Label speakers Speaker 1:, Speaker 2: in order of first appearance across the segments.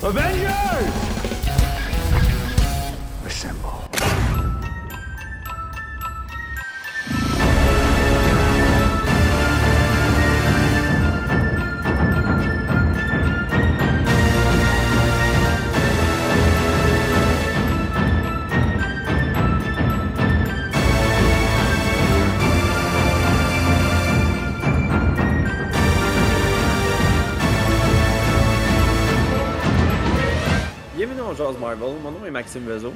Speaker 1: Avengers! Marvel, mon nom est Maxime Vezo.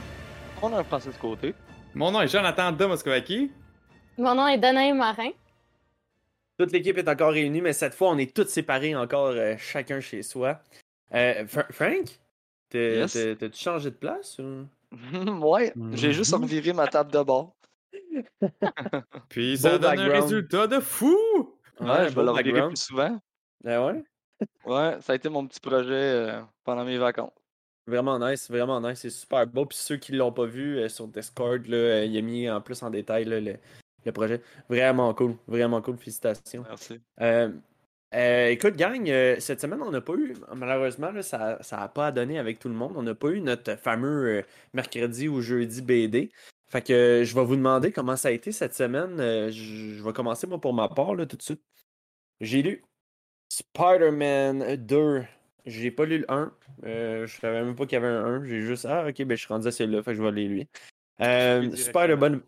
Speaker 2: On a un Francis Côté.
Speaker 3: Mon nom est Jonathan Domoskovaki.
Speaker 4: Mon nom est Danaï Marin.
Speaker 1: Toute l'équipe est encore réunie, mais cette fois, on est tous séparés encore, euh, chacun chez soi. Euh, Fra- Frank,
Speaker 2: Yes.
Speaker 1: t'as-tu changé de place ou...
Speaker 2: ouais, j'ai juste
Speaker 1: Mhm.
Speaker 2: reviré ma table de bord.
Speaker 3: Puis ça donne un résultat de fou!
Speaker 2: Ouais, je vais le revirer plus souvent.
Speaker 1: Ah ouais?
Speaker 2: Ouais, ça a été mon petit projet euh, pendant mes vacances.
Speaker 1: Vraiment nice, vraiment nice, c'est super beau. Puis ceux qui l'ont pas vu euh, sur Discord, là, euh, il a mis en plus en détail là, le, le projet. Vraiment cool, vraiment cool, félicitations.
Speaker 2: Merci.
Speaker 1: Euh, écoute, gang, cette semaine, on n'a pas eu, malheureusement, là, ça n'a pas donné avec tout le monde. On n'a pas eu notre fameux mercredi ou jeudi BD. Fait que je vais vous demander comment ça a été cette semaine. Je, je vais commencer, moi, pour ma part, là, tout de suite. J'ai lu Spider-Man 2. J'ai pas lu le 1. Euh, je savais même pas qu'il y avait un 1. J'ai juste, ah, ok, ben, je suis rendu à celui-là. Fait que je vais aller lui. Euh,
Speaker 3: Skipper
Speaker 1: Spider-Man.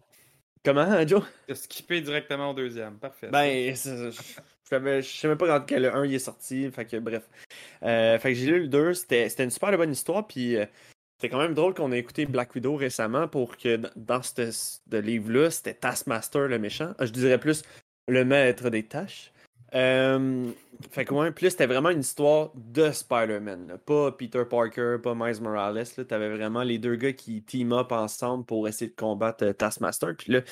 Speaker 1: Comment, hein, Joe?
Speaker 3: J'ai skippé directement au deuxième. Parfait.
Speaker 1: Ben, je savais, je sais même pas quand quel 1 il est sorti. Fait que bref. Euh, fait que j'ai lu le 2. C'était une super bonne histoire. Puis euh, c'était quand même drôle qu'on ait écouté Black Widow récemment pour que dans ce ce livre-là, c'était Taskmaster le méchant. Ah, Je dirais plus le maître des tâches. Euh, fait que ouais, là, c'était vraiment une histoire de Spider-Man. Pas Peter Parker, pas Miles Morales. là. T'avais vraiment les deux gars qui team up ensemble pour essayer de combattre euh, Taskmaster. Puis là,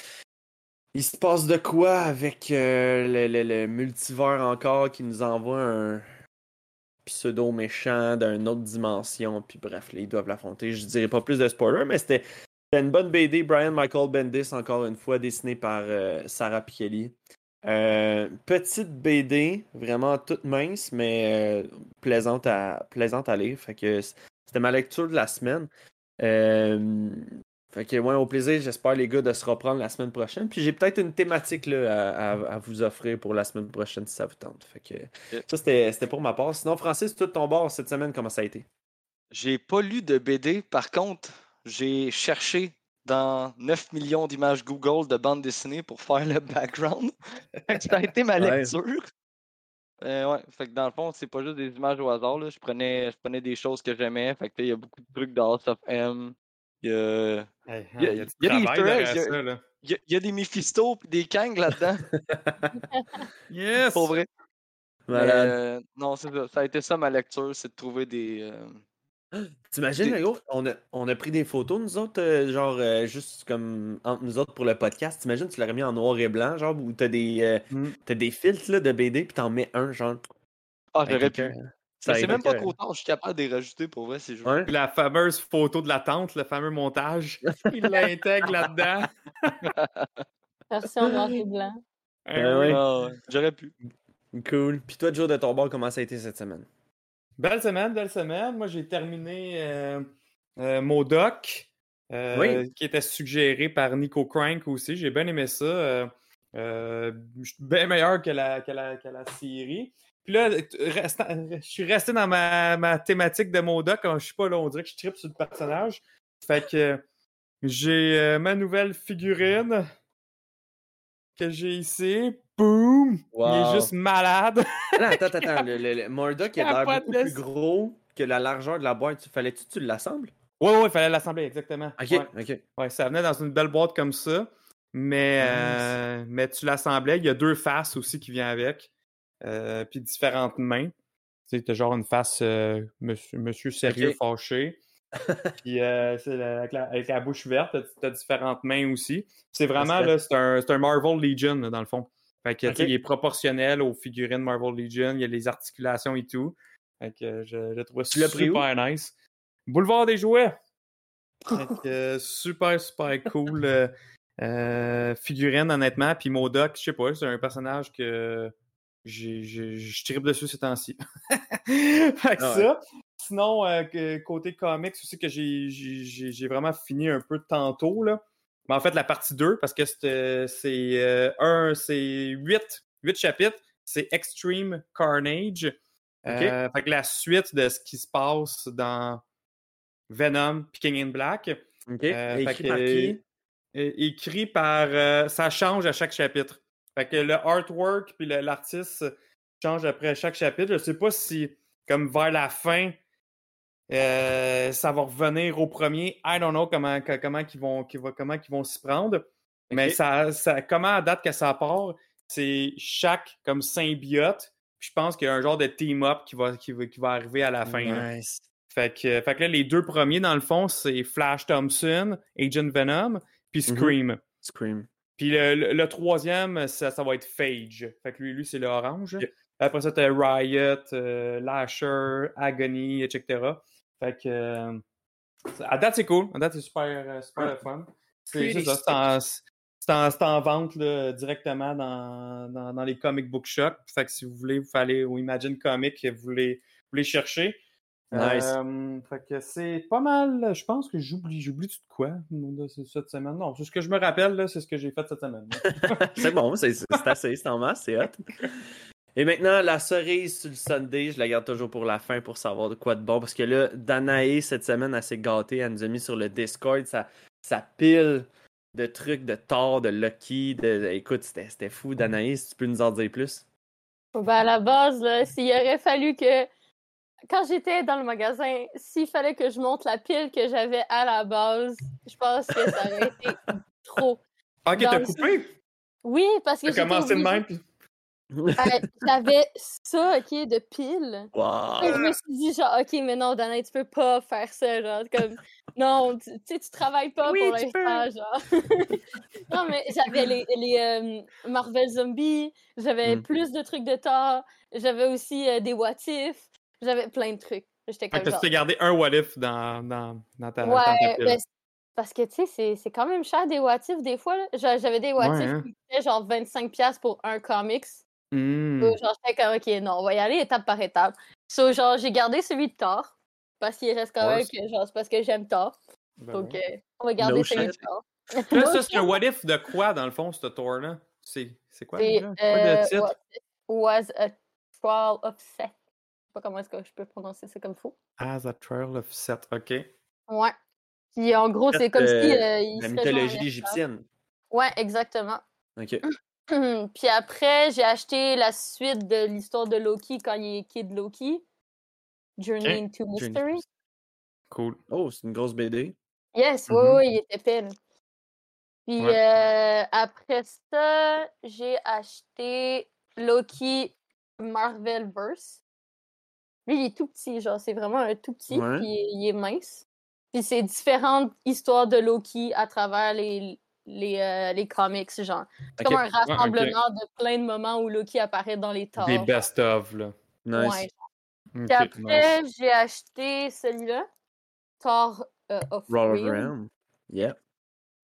Speaker 1: il se passe de quoi avec euh, le, le- multivers encore qui nous envoie un pseudo méchant d'une autre dimension? Puis bref, là, ils doivent l'affronter. Je dirais pas plus de spoiler, mais c'était une bonne BD. Brian Michael Bendis, encore une fois, dessinée par euh, Sarah Pichelli. Euh, petite BD, vraiment toute mince, mais euh, plaisante, à, plaisante à lire. Fait que c'était ma lecture de la semaine. Euh, fait que, ouais, au plaisir, j'espère, les gars, de se reprendre la semaine prochaine. Puis j'ai peut-être une thématique là, à, à- à vous offrir pour la semaine prochaine si ça vous tente. Fait que ça, c'était c'était pour ma part. Sinon, Francis, tout ton bord cette semaine, comment ça a été?
Speaker 2: J'ai pas lu de BD. Par contre, j'ai cherché dans 9 millions d'images Google de bandes dessinées pour faire le background. Ça a été ma
Speaker 1: Ouais.
Speaker 2: lecture. Euh, ouais, fait que dans le fond, c'est pas juste des images au hasard. Là. Je, prenais, je prenais des choses que j'aimais. Fait que il y a beaucoup de trucs de House of M. Il y a,
Speaker 3: Hey,
Speaker 2: y a-
Speaker 3: il y a du
Speaker 2: y a des Easter il y a- des Mephisto et des Kang là-dedans.
Speaker 3: Yes!
Speaker 2: pour vrai.
Speaker 1: Malade.
Speaker 2: euh, non, c'est ça. Ça a été ça ma lecture, c'est de trouver des. euh,
Speaker 1: T'imagines, gars, on a, on a pris des photos, nous autres, euh, genre, euh, juste comme entre nous autres pour le podcast. T'imagines, tu l'aurais mis en noir et blanc, genre, où t'as des, euh,
Speaker 3: Mm.
Speaker 1: t'as des filtres là, de BD, puis t'en mets un, genre.
Speaker 2: Ah,
Speaker 1: avec
Speaker 2: j'aurais pu.
Speaker 1: Ça
Speaker 2: c'est même pas trop tard, je suis capable de les rajouter pour vrai, juste.
Speaker 1: Ouais.
Speaker 3: Puis la fameuse photo de la tente, le fameux montage, il l'intègre là-dedans.
Speaker 4: Version noir et blanc.
Speaker 1: Ben
Speaker 3: oui.
Speaker 1: ouais.
Speaker 2: Ah, ouais, J'aurais pu.
Speaker 1: Cool. Puis toi, Joe, de ton bord, comment ça a été cette semaine?
Speaker 3: Belle semaine, belle semaine. Moi, j'ai terminé euh, euh, Modoc, euh,
Speaker 1: Oui.
Speaker 3: qui était suggéré par Nico Crank aussi. J'ai bien aimé ça. euh, euh, je suis bien meilleur que la, que la, que la série. Puis là, restant- je suis resté dans ma, ma thématique de Modoc. Quand je suis pas là, on dirait que je tripe sur le personnage. Fait que j'ai euh, ma nouvelle figurine que j'ai ici. Boom! Il est juste malade.
Speaker 1: Non, attends, attends, attends. Le, le, le Murdoch, il a l'air beaucoup plus gros que la largeur de la boîte. Fallait-tu que tu l'assembles?
Speaker 3: Ouais, ouais, il fallait l'assembler, exactement.
Speaker 1: Ok,
Speaker 3: Ouais.
Speaker 1: ok.
Speaker 3: Ouais, ça venait dans une belle boîte comme ça. Mais, euh, mais tu l'assemblais. Il y a deux faces aussi qui viennent avec. euh, puis différentes mains. Tu sais, t'as genre une face euh, monsieur, monsieur sérieux fâché. puis euh, la- avec, la, avec la bouche verte, t'as- t'as différentes mains aussi. C'est vraiment, là, c'est un, c'est un Marvel Legion, là, dans le fond. Fait que, il est proportionnel aux figurines Marvel Legion, il y a les articulations et tout. Fait que euh, je, je le trouve
Speaker 1: où?
Speaker 3: super nice. Boulevard des jouets! Fait que, euh, super, super cool. euh, figurine, honnêtement. Puis Modoc, je sais pas, c'est un personnage que je tripe dessus ces temps-ci. fait que
Speaker 1: Ah ouais.
Speaker 3: ça. Sinon, euh, côté comics aussi, que j'ai vraiment fini un peu tantôt, là. Mais en fait, la partie 2, parce que c'est c'est, euh, un, c'est 8, chapitres. C'est Extreme Carnage. Euh, fait que la suite de ce qui se passe dans Venom King in Black.
Speaker 1: OK.
Speaker 3: Euh, fait
Speaker 1: Écrit par qui?
Speaker 3: euh, écrit par. euh, ça change à chaque chapitre. Fait que le artwork puis l'artiste change après chaque chapitre. Je sais pas si, comme vers la fin, euh, ça va revenir au premier. I don't know comment, comment ils vont, comment s'y prendre. Mais ça, ça, comment à date que ça part, c'est chaque comme symbiote. Puis je pense qu'il y a un genre de team-up qui va, qui, va, qui va arriver à la fin. là.
Speaker 1: Nice.
Speaker 3: Fait que, fait que là, les deux premiers, dans le fond, c'est Flash Thompson, Agent Venom, puis
Speaker 1: Mhm.
Speaker 3: Scream.
Speaker 1: Scream.
Speaker 3: Puis le, le- le troisième, ça, ça va être Phage. Fait que lui, lui c'est le orange.
Speaker 1: Ok.
Speaker 3: Après ça, t'as Riot, euh, Lasher, Agony, etc. Fait que. euh, à date, c'est cool. À date, c'est super, euh, super fun. C'est en, en- vente là, directement dans, dans, dans les comic book shops. Fait que si vous voulez, vous aller au Imagine Comic et vous les, vous les chercher.
Speaker 1: Nice.
Speaker 3: Euh, fait que c'est pas mal. Je pense que j'oublie. J'oublie tout de quoi cette semaine? Non, c'est ce que je me rappelle, c'est ce que j'ai fait cette semaine.
Speaker 1: c'est bon, c'est c'est assez, c'est en masse, c'est hot. Et maintenant, la cerise sur le Sunday, je la garde toujours pour la fin pour savoir de quoi de bon. Parce que là, Danae, cette semaine, elle s'est gâtée. Elle nous a mis sur le Discord sa, sa pile de trucs de Thor, de Lucky. De... Écoute, c'était c'était fou. Danae, si tu peux nous en dire plus?
Speaker 4: Ben, à la base, là, s'il aurait fallu que. Quand j'étais dans le magasin, s'il fallait que je monte la pile que j'avais à la base, je pense que ça aurait été trop.
Speaker 3: ok,
Speaker 4: Dans
Speaker 3: t'as coupé?
Speaker 4: Oui, parce que j'étais
Speaker 3: commencé de même? puis-
Speaker 4: Euh, J'avais ça, ok, de pile.
Speaker 1: Wow.
Speaker 4: Et je me suis dit, genre, ok, mais non, Danae, tu peux pas faire ça, genre, comme, non, tu sais, tu travailles pas
Speaker 1: Oui,
Speaker 4: pour
Speaker 1: tu
Speaker 4: l'instant, genre. non, mais j'avais les, les euh, Marvel Zombies, j'avais
Speaker 1: Mm.
Speaker 4: plus de trucs de Thor, j'avais aussi euh, des What If, j'avais plein de trucs. J'étais comme
Speaker 3: que tu gardé un what if dans, dans, dans ta, dans ta
Speaker 4: ouais,
Speaker 3: pile?
Speaker 4: ben, parce que, tu sais, c'est- quand même cher des What If, des fois, J'avais des What
Speaker 3: Ouais,
Speaker 4: If
Speaker 3: hein.
Speaker 4: qui coûtaient genre 25$ pour un comics. So, genre, j'étais comme, ok, non, on va y aller étape par étape. So, genre, j'ai gardé celui de Thor. Parce qu'il reste quand même que, genre, c'est parce que j'aime Thor.
Speaker 3: Ben
Speaker 4: Donc, euh, on va garder
Speaker 1: No
Speaker 4: celui de. Thor.
Speaker 3: Là, ça, c'est un what if de quoi, dans le fond, ce tour-là? C'est c'est quoi,
Speaker 4: C'est,
Speaker 3: déjà? Quoi
Speaker 4: euh,
Speaker 3: le titre?
Speaker 4: what if was a trial of set. Je sais pas comment est-ce que je peux prononcer ça comme faux.
Speaker 3: As a Trail of Set, OK.
Speaker 4: Ouais. Puis, en gros, c'est comme si
Speaker 1: Euh,
Speaker 4: euh, il
Speaker 1: La mythologie égyptienne.
Speaker 4: Ouais, exactement.
Speaker 1: Ok.
Speaker 4: Puis après, j'ai acheté la suite de l'histoire de Loki quand il est Kid Loki. Journey into
Speaker 1: Journey
Speaker 4: Mystery.
Speaker 3: Cool.
Speaker 1: Oh, c'est une grosse BD.
Speaker 4: Yes, oui,
Speaker 1: Mhm.
Speaker 4: oui, il était pile. Puis
Speaker 3: Ouais.
Speaker 4: euh, après ça, j'ai acheté Loki Marvelverse. Lui, il est tout petit, genre, c'est vraiment un tout petit,
Speaker 1: Ouais.
Speaker 4: puis il est mince. Puis c'est différentes histoires de Loki à travers les, les, euh, les comics, genre. C'est comme un rassemblement de plein de moments où Loki apparaît dans les torts.
Speaker 3: Des best-of, là.
Speaker 1: Nice.
Speaker 4: Ouais. Puis après,
Speaker 3: nice.
Speaker 4: j'ai acheté celui-là, Thor euh, of Realm.
Speaker 1: Yeah.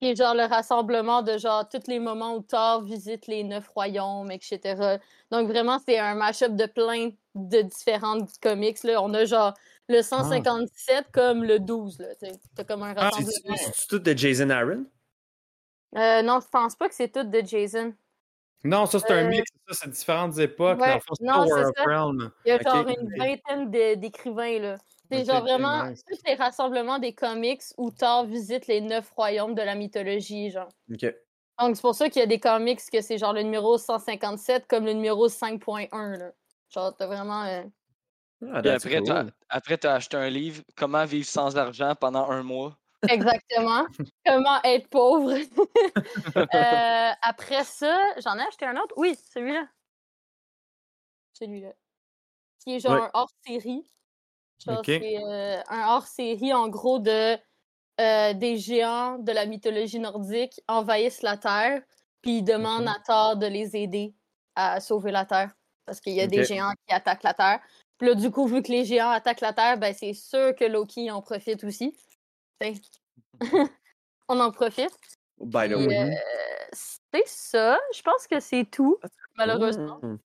Speaker 4: qui est genre le rassemblement de genre tous les moments où Thor visite les neuf royaumes, etc. Donc vraiment, c'est un mashup de plein de différentes comics. Là. On a genre le 157 comme le 12. Là. T'as comme un
Speaker 3: Ah,
Speaker 4: rassemblement.
Speaker 1: C'est tout de Jason Aaron?
Speaker 4: Euh, non, je pense pas que c'est tout de Jason?
Speaker 3: Non, ça, c'est un
Speaker 4: Euh,
Speaker 3: mix. Ça, c'est différentes époques.
Speaker 4: ouais,
Speaker 3: Dans le fond,
Speaker 4: non.
Speaker 3: Realm.
Speaker 4: Il y a genre une vingtaine de- d'écrivains. là. C'est genre vraiment
Speaker 3: nice.
Speaker 4: tous les rassemblements des comics où Thor visite les neuf royaumes de la mythologie. genre.
Speaker 1: Ok.
Speaker 4: Donc, c'est pour ça qu'il y a des comics que c'est genre le numéro 157 comme le numéro 5.1. là. Genre, t'as vraiment. euh,
Speaker 1: Ah, cool.
Speaker 2: après, t'as acheté un livre, Comment vivre sans argent pendant un mois.
Speaker 4: Exactement. Comment être pauvre? Euh, après ça, j'en ai acheté un autre. Oui, celui-là. celui-là. Qui est genre
Speaker 1: Ouais.
Speaker 4: un hors-série. Genre,
Speaker 3: Ok.
Speaker 4: c'est euh, un hors-série, en gros, de euh, des géants de la mythologie nordique envahissent la Terre, puis ils demandent
Speaker 3: Mhm.
Speaker 4: à Thor de les aider à sauver la Terre. Parce qu'il y a des géants qui attaquent la Terre. Puis là, du coup, vu que les géants attaquent la Terre, ben c'est sûr que Loki en profite aussi. Fait- On en profite.
Speaker 1: By the
Speaker 4: Puis,
Speaker 1: way.
Speaker 4: euh, c'est ça. Je pense que c'est tout, malheureusement.
Speaker 1: Mm.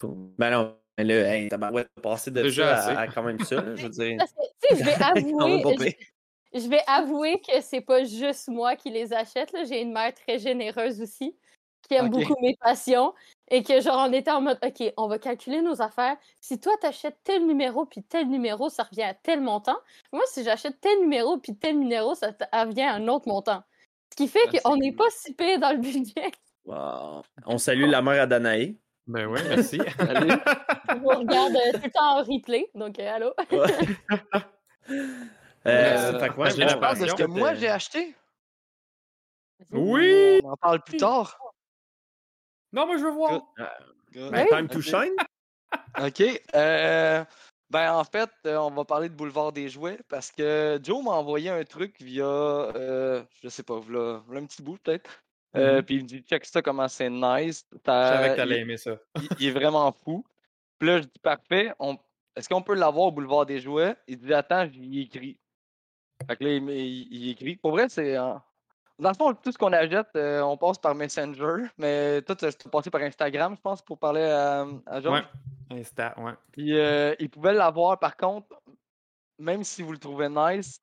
Speaker 1: Cool. Ben non, mais là, hey, tabarouette, passer de
Speaker 3: Déjà
Speaker 1: ça à, à quand même ça, là, je veux dire.
Speaker 4: Parce que, je vais avouer, je, vais avouer que c'est pas juste moi qui les achète. J'ai une mère très généreuse aussi, qui aime beaucoup mes passions. Et que, genre, on était en mode, OK, on va calculer nos affaires. Si toi, t'achètes tel numéro, puis tel numéro, ça revient à tel montant. Moi, si j'achète tel numéro, puis tel numéro, ça revient à un autre montant. Ce qui fait
Speaker 2: Ah,
Speaker 4: qu'on n'est pas si pire dans le budget.
Speaker 1: Wow. On salue la mère à Danae.
Speaker 3: Ben oui, merci.
Speaker 2: Allez.
Speaker 4: Je vous regarde euh, tout le temps en replay. Donc, euh, allô?
Speaker 1: Euh,
Speaker 3: Euh,
Speaker 1: fait ouais,
Speaker 3: la
Speaker 2: parle de ce que moi
Speaker 1: euh,
Speaker 2: j'ai acheté.
Speaker 3: oui!
Speaker 2: On en parle plus tard.
Speaker 3: Non, moi, je veux voir.
Speaker 2: Good.
Speaker 1: Ben, time to shine.
Speaker 2: OK. euh, ben, en fait, euh, on va parler de Boulevard des Jouets parce que Joe m'a envoyé un truc via, euh, je sais pas, v'là un petit bout peut-être. Euh, Puis il me dit, check ça, comment c'est nice.
Speaker 3: Je savais que t'allais aimer ça.
Speaker 2: il- il est vraiment fou. Puis là, je dis, parfait. on- Est-ce qu'on peut l'avoir au Boulevard des Jouets? Il dit, attends, j'y écris. Fait que là, il, il- il écrit. Pour vrai, c'est. euh, Dans le fond, tout ce qu'on achète, euh, on passe par Messenger, mais toi, tu as passé par Instagram, je pense, pour parler à, à Georges.
Speaker 3: Ouais. Insta, ouais.
Speaker 2: Puis euh, il pouvait l'avoir, par contre, même si vous le trouvez nice,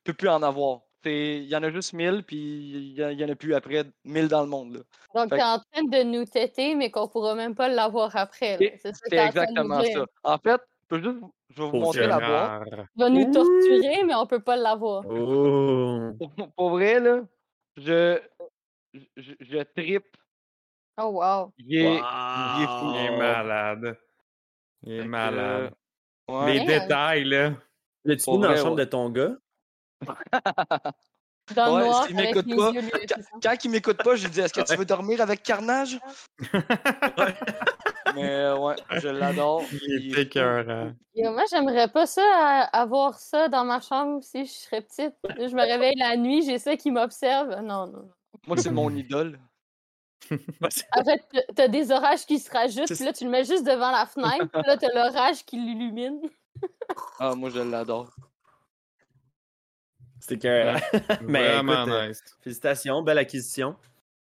Speaker 2: il peut plus en avoir. C'est- Il y en a juste 1000, puis il y, en- a plus après 1000 dans le monde. là.
Speaker 4: Donc, t'es
Speaker 2: que-
Speaker 4: en train de nous têter, mais qu'on pourra même pas l'avoir après. C'est ça
Speaker 2: C'est exactement ça. En fait, je peux juste je vais vous
Speaker 1: Faut
Speaker 2: montrer la boîte.
Speaker 4: Il va nous torturer, mais on peut pas l'avoir.
Speaker 1: Oh.
Speaker 2: Pour, pour vrai, là, je, je, je trippe.
Speaker 4: Oh, wow.
Speaker 2: Il est, il est fou.
Speaker 3: Il est malade. Il est malade.
Speaker 2: ouais.
Speaker 3: Les
Speaker 4: Ouais.
Speaker 3: détails, là.
Speaker 1: L'as-tu mis dans la chambre
Speaker 2: ouais.
Speaker 1: de ton gars?
Speaker 4: Dans le
Speaker 2: Ouais,
Speaker 4: noir,
Speaker 2: s'il
Speaker 4: avec
Speaker 2: pas,
Speaker 4: yeux.
Speaker 2: Quand il m'écoute pas, je lui dis Est-ce que tu veux dormir avec Carnage? Mais euh, ouais, je l'adore.
Speaker 3: Il
Speaker 2: Il
Speaker 3: est écœurant.
Speaker 4: Moi, j'aimerais pas ça, à- avoir ça dans ma chambre si je serais petite. Je me réveille la nuit, j'ai ça qui m'observe. Non, non, non.
Speaker 2: Moi, c'est mon idole.
Speaker 4: Arrête, t'as- t'as des orages qui se rajoutent, puis là, tu le mets juste devant la fenêtre, puis là, t'as l'orage qui l'illumine.
Speaker 2: Ah, moi, je l'adore.
Speaker 1: C'était que. Mais
Speaker 3: Vraiment
Speaker 1: écoute, euh,
Speaker 3: nice.
Speaker 1: Félicitations, belle acquisition.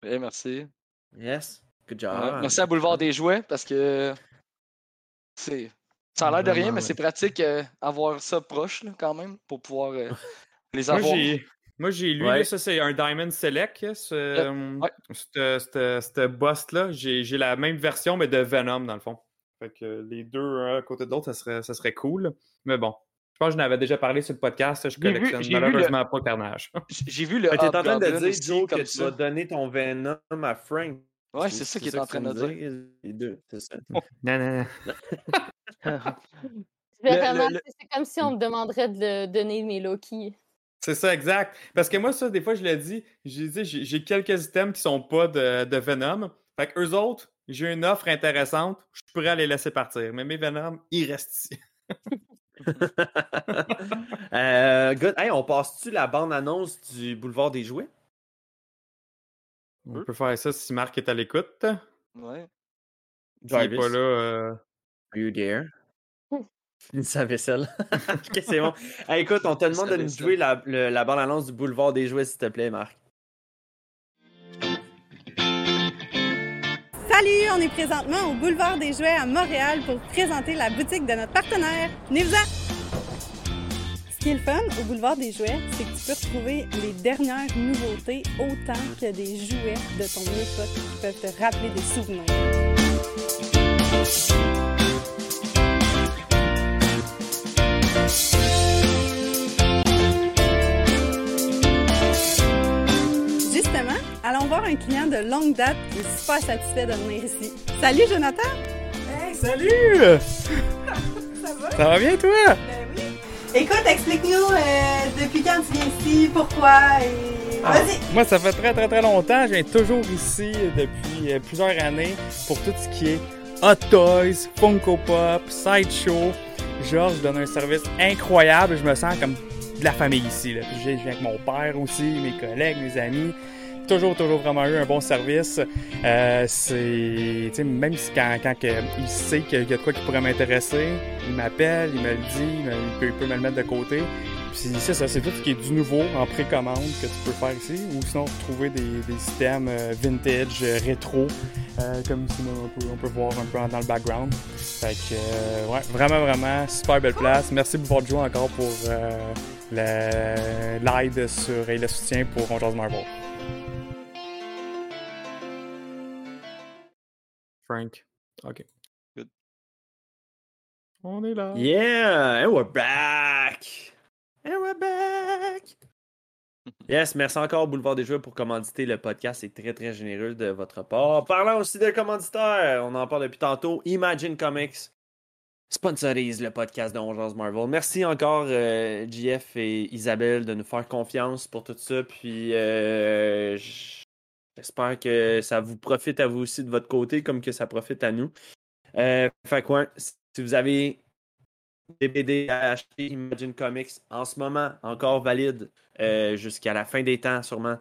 Speaker 2: Eh, merci.
Speaker 1: Yes. Good job.
Speaker 2: Ouais, merci à Boulevard des Jouets parce que c'est. Ça a l'air de rien, mais
Speaker 3: ouais.
Speaker 2: c'est pratique euh, avoir ça proche là, quand même pour pouvoir euh, les avoir.
Speaker 3: Moi, j'ai lu,
Speaker 1: Ouais.
Speaker 3: là, ça, c'est un Diamond Select, ce,
Speaker 2: ouais.
Speaker 3: ce, ce- ce bust-là. J'ai j'ai la même version, mais de Venom, dans le fond. Fait que les deux, un à côté de l'autre, ça serait, ça serait cool. Mais bon, je pense que je n'avais déjà parlé sur le podcast. Je
Speaker 2: vu-
Speaker 3: collectionne
Speaker 2: j'ai vu le-
Speaker 3: malheureusement pas Carnage.
Speaker 2: J'ai vu le.
Speaker 1: Tu es en train de dire, Joe, que tu vas donner ton Venom à Frank.
Speaker 2: Ouais, c'est ça qu'il est en train de dire.
Speaker 1: me dis, Les deux, c'est ça.
Speaker 3: Non, non, non.
Speaker 2: Le- le-
Speaker 4: c'est comme si on me demanderait de le donner mes Loki.
Speaker 3: C'est ça, exact. Parce que moi, ça, des fois, je l'ai dit, j'ai dit, j'ai j'ai quelques items qui sont pas de, de Venom. Fait que eux autres, j'ai une offre intéressante, je pourrais les laisser partir. Mais mes Venom, ils restent ici.
Speaker 1: Euh, good. Hey, on passe-tu la bande-annonce du Boulevard des Jouets?
Speaker 3: On peut faire ça si Marc est à l'écoute.
Speaker 2: Ouais.
Speaker 1: Jarvis,
Speaker 3: pas là, euh,
Speaker 1: are you there? Finis sa vaisselle. ok, c'est bon. Hey, écoute, on te demande de nous jouer la bande-annonce du Boulevard des Jouets, s'il te plaît, Marc.
Speaker 5: On est présentement au boulevard des Jouets à Montréal pour présenter la boutique de notre partenaire. Venez-vous-en! Ce qui est le fun au boulevard des Jouets, c'est que tu peux retrouver les dernières nouveautés autant que des jouets de ton époque qui peuvent te rappeler des souvenirs. Allons voir un client de longue date qui est super satisfait de venir ici. Salut Jonathan!
Speaker 3: Salut!
Speaker 5: Ça va?
Speaker 3: Ça va bien, toi?
Speaker 5: Ben oui. Écoute, explique-nous euh, depuis quand tu viens ici, pourquoi et. Vas-y!
Speaker 3: Moi, ça fait très, très, très longtemps. Je viens toujours ici depuis euh, plusieurs années pour tout ce qui est Hot Toys, Funko Pop, Sideshow. Georges donne un service incroyable. Je me sens comme de la famille ici. Là. Puis j'ai- je viens avec mon père aussi, mes collègues, mes amis. Toujours, toujours vraiment eu un bon service. Euh, c'est, même si quand, quand il sait qu'il y a de quoi qui pourrait m'intéresser, il m'appelle, il me le dit, il, peut, il peut me le mettre de côté. Puis c'est ça, c'est tout ce qui est du nouveau en précommande que tu peux faire ici, ou sinon trouver des, des systèmes euh, vintage, euh, rétro, euh, comme ici on peut, on peut voir un peu dans le background. Fait que, euh, ouais, vraiment, vraiment, super belle place. Merci beaucoup encore pour euh, l'aide sur et le soutien pour On Marvel. Frank. OK.
Speaker 2: Good.
Speaker 3: On est là.
Speaker 1: Yeah! And we're back! And we're back! Yes, merci encore Boulevard des Joueurs pour commanditer le podcast. C'est très très généreux de votre part. Parlant aussi de commanditaires, on en parle depuis tantôt. Imagine Comics sponsorise le podcast de Ongeance Marvel. Merci encore euh, JF et Isabelle de nous faire confiance pour tout ça. Puis euh, j'espère que ça vous profite à vous aussi de votre côté comme que ça profite à nous. Euh, fait si vous avez des BD à acheter Imagine Comics en ce moment, encore valide euh, jusqu'à la fin des temps, sûrement.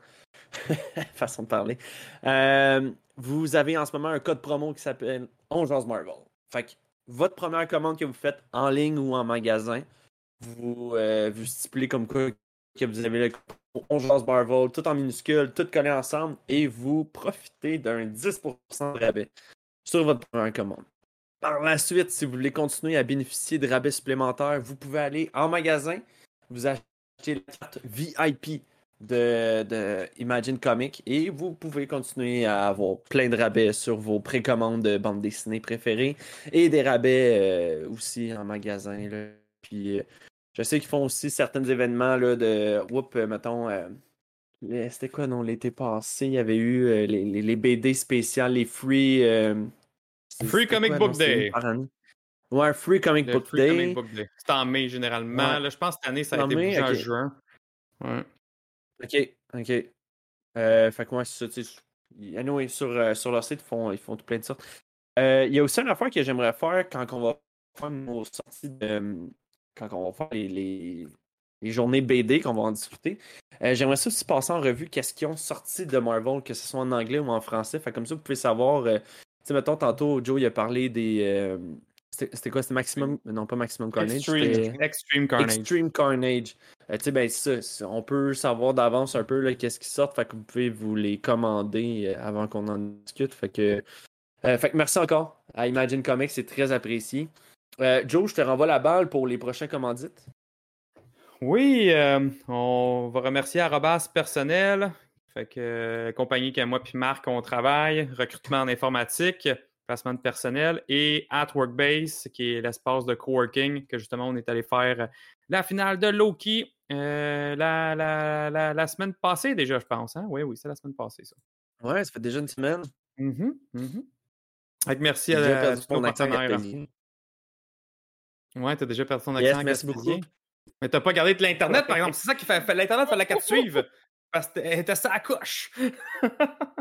Speaker 1: Façon de parler. Euh, vous avez en ce moment un code promo qui s'appelle Ongeance Marvel. Fait que votre première commande que vous faites en ligne ou en magasin, vous, euh, stipulez comme quoi que vous avez le code Ongeance Marvel, tout en minuscule, tout collé ensemble, et vous profitez d'un 10% de rabais sur votre première commande. Par la suite, si vous voulez continuer à bénéficier de rabais supplémentaires, vous pouvez aller en magasin, vous achetez la carte VIP de, Imagine Comics et vous pouvez continuer à avoir plein de rabais sur vos précommandes de bandes dessinées préférées et des rabais euh, aussi en magasin. euh, je sais qu'ils font aussi certains événements là, de. Oups, euh, mettons. euh, C'était quoi, non, l'été passé, il y avait eu euh, les, les- les BD spéciales, les free. euh,
Speaker 3: Free Comic
Speaker 1: quoi,
Speaker 3: Book
Speaker 1: non,
Speaker 3: Day.
Speaker 1: Ouais, Free Comic
Speaker 3: Le
Speaker 1: Book
Speaker 3: Free
Speaker 1: Day.
Speaker 3: Comic Book Day. C'est en mai généralement.
Speaker 1: Ouais.
Speaker 3: Là, je pense que cette année, ça a
Speaker 1: En
Speaker 3: été
Speaker 1: mai,
Speaker 3: bougé en juin. Ouais.
Speaker 1: Ok, ok. Euh, fait que moi, c'est ça, tu sais. Anyway, sur, sur leur site, ils font, ils font tout plein de sortes. Il y a aussi une affaire que j'aimerais faire quand on va faire nos sorties de. Quand on va faire les, les, les journées BD, qu'on va en discuter. Euh, j'aimerais ça aussi passer en revue qu'est-ce qu'ils ont sorti de Marvel, que ce soit en anglais ou en français. Fait comme ça, vous pouvez savoir. euh, tu sais, mettons, tantôt, Joe, il a parlé des. euh, c'était quoi? C'était Maximum. Non, pas Maximum Carnage.
Speaker 3: Extreme, Extreme Carnage.
Speaker 1: Extreme Carnage. Euh, tu sais, ben, ça, on peut savoir d'avance un peu qu'est-ce qui sort. Fait que vous pouvez vous les commander avant qu'on en discute. Fait que, euh, fait que merci encore à Imagine Comics, c'est très apprécié. Euh, Joe, je te renvoie la balle pour les prochains commandites.
Speaker 3: Oui, euh, on va remercier Arrobas Personnel, fait que euh, compagnie que moi puis Marc on travaille, recrutement en informatique, placement de personnel, et At Workbase, qui est l'espace de coworking que justement on est allé faire la finale de Loki euh, la, la, la, la semaine passée déjà, je pense. Hein? Oui, oui, c'est la semaine passée ça.
Speaker 1: Ouais, ça fait déjà une semaine.
Speaker 3: Fait que merci à, à
Speaker 1: perdu
Speaker 3: tous Ouais, t'as déjà perdu ton
Speaker 1: Yes,
Speaker 3: accent
Speaker 1: merci beaucoup.
Speaker 3: Mais t'as pas gardé de l'Internet, par exemple. C'est ça qui fait. fait- L'Internet, fallait qu'elle te suive. Parce qu'elle était ça à couche.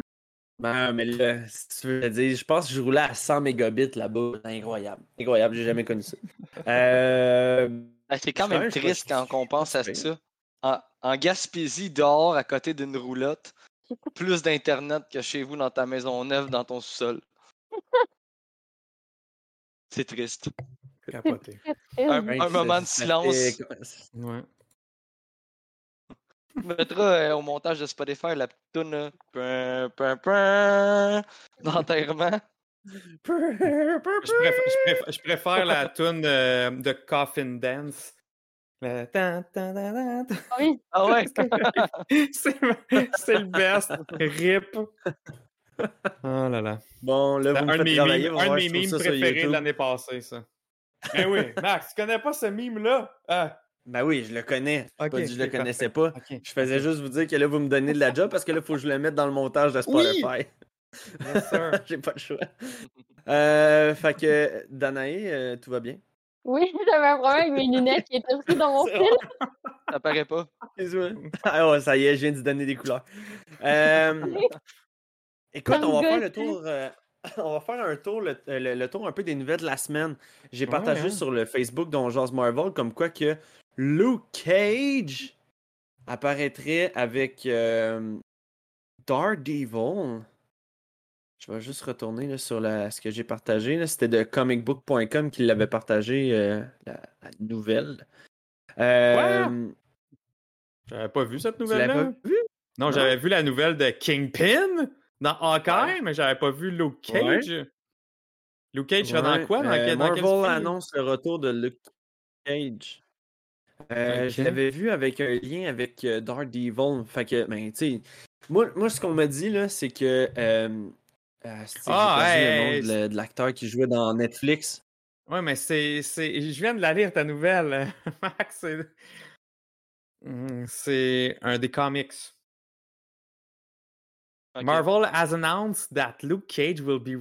Speaker 1: Ben, mais là, si tu veux dire, je pense que je roulais à 100 mégabits là-bas. Incroyable. Incroyable, j'ai jamais connu ça. Euh,
Speaker 2: Ah, C'est quand même triste quand on pense à ça. En, en Gaspésie, dehors, à côté d'une roulotte, plus d'Internet que chez vous dans ta maison neuve, dans ton sous-sol. C'est triste.
Speaker 3: Capoté.
Speaker 2: Un, moment de silence.
Speaker 3: Ouais.
Speaker 2: On mettra euh, au montage de Spotify la petite toune d'enterrement.
Speaker 3: Je préfère, je préfère- je préfère la tune euh, de Coffin Dance. Le tan.
Speaker 4: Oui.
Speaker 2: Ah ouais?
Speaker 3: C'est le best. Rip. Oh là là.
Speaker 1: Bon, là,
Speaker 3: C'est
Speaker 1: vous
Speaker 3: un mes mimes, un de mes mimes préférés de l'année passée, ça. Eh oui, Max, tu connais pas ce mime-là? Ah,
Speaker 1: Ben oui, je le connais. C'est
Speaker 3: Ok,
Speaker 1: pas dit je le connaissais pas.
Speaker 3: ok.
Speaker 1: Je faisais juste vous dire que là, vous me donnez de la job parce que là, il faut que je le mette dans le montage de Spotify.
Speaker 3: Yes, sir.
Speaker 1: J'ai pas le choix. Euh, fait que, Danae, euh, tout va bien?
Speaker 4: Oui, j'avais un problème avec mes lunettes qui étaient aussi dans mon fil.
Speaker 2: Ça paraît pas.
Speaker 1: Ah ouais, ça y est, je viens de donner des couleurs. Euh, écoute, on va faire le tour. Euh, on va faire un tour, le, le- le tour un peu des nouvelles de la semaine. J'ai
Speaker 3: Ouais,
Speaker 1: partagé
Speaker 3: hein.
Speaker 1: sur le Facebook dont Jase Marvel comme quoi que Luke Cage apparaîtrait avec euh, Daredevil. Je vais juste retourner là, sur la, ce que j'ai partagé. C'était de comicbook.com qui l'avait partagé, euh, la, la nouvelle. Euh,
Speaker 3: J'avais pas vu cette nouvelle-là. Non? j'avais vu la nouvelle de Kingpin dans Hawkeye,
Speaker 1: Ouais.
Speaker 3: mais j'avais pas vu Luke Cage. Luke Cage va
Speaker 1: Ouais,
Speaker 3: dans quoi? Dans,
Speaker 1: euh,
Speaker 3: dans
Speaker 1: Marvel annonce le retour de Luke Cage. Euh. Je l'avais vu avec un lien avec euh, Daredevil. Fait que, ben, tu moi, moi, ce qu'on m'a dit, là, c'est que. Euh,
Speaker 3: Ah, hey,
Speaker 1: le nom
Speaker 3: hey,
Speaker 1: de la- de l'acteur qui jouait dans Netflix?
Speaker 3: Ouais, mais c'est. Je viens de la lire, ta nouvelle, Max. Hmm, c'est un des comics. Marvel has announced that Luke Cage will be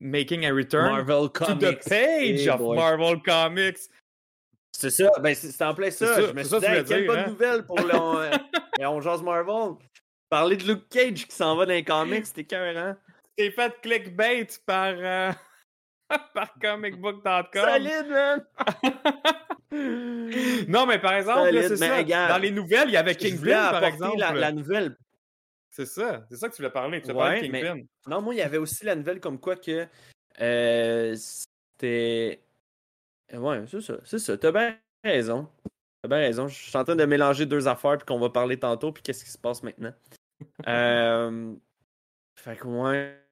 Speaker 3: making a return
Speaker 1: Marvel
Speaker 3: to the page
Speaker 1: Hey
Speaker 3: of
Speaker 1: boy.
Speaker 3: Marvel Comics.
Speaker 1: C'est ça, ben, c'est en plein ça.
Speaker 3: Ça,
Speaker 1: Je me suis dit, quelle bonne
Speaker 3: hein?
Speaker 1: nouvelle pour le. on, euh, et on jase Marvel. Parler de Luke Cage qui s'en va dans les comics, c'était écœurant.
Speaker 3: C'est fait clickbait par, euh, par comicbook.com.
Speaker 1: Solide, man!
Speaker 3: Non, mais par exemple, c'est ça.
Speaker 1: regarde,
Speaker 3: Dans les nouvelles, il y avait Kingpin, par exemple.
Speaker 1: La, la nouvelle
Speaker 3: C'est ça. C'est ça que tu voulais parler. Tu
Speaker 1: Ouais,
Speaker 3: de
Speaker 1: mais-. Non, moi, il y avait aussi la nouvelle comme quoi que euh, c'était. Ouais, c'est ça. C'est ça. T'as bien raison. T'as bien raison. Je suis en train de mélanger deux affaires puis qu'on va parler tantôt puis qu'est-ce qui se passe maintenant. euh... Fait que ouais.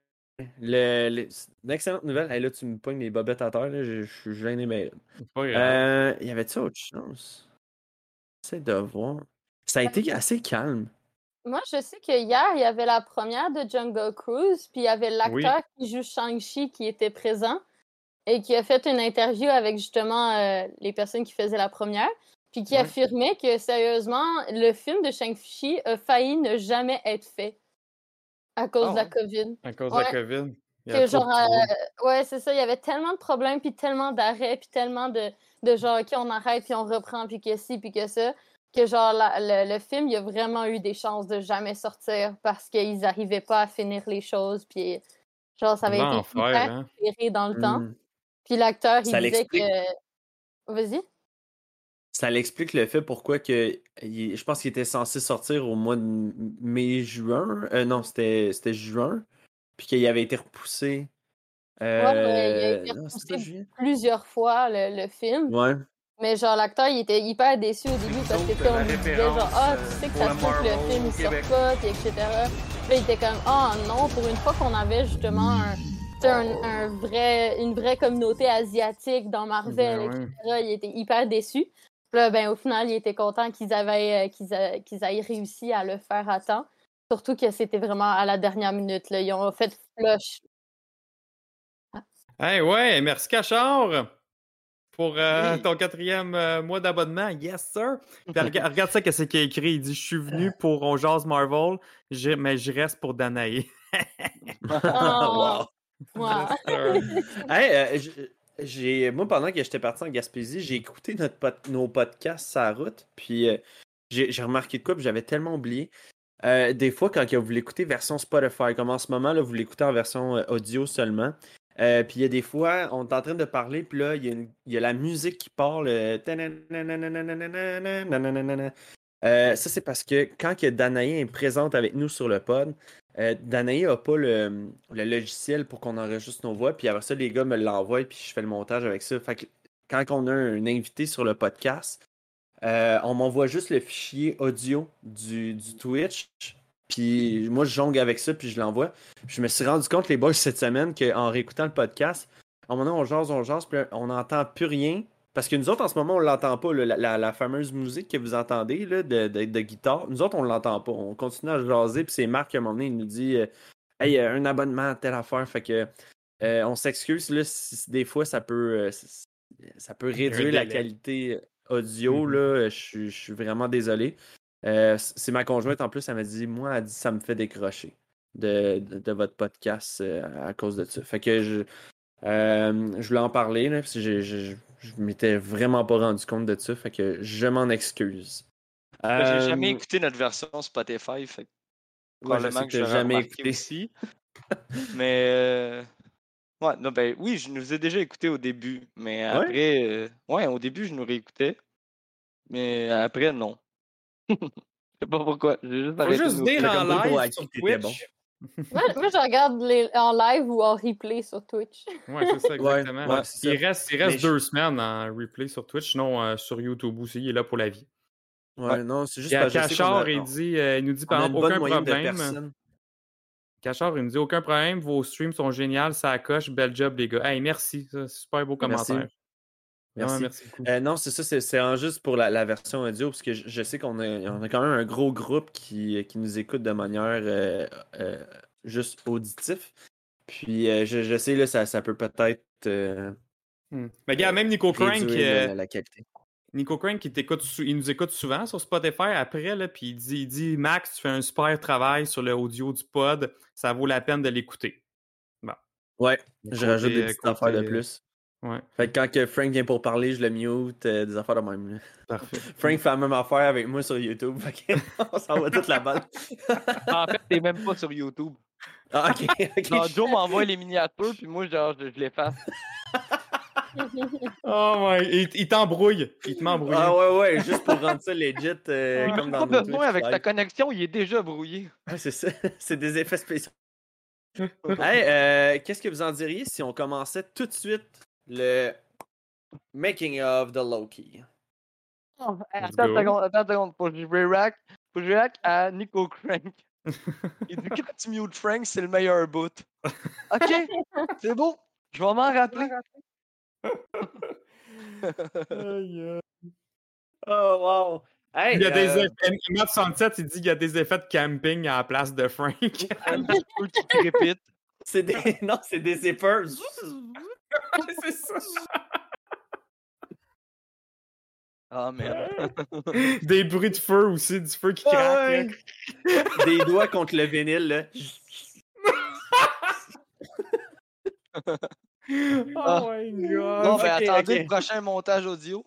Speaker 1: Le, une excellente nouvelle. Hey, là, tu me pognes les bobettes à terre. là. Je, je suis gêné, mais. Euh, y avait-tu autre chose? C'est de voir. Ça a été assez calme.
Speaker 4: Moi, je sais que hier, il y avait la première de Jungle Cruise, puis il y avait
Speaker 3: Oui.
Speaker 4: l'acteur qui joue Shang-Chi qui était présent et qui a fait une interview avec justement euh, les personnes qui faisaient la première, puis qui
Speaker 3: Ouais.
Speaker 4: affirmait que sérieusement, le film de Shang-Chi a failli ne jamais être fait à cause de la
Speaker 2: ouais.
Speaker 4: COVID.
Speaker 3: À cause
Speaker 4: ouais.
Speaker 3: de la COVID. Il y a
Speaker 4: genre, euh, ouais, c'est ça, il y avait tellement de problèmes, puis tellement d'arrêts, puis tellement de, de genre, OK, on arrête, puis on reprend, puis que ci, puis que ça, que genre, la- le, le film, il a vraiment eu des chances de jamais sortir parce qu'ils n'arrivaient pas à finir les choses, puis genre, ça avait été hyper
Speaker 3: hein.
Speaker 4: dans le temps.
Speaker 1: Hmm.
Speaker 4: Puis l'acteur, il
Speaker 1: Ça
Speaker 4: disait que... Vas-y.
Speaker 1: Ça l'explique le fait pourquoi que il- je pense qu'il était censé sortir au mois de mai-juin. Euh, non, c'était c'était juin. Puis qu'il avait été repoussé. Euh,
Speaker 4: Ouais, ouais, il a été
Speaker 1: pas
Speaker 4: repoussé plusieurs fois, le, le film.
Speaker 1: Ouais.
Speaker 4: Mais genre, l'acteur, il était hyper déçu au début parce que comme il disait genre, ah,
Speaker 2: euh,
Speaker 4: tu sais que ça se peut que le film il sort pas, etc. Puis là, il était comme, ah non, pour une fois qu'on avait justement un, tu sais, un, un vrai, une vraie communauté asiatique dans Marvel,
Speaker 3: Ben ouais.
Speaker 4: etc., il était hyper déçu. Puis là, ben, au final, il était content qu'ils avaient, euh, qu'ils a- qu'ils aient réussi à le faire à temps. Surtout que c'était vraiment à la dernière minute. Là. Ils ont fait flush.
Speaker 3: Hey, ouais, merci Cachard pour euh,
Speaker 1: Oui.
Speaker 3: ton quatrième euh, mois d'abonnement. Yes, sir. Puis regarde ça, qu'est-ce qu'il a écrit. Il dit Je suis venu pour On Jase Marvel, mais je reste pour Danae.
Speaker 4: Oh, ouais.
Speaker 1: Hey, euh, j'ai, moi, pendant que j'étais parti en Gaspésie, j'ai écouté notre nos podcasts sur la route. Puis euh, j'ai, j'ai remarqué de quoi, puis j'avais tellement oublié. Euh, des fois, quand vous l'écoutez version Spotify, comme en ce moment, là, vous l'écoutez en version audio seulement. Euh, puis il y a des fois, on est en train de parler, puis là, il y, a la musique qui parle. Ça, c'est parce que quand que est présente avec nous sur le pod, euh, Danae n'a pas le, logiciel pour qu'on enregistre nos voix. Puis après ça, les gars me l'envoient, puis je fais le montage avec ça. Fait que quand on a un invité sur le podcast, on m'envoie juste le fichier audio du Twitch puis moi, je jongle avec ça, puis je l'envoie. Puis je me suis rendu compte, les boys, cette semaine, qu'en réécoutant le podcast, à un moment donné, on jase, on jase, puis on n'entend plus rien. Parce que nous autres, en ce moment, on l'entend pas, là, la, la- la fameuse musique que vous entendez là, de, de- de guitare. Nous autres, on l'entend pas. On continue à jaser, puis c'est Marc, à un moment donné, il nous dit euh, Hey, euh, un abonnement à telle affaire. Fait que euh, on s'excuse, là, si, des fois, ça peut, euh, ça peut réduire la qualité audio.
Speaker 3: Mhm.
Speaker 1: là. Je suis- je suis vraiment désolé. Euh, c'est ma conjointe, en plus, elle m'a dit Moi, elle dit ça me fait décrocher de, de, de votre podcast euh, à cause de ça. Fait que je, euh, je voulais en parler, là, parce que je, je, je m'étais vraiment pas rendu compte de ça. Fait que je m'en excuse.
Speaker 2: J'ai jamais écouté notre version Spotify, fait que
Speaker 1: ouais, je que
Speaker 2: je
Speaker 1: jamais écouté.
Speaker 2: aussi. Mais Ouais, non, ben oui, je nous ai déjà écouté au début, mais après, ouais, au début, je nous réécoutais, mais après, non. Je sais pas pourquoi. J'ai juste
Speaker 3: Faut juste
Speaker 2: nous-
Speaker 3: dire
Speaker 1: C'est
Speaker 3: en live sur
Speaker 1: bon.
Speaker 3: Twitch.
Speaker 4: Moi, moi, je regarde les, en live ou en replay sur Twitch.
Speaker 3: Ouais, c'est ça, exactement.
Speaker 1: ouais, c'est
Speaker 3: il
Speaker 1: ça.
Speaker 3: reste, il reste
Speaker 1: Mais je-
Speaker 3: deux semaines en replay sur Twitch, sinon euh, sur YouTube aussi, il est là pour la vie.
Speaker 1: Ouais, non, c'est juste
Speaker 3: Il y a Cachard, il, dit, euh, il nous dit par exemple aucun problème. Cachard, il nous dit aucun problème, vos streams sont géniaux, ça coche, bel job les gars. Hey, merci, ça, super beau
Speaker 1: Merci.
Speaker 3: commentaire.
Speaker 1: Merci. Euh, non, c'est ça, c'est en juste pour la, la version audio, parce que je, je sais qu'on a, on a quand même un gros groupe qui, qui nous écoute de manière euh, euh, juste auditif. Puis je, je sais, là, ça, ça peut peut-être
Speaker 3: Hmm. Mais gars, même Nico Crank,
Speaker 1: la, la qualité.
Speaker 3: Nico t'écoute sou- il nous écoute souvent sur Spotify après, là, puis il dit, il dit Max, tu fais un super travail sur le audio du pod, ça vaut la peine de l'écouter.
Speaker 1: Ouais,
Speaker 3: Le
Speaker 1: je rajoute des petites affaires de plus.
Speaker 3: Ouais,
Speaker 1: Fait que quand que Frank vient pour parler, je le mute, euh, des affaires de même. là.
Speaker 3: parfait.
Speaker 1: Frank fait la même affaire avec moi sur YouTube. Fait que on s'en va toute la balle.
Speaker 2: En fait, t'es même pas sur YouTube.
Speaker 1: Ah, ok.
Speaker 2: Genre, Joe m'envoie les miniatures, puis moi, genre, je, je l'efface.
Speaker 3: Oh ouais, il, il t'embrouille. Il te m'embrouille.
Speaker 1: Ah ouais, ouais, juste pour rendre ça legit euh, comme dans
Speaker 2: pas besoin
Speaker 1: Twitch
Speaker 2: avec ta connexion, il est déjà brouillé.
Speaker 1: Ouais, c'est ça, c'est des effets spéciaux. hey, euh, qu'est-ce que vous en diriez si on commençait tout de suite le making of the Loki?
Speaker 2: Oh, attends une seconde, attends une seconde. Faut que je réac, faut que je réac à Nico Crank. Il dit quand tu mute Frank, c'est le meilleur bout. Ok, c'est beau. Je vais m'en rappeler.
Speaker 1: Oh wow! Hey,
Speaker 3: Il y a des
Speaker 1: euh,
Speaker 3: effets. Matt Sunset, il dit qu'il y a des effets de camping à la place de Frank.
Speaker 2: Un petit peu qui crépite.
Speaker 1: c'est des... Non, c'est des zippers.
Speaker 3: c'est ça.
Speaker 2: Ah merde.
Speaker 3: Des bruits de feu aussi, du feu qui craque.
Speaker 1: ouais. des doigts contre le vinyle, là.
Speaker 3: Oh my god.
Speaker 2: Bon, ben
Speaker 1: ok,
Speaker 2: attendez le prochain montage audio.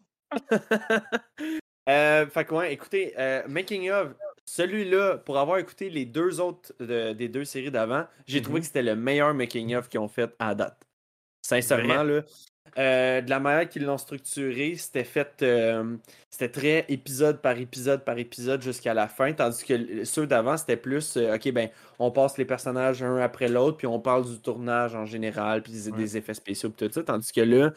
Speaker 1: Euh, fait que ouais, écoutez, euh, Making of, celui-là, pour avoir écouté les deux autres de- des deux séries d'avant, j'ai trouvé
Speaker 3: Mhm.
Speaker 1: que c'était le meilleur Making of qu'ils ont fait à date. Sincèrement, là. euh, de la manière qu'ils l'ont structuré, c'était fait. euh, c'était très épisode par épisode par épisode jusqu'à la fin, tandis que ceux d'avant, c'était plus. euh, ok, ben, on passe les personnages un après l'autre, puis on parle du tournage en général, puis des,
Speaker 3: Ouais.
Speaker 1: des effets spéciaux, puis tout ça. Tandis que là,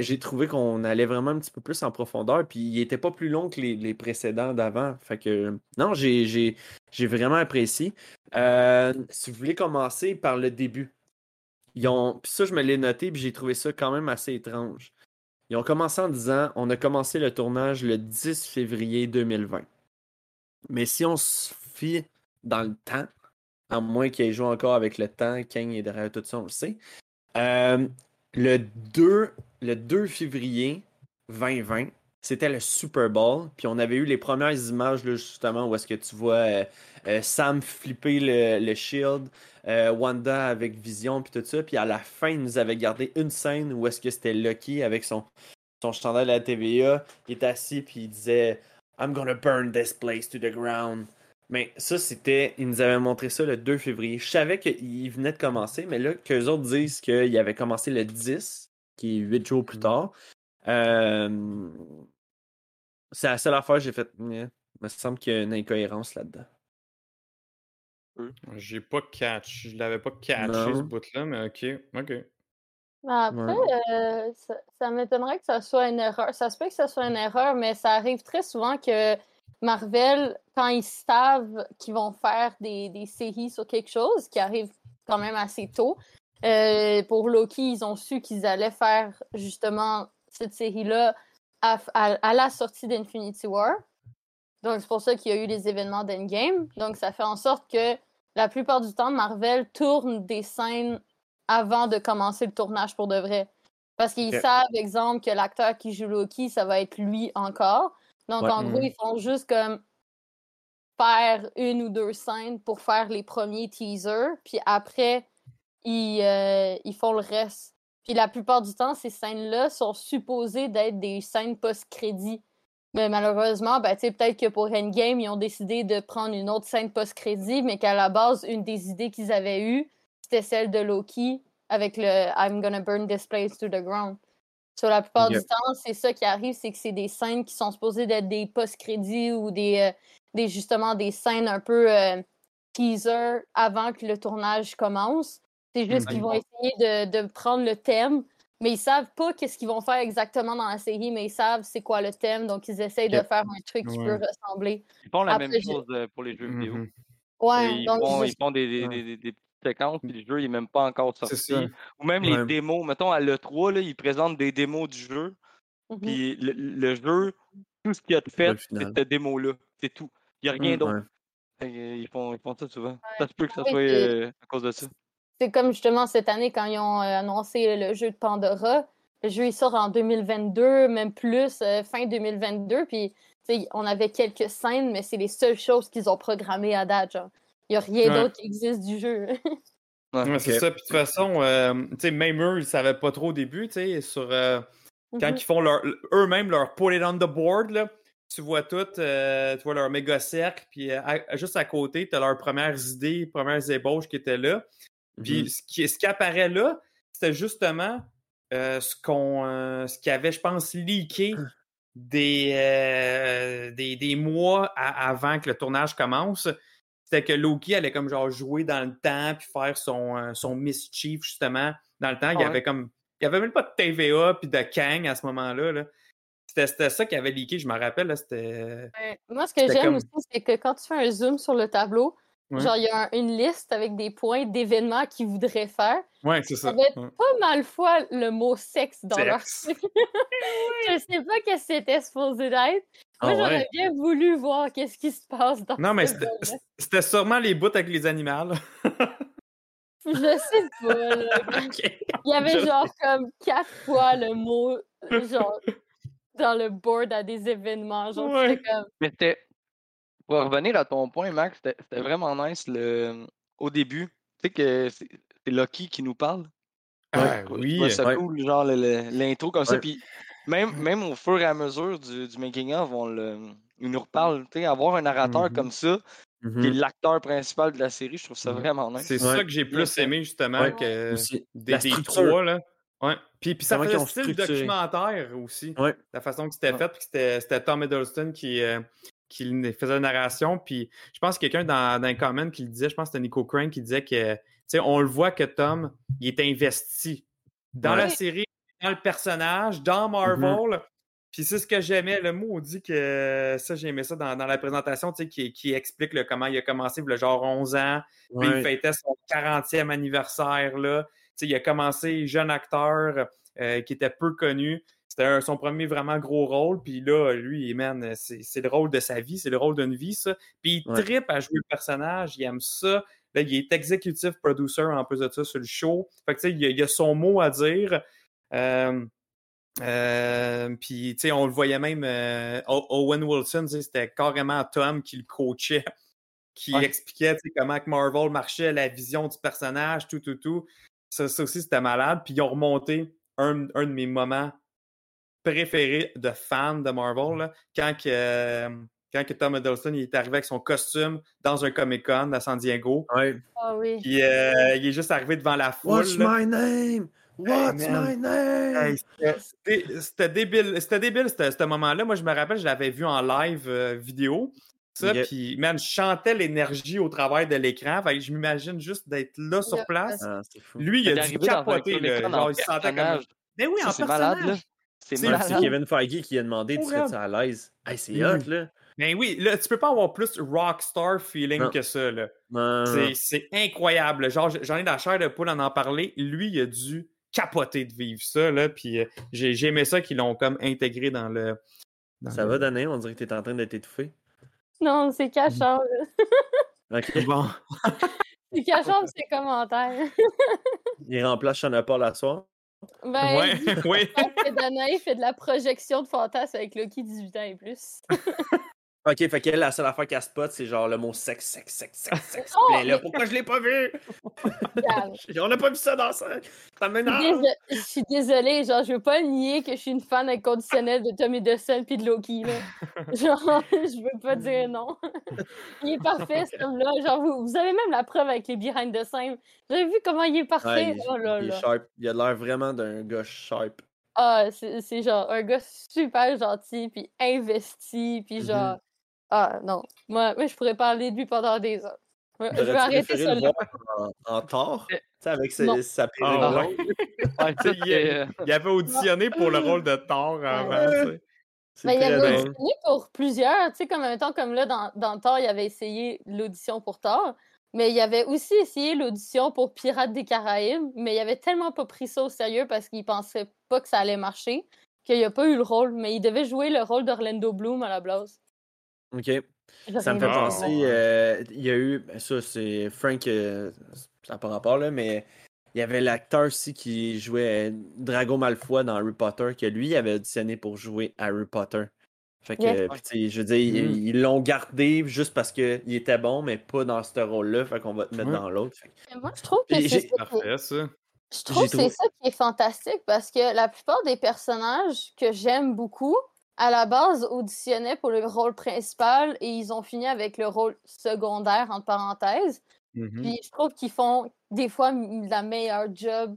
Speaker 1: j'ai trouvé qu'on allait vraiment un petit peu plus en profondeur, puis il était pas plus long que les, les précédents d'avant. Fait que, non, j'ai, j'ai, j'ai vraiment apprécié. Si vous voulez commencer par le début, puis ça, je me l'ai noté, puis j'ai trouvé ça quand même assez étrange. Ils ont commencé en disant on a commencé le tournage le 10 février 2020. Mais si on se fie dans le temps, à moins qu'il ait joué encore avec le temps, Kang est derrière tout ça, on le sait. euh, le, 2, le 2 février 2020, c'était le Super Bowl. Puis on avait eu les premières images, là, justement, où est-ce que tu vois euh, euh, Sam flipper le, le shield, euh, Wanda avec Vision, puis tout ça. Puis à la fin, il nous avait gardé une scène où est-ce que c'était Lucky avec son, son chandail de la TVA. Il est assis, puis il disait I'm gonna burn this place to the ground. Mais ça, c'était. Ils nous avaient montré ça le 2 février. Je savais qu'il venait de commencer, mais là, qu'eux autres disent qu'il avait commencé le 10, qui est 8 jours plus tard. Euh, C'est la seule affaire que j'ai fait. Il me semble qu'il y a une incohérence là-dedans.
Speaker 3: J'ai pas catch. Je l'avais pas catché
Speaker 1: Non.
Speaker 3: ce bout-là, mais ok. Ok.
Speaker 4: Mais après, euh, ça, ça m'étonnerait que ça soit une erreur. Ça se peut que ça soit une erreur, mais ça arrive très souvent que Marvel, quand ils savent qu'ils vont faire des, des séries sur quelque chose, qui arrive quand même assez tôt, euh, pour Loki, ils ont su qu'ils allaient faire justement cette série-là à, à- à la sortie d'Infinity War. Donc, c'est pour ça qu'il y a eu les événements d'Endgame. Donc, ça fait en sorte que la plupart du temps, Marvel tourne des scènes avant de commencer le tournage pour de vrai. Parce qu'ils
Speaker 1: Ok.
Speaker 4: savent, exemple, que l'acteur qui joue Loki, ça va être lui encore. Donc,
Speaker 1: Ouais.
Speaker 4: en gros,
Speaker 3: Mhm.
Speaker 4: ils font juste comme faire une ou deux scènes pour faire les premiers teasers. Puis après, ils, euh, ils font le reste. Puis la plupart du temps, ces scènes-là sont supposées d'être des scènes post-crédit. Mais malheureusement, ben, tu sais, peut-être que pour Endgame, ils ont décidé de prendre une autre scène post-crédit, mais qu'à la base, une des idées qu'ils avaient eues, c'était celle de Loki avec le I'm gonna burn this place to the ground. Sur la plupart du temps, c'est ça qui arrive, c'est que c'est des scènes qui sont supposées d'être des post-crédits ou des, euh, des justement des scènes un peu euh, teaser avant que le tournage commence. C'est juste
Speaker 1: Mhm.
Speaker 4: qu'ils vont essayer de, de prendre le thème, mais ils savent pas qu'est-ce qu'ils vont faire exactement dans la série, mais ils savent c'est quoi le thème, donc ils essayent de faire un truc qui peut ressembler.
Speaker 2: Ils font la
Speaker 4: Après,
Speaker 2: même chose euh, pour les jeux vidéo.
Speaker 3: Mhm.
Speaker 4: Ouais,
Speaker 2: ils,
Speaker 4: donc
Speaker 2: font,
Speaker 4: je-
Speaker 2: ils font des, des,
Speaker 1: Ouais.
Speaker 2: des, des- des petites séquences, puis le jeu il est même pas encore sorti.
Speaker 3: ça.
Speaker 2: Ou même les démos. Mettons à l'E3, là, ils présentent des démos du jeu.
Speaker 4: Mhm.
Speaker 2: Puis le, le jeu, tout ce qu'il y a de fait, c'est cette démo-là. C'est tout. Il n'y a rien
Speaker 1: Mm,
Speaker 2: d'autre. euh, Ils, font, ils font ça souvent. Ça se peut que ça soit euh, à cause de ça.
Speaker 4: C'est comme justement cette année quand ils ont euh, annoncé le jeu de Pandora. Le jeu il sort en 2022, même plus, euh, fin 2022. Puis tu sais, on avait quelques scènes, mais c'est les seules choses qu'ils ont programmées à date. genre. Il n'y a rien
Speaker 3: Ouais.
Speaker 4: d'autre qui existe du jeu.
Speaker 3: Ouais, c'est ça. Puis de toute façon, euh, tu sais, même eux, ils savaient pas trop au début, tu sais, sur euh, quand
Speaker 4: Mhm.
Speaker 3: ils font leur eux-mêmes leur put it on the board, là, tu vois tout, euh, tu vois leur méga cercle, puis euh, à- juste à côté, tu as leurs premières idées, premières ébauches qui étaient là. Puis
Speaker 1: Mhm.
Speaker 3: ce, qui, ce qui apparaît là, c'était justement euh, ce qu'on euh, ce qui avait, je pense, leaké des, euh, des, des mois avant que le tournage commence. C'était que Loki allait comme genre jouer dans le temps puis faire son, euh, son mischief justement dans le temps. Il y
Speaker 2: ouais.
Speaker 3: avait comme. Il n'y avait même pas de TVA puis de Kang à ce moment-là. Là. C'était, c'était ça qui avait leaké, je me rappelle. Là, c'était.
Speaker 4: Ouais. Moi, ce que j'aime
Speaker 3: comme-
Speaker 4: aussi, c'est que quand tu fais un zoom sur le tableau,
Speaker 3: Ouais.
Speaker 4: genre, il y a un- une liste avec des points d'événements qu'ils voudraient faire.
Speaker 3: Ouais, c'est ça.
Speaker 4: Ça va être
Speaker 3: Ouais.
Speaker 4: pas mal fois le mot sexe dans leur truc. Je sais pas qu'est-ce que c'était supposé être. Moi,
Speaker 1: Ah ouais?
Speaker 4: j'aurais bien voulu voir qu'est-ce qui se passe dans
Speaker 3: Non, mais
Speaker 4: ce
Speaker 3: c'était, sûrement les bouts avec les animaux.
Speaker 4: Je sais pas, là. Il y avait
Speaker 3: Je-
Speaker 4: genre comme quatre fois le mot, genre, dans le board à des événements. Genre, comme...
Speaker 2: Mais c'était. Pour revenir à ton point, Max, c'était vraiment nice le... au début. Tu sais que c'est Lucky qui nous parle.
Speaker 3: Ah, oui.
Speaker 2: ça
Speaker 1: Ouais.
Speaker 2: cool, genre l'intro comme ça. Puis même, même au fur et à mesure du, du making-of, on le, il nous reparle. Tu sais, avoir un narrateur
Speaker 3: Mhm.
Speaker 2: comme ça, qui est
Speaker 1: Mhm.
Speaker 2: l'acteur principal de la série, je trouve ça
Speaker 3: Mhm.
Speaker 2: vraiment nice.
Speaker 3: C'est
Speaker 1: Ouais.
Speaker 3: ça que j'ai plus aimé, justement,
Speaker 1: Ouais.
Speaker 3: que
Speaker 1: Aussi.
Speaker 3: des, des trois, là. Ouais. Puis, puis ça faisait style
Speaker 1: structuré.
Speaker 3: documentaire aussi.
Speaker 1: Ouais.
Speaker 3: La façon que c'était
Speaker 1: Ouais.
Speaker 3: fait, puis c'était Tom Hiddleston qui, euh, qui faisait la narration. Puis je pense que quelqu'un dans, dans les comments qui le disait, je pense que c'était Nico Crane qui disait que, tu sais, on le voit que Tom, il est investi dans
Speaker 1: Ouais.
Speaker 3: la série, dans le personnage, dans Marvel. Puis c'est ce que j'aimais, le mot dit que ça, j'aimais ça dans, dans la présentation, tu sais, qui, qui explique là, comment il a commencé, a genre 11 ans, puis il fêtait son 40e anniversaire. Là. Tu sais, il a commencé jeune acteur euh, qui était peu connu. C'était son premier vraiment gros rôle. Puis là, lui, man, c'est le rôle de sa vie, c'est le rôle d'une vie, ça. Puis il
Speaker 1: Ouais.
Speaker 3: tripe à jouer le personnage, il aime ça. Là, il est executive producer en plus de ça sur le show. Fait que tu sais, il, a- il y a son mot à dire. Euh, euh, puis, tu sais, on le voyait même, euh, Owen Wilson, c'était carrément Tom qui le coachait, qui
Speaker 2: Ouais.
Speaker 3: expliquait comment que Marvel marchait, la vision du personnage, tout, tout, tout. Ça, ça aussi, c'était malade. Puis ils ont remonté un, un de mes moments préférés de fan de Marvel, là, quand, que, euh, quand que Tom Hiddleston il est arrivé avec son costume dans un Comic-Con à San Diego.
Speaker 1: Ouais.
Speaker 4: Ah oui.
Speaker 3: Puis euh, il est juste arrivé devant la foule.
Speaker 1: What's
Speaker 3: là.
Speaker 1: my name? What's my name?
Speaker 3: Hey, c'était- débile, c'était débile ce moment-là. Moi, je me rappelle, je l'avais vu en live euh, vidéo. Ça, puis, man, je chantais l'énergie au travers de l'écran. Je m'imagine juste d'être là sur place.
Speaker 1: Ah.
Speaker 3: Lui, il a dû
Speaker 2: dans
Speaker 3: capoter.
Speaker 2: Comic-Con
Speaker 3: là.
Speaker 2: en
Speaker 3: Genre, il se sentait comme.
Speaker 2: personnage.
Speaker 3: Mais oui,
Speaker 2: Ça,
Speaker 3: en personnage.
Speaker 2: Malade.
Speaker 1: C'est Kevin Feige qui a demandé, tu
Speaker 3: elle.
Speaker 1: à l'aise? Hey, c'est
Speaker 3: Mhm.
Speaker 1: hot, là.
Speaker 3: Mais oui, là, tu peux pas avoir plus rockstar feeling
Speaker 1: Non.
Speaker 3: que ça. Là. C'est- incroyable. Genre, j'en ai la chair de poule en en parler. Lui, il a dû capoter de vivre ça. Là, puis euh, j'ai aimé ça qu'ils l'ont comme intégré dans le. dans
Speaker 1: Ça
Speaker 3: le-
Speaker 1: va, Danae? On dirait que t'es en train d'être étouffé.
Speaker 4: Non, c'est cachant. là.
Speaker 1: Ok.
Speaker 3: Bon.
Speaker 4: C'est cachant de ses commentaires.
Speaker 1: Il remplace Sean Paul à soir.
Speaker 4: Ben,
Speaker 3: Ouais, oui.
Speaker 4: fait de la projection de fantasmes avec Loki 18 ans et plus.
Speaker 1: Ok, fait qu'elle, la seule affaire qu'elle spot, c'est genre le mot sexe, sexe, sexe, sexe, sexe.
Speaker 4: Oh,
Speaker 1: est là,
Speaker 4: mais-
Speaker 1: pourquoi je l'ai pas vu? On n'a pas vu ça dans ça. Ça
Speaker 4: Je suis
Speaker 1: m'énerve.
Speaker 4: Je suis désolée, genre, je veux pas nier que je suis une fan inconditionnelle de Tommy Hiddleston puis de Loki, là. Genre, je veux pas dire non. Il est parfait, ce homme-là. Genre, vous, vous avez même la preuve avec les behind the scenes. Vous avez vu comment il est
Speaker 1: Ouais,
Speaker 4: parfait?
Speaker 1: il,
Speaker 4: oh là
Speaker 1: il est
Speaker 4: là.
Speaker 1: sharp. Il a l'air vraiment d'un gars sharp.
Speaker 4: Ah, c'est c'est genre un gars super gentil, puis investi, puis
Speaker 1: Mhm.
Speaker 4: genre... Ah, non. Moi, moi, je pourrais parler de lui pendant des heures. Ouais, Je vais arrêter ça
Speaker 1: le
Speaker 4: là.
Speaker 1: voir en, en tort? Tu sais, avec ses- sa perruque
Speaker 3: Ah.
Speaker 2: Ouais,
Speaker 3: il,
Speaker 2: euh,
Speaker 3: il avait auditionné pour le rôle de Thor avant,
Speaker 4: Mais il
Speaker 1: très
Speaker 4: avait auditionné pour plusieurs, tu sais, comme un temps comme là, dans, dans Thor, il avait essayé l'audition pour Thor, mais il avait aussi essayé l'audition pour Pirates des Caraïbes, mais il avait tellement pas pris ça au sérieux parce qu'il pensait pas que ça allait marcher, qu'il a pas eu le rôle, mais il devait jouer le rôle d'Orlando Bloom à la base.
Speaker 1: Ok. Ça me fait.
Speaker 3: Ah,
Speaker 1: penser,
Speaker 3: ouais.
Speaker 1: euh, il y a eu, ben ça c'est Frank, euh, ça n'a pas rapport là, mais il y avait l'acteur aussi qui jouait euh, Drago Malfoy dans Harry Potter, que lui il avait auditionné pour jouer Harry Potter. Fait que,
Speaker 4: Yes.
Speaker 1: je veux dire, ils-
Speaker 3: Mm.
Speaker 1: ils l'ont gardé juste parce qu'il était bon, mais pas dans ce rôle-là, fait qu'on va te mettre dans l'autre. Que-
Speaker 4: Moi, je trouve que c'est
Speaker 1: j'ai-
Speaker 4: ça qui est-
Speaker 3: Parfait, ça.
Speaker 4: Je trouve que c'est ça qui est fantastique parce que la plupart des personnages que j'aime beaucoup, à la base, auditionnaient pour le rôle principal et ils ont fini avec le rôle secondaire, entre parenthèses.
Speaker 3: Mhm.
Speaker 4: Puis je trouve qu'ils font des fois la meilleure job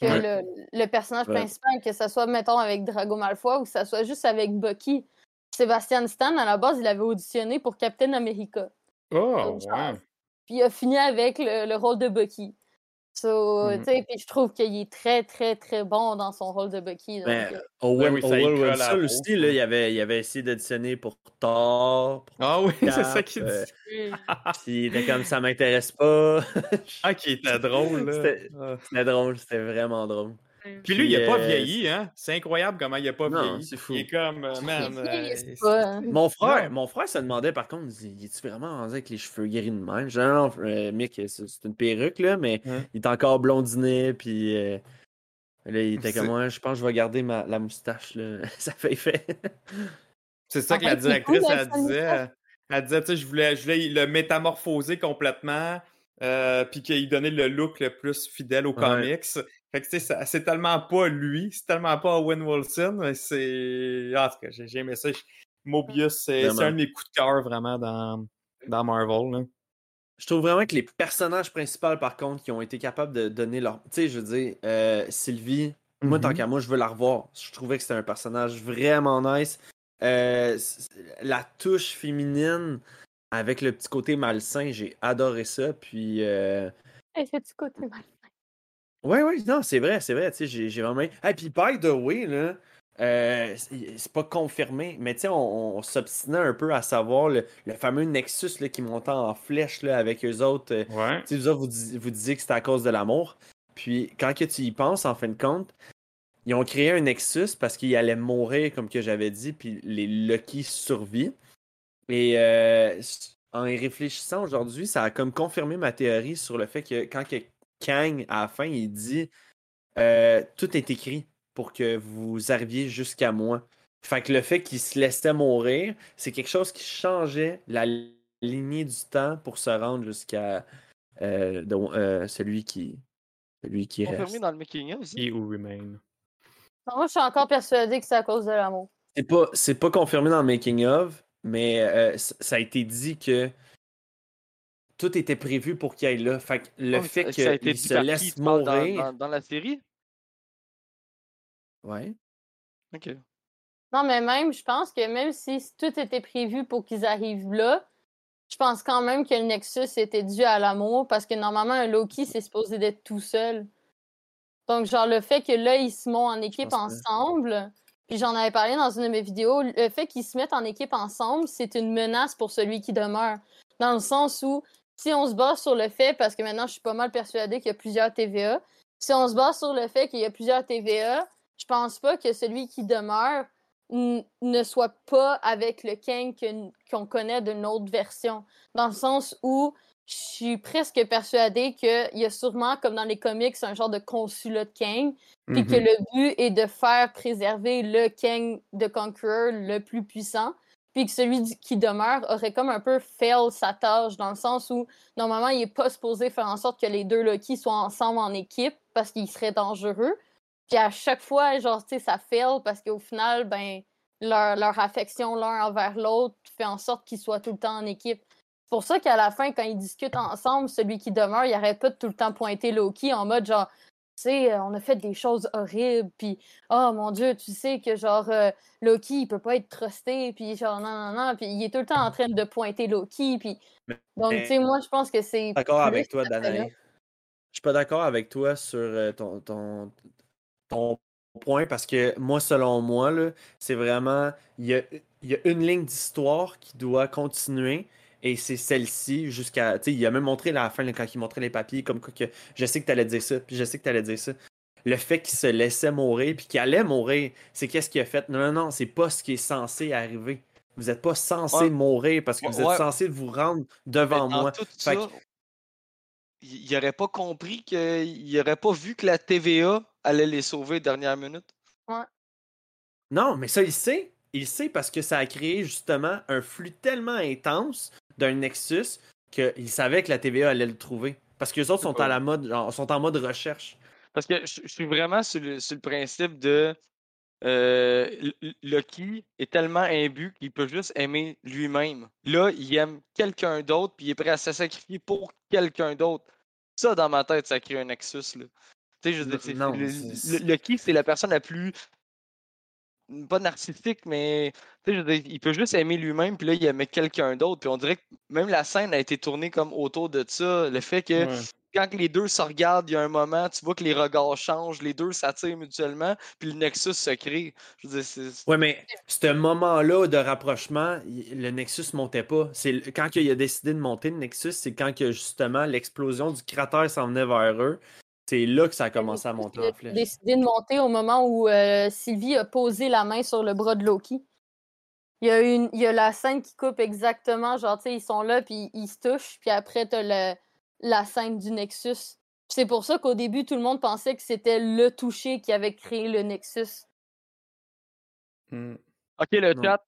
Speaker 4: que
Speaker 1: Ouais.
Speaker 4: le, le personnage
Speaker 1: Ouais.
Speaker 4: principal, que ce soit, mettons, avec Drago Malfoy ou que ce soit juste avec Bucky. Sébastien Stan, à la base, il avait auditionné pour Captain America.
Speaker 3: Oh, ouais.
Speaker 4: Puis il a fini avec le, le rôle de Bucky. So, tu sais, puis je trouve qu'il est très, très, très bon dans son rôle de Bucky. donc,
Speaker 1: Ben,
Speaker 4: euh,
Speaker 1: Owen,
Speaker 3: oui,
Speaker 1: Owen Wilson aussi, là, il avait, il avait essayé d'auditionner pour Thor, pour
Speaker 3: Ah oui, c'est ça qu'il
Speaker 1: euh,
Speaker 3: dit.
Speaker 1: puis il était comme ça m'intéresse pas.
Speaker 3: Ah, qui était drôle.
Speaker 1: C'était-
Speaker 3: Ah.
Speaker 1: C'était drôle, c'était vraiment drôle.
Speaker 3: Puis lui, il a pas
Speaker 1: euh,
Speaker 3: vieilli, hein? C'est incroyable comment il a pas
Speaker 1: Non,
Speaker 3: vieilli.
Speaker 1: c'est fou.
Speaker 3: Il est comme, euh, man. euh,
Speaker 4: pas, hein.
Speaker 1: Mon frère,
Speaker 3: Non.
Speaker 1: mon frère se demandait par contre, il est-tu vraiment rendu avec les cheveux gris de même? Euh, Mick, c'est une perruque, là, mais
Speaker 3: Hein?
Speaker 1: il est encore blondinet, puis euh, là, il était comme, ouais, je pense que je vais garder ma, la moustache, là. ça fait effet.
Speaker 3: C'est ça que la directrice,
Speaker 4: cool,
Speaker 3: elle disait. Elle disait, tu sais, je voulais, je voulais le métamorphoser complètement, euh, puis qu'il donnait le look le plus fidèle aux
Speaker 1: Ouais.
Speaker 3: comics. Fait que, tu sais, c'est tellement pas lui, c'est tellement pas Owen Wilson, mais c'est. Ah, en tout cas, j'ai aimé ça. Mobius, c'est un de mes coups de cœur vraiment dans, dans Marvel. là.
Speaker 1: Je trouve vraiment que les personnages principaux, par contre, qui ont été capables de donner leur. Tu sais, je veux dire, euh, Sylvie, moi, tant
Speaker 3: Mhm.
Speaker 1: qu'à moi, je veux la revoir. Je trouvais que c'était un personnage vraiment nice. Euh, la touche féminine avec le petit côté malsain, j'ai adoré ça. Puis. Euh...
Speaker 4: Hey, fais-tu côté mal?
Speaker 1: Ouais, ouais, non, c'est vrai, c'est vrai. Tu sais, j'ai j'ai vraiment. Et puis, by the way, là. euh, c'est c'est pas confirmé, mais tu sais, on, on s'obstinait un peu à savoir le, le fameux Nexus là, qui montait en flèche là, avec eux autres. euh,
Speaker 3: Ouais.
Speaker 1: tu sais, vous autres, vous, vous disiez que c'était à cause de l'amour. Puis quand que tu y penses, en fin de compte, ils ont créé un Nexus parce qu'il allait mourir, comme que j'avais dit, puis les Lucky survivent. Et euh, en y réfléchissant aujourd'hui, ça a comme confirmé ma théorie sur le fait que quand que Kang, à la fin, il dit euh, Tout est écrit pour que vous arriviez jusqu'à moi. Fait que le fait qu'il se laissait mourir, c'est quelque chose qui changeait la lignée du temps pour se rendre jusqu'à euh, euh, celui qui celui qui
Speaker 2: confirmé
Speaker 1: reste.
Speaker 2: dans le making of aussi.
Speaker 3: Et who remain.
Speaker 4: Non, moi, je suis encore persuadée que c'est à cause de l'amour.
Speaker 1: C'est pas c'est pas confirmé dans le making of, mais euh, ça a été dit que tout était prévu pour qu'il aille là. Fait que le
Speaker 2: Oh,
Speaker 1: fait
Speaker 2: ça- ça a été
Speaker 1: qu'il
Speaker 2: dit
Speaker 1: se laisse
Speaker 2: dans-
Speaker 1: mourir.
Speaker 2: Dans, dans la série?
Speaker 1: Ouais.
Speaker 2: Ok.
Speaker 4: Non, mais même, je pense que même si tout était prévu pour qu'ils arrivent là, je pense quand même que le Nexus était dû à l'amour parce que normalement, un Loki, c'est supposé d'être tout seul. Donc, genre, le fait que là, ils se montent en équipe
Speaker 1: que-
Speaker 4: ensemble, puis j'en avais parlé dans une de mes vidéos, le fait qu'ils se mettent en équipe ensemble, c'est une menace pour celui qui demeure. Dans le sens où, si on se base sur le fait, parce que maintenant, je suis pas mal persuadée qu'il y a plusieurs TVA, si on se base sur le fait qu'il y a plusieurs TVA, je pense pas que celui qui demeure ne soit pas avec le Kang qu'on connaît d'une autre version. Dans le sens où je suis presque persuadée qu'il y a sûrement, comme dans les comics, un genre de consulat de Kang, puis que
Speaker 3: Mhm.
Speaker 4: le but est de faire préserver le Kang de Conqueror le plus puissant, puis que celui qui demeure aurait comme un peu fail sa tâche, dans le sens où, normalement, il est pas supposé faire en sorte que les deux Loki soient ensemble en équipe, parce qu'il serait dangereux. Puis à chaque fois, genre, tu sais, ça fail, parce qu'au final, ben, leur, leur affection l'un envers l'autre fait en sorte qu'ils soient tout le temps en équipe. C'est pour ça qu'à la fin, quand ils discutent ensemble, celui qui demeure, il arrête pas de tout le temps pointer Loki en mode genre, sais, on a fait des choses horribles, puis oh mon dieu, tu sais que genre euh, Loki, il peut pas être trusté, puis genre non, non, non, puis il est tout le temps en train de pointer Loki, puis donc tu sais, moi je pense que c'est.
Speaker 1: d'accord avec toi. Danae. Je suis pas d'accord avec toi sur ton, ton, ton point parce que moi, selon moi, c'est vraiment. Il y a, il y a une ligne d'histoire qui doit continuer et c'est celle-ci jusqu'à. Tu sais, il a même montré la fin là, quand il montrait les papiers, comme quoi que je sais que tu allais dire ça, puis je sais que tu allais dire ça. Le fait qu'il se laissait mourir puis qu'il allait mourir, c'est qu'est-ce qu'il a fait? Non, non, non, c'est pas ce qui est censé arriver. Vous n'êtes pas censé
Speaker 2: Ouais.
Speaker 1: mourir parce que vous êtes
Speaker 2: Ouais.
Speaker 1: censé vous rendre devant moi.
Speaker 2: tout
Speaker 1: Fait
Speaker 2: ça,
Speaker 1: que-
Speaker 2: il il aurait pas compris qu'il aurait pas vu que la TVA allait les sauver dernière minute.
Speaker 1: Non, mais ça, il sait. Il sait parce que ça a créé justement un flux tellement intense d'un Nexus qu'il savait que la TVA allait le trouver. Parce que les autres sont, à la mode, genre, sont en mode recherche.
Speaker 2: Parce que je je suis vraiment sur le, sur le principe de euh, Loki est tellement imbu qu'il peut juste aimer lui-même. Là, il aime quelqu'un d'autre, puis il est prêt à se sacrifier pour quelqu'un d'autre. Ça, dans ma tête, ça crée un nexus. Là. Tu sais, je veux dire,
Speaker 1: Non,
Speaker 2: le- Loki, c'est la personne la plus. Pas narcissique, mais tu sais, je veux dire, il peut juste aimer lui-même, puis là, il aimait quelqu'un d'autre. Puis on dirait que même la scène a été tournée comme autour de ça. Le fait que
Speaker 3: Ouais.
Speaker 2: quand les deux se regardent, il y a un moment, tu vois que les regards changent, les deux s'attirent mutuellement, puis le Nexus se crée. Je veux dire, c'est.
Speaker 1: Ouais, mais ce moment-là de rapprochement, le Nexus montait pas. C'est quand il a décidé de monter le Nexus, c'est quand que justement l'explosion du cratère s'en venait vers eux. C'est là que ça a commencé à monter en flèche.
Speaker 4: décidé de monter au moment où euh, Sylvie a posé la main sur le bras de Loki. Il y a, une, il y a la scène qui coupe exactement, genre, tu sais, ils sont là, puis ils se touchent, puis après, t'as le, la scène du Nexus. C'est pour ça qu'au début, tout le monde pensait que c'était le toucher qui avait créé le Nexus.
Speaker 3: Hmm.
Speaker 2: Ok, le
Speaker 1: Non,
Speaker 2: chat,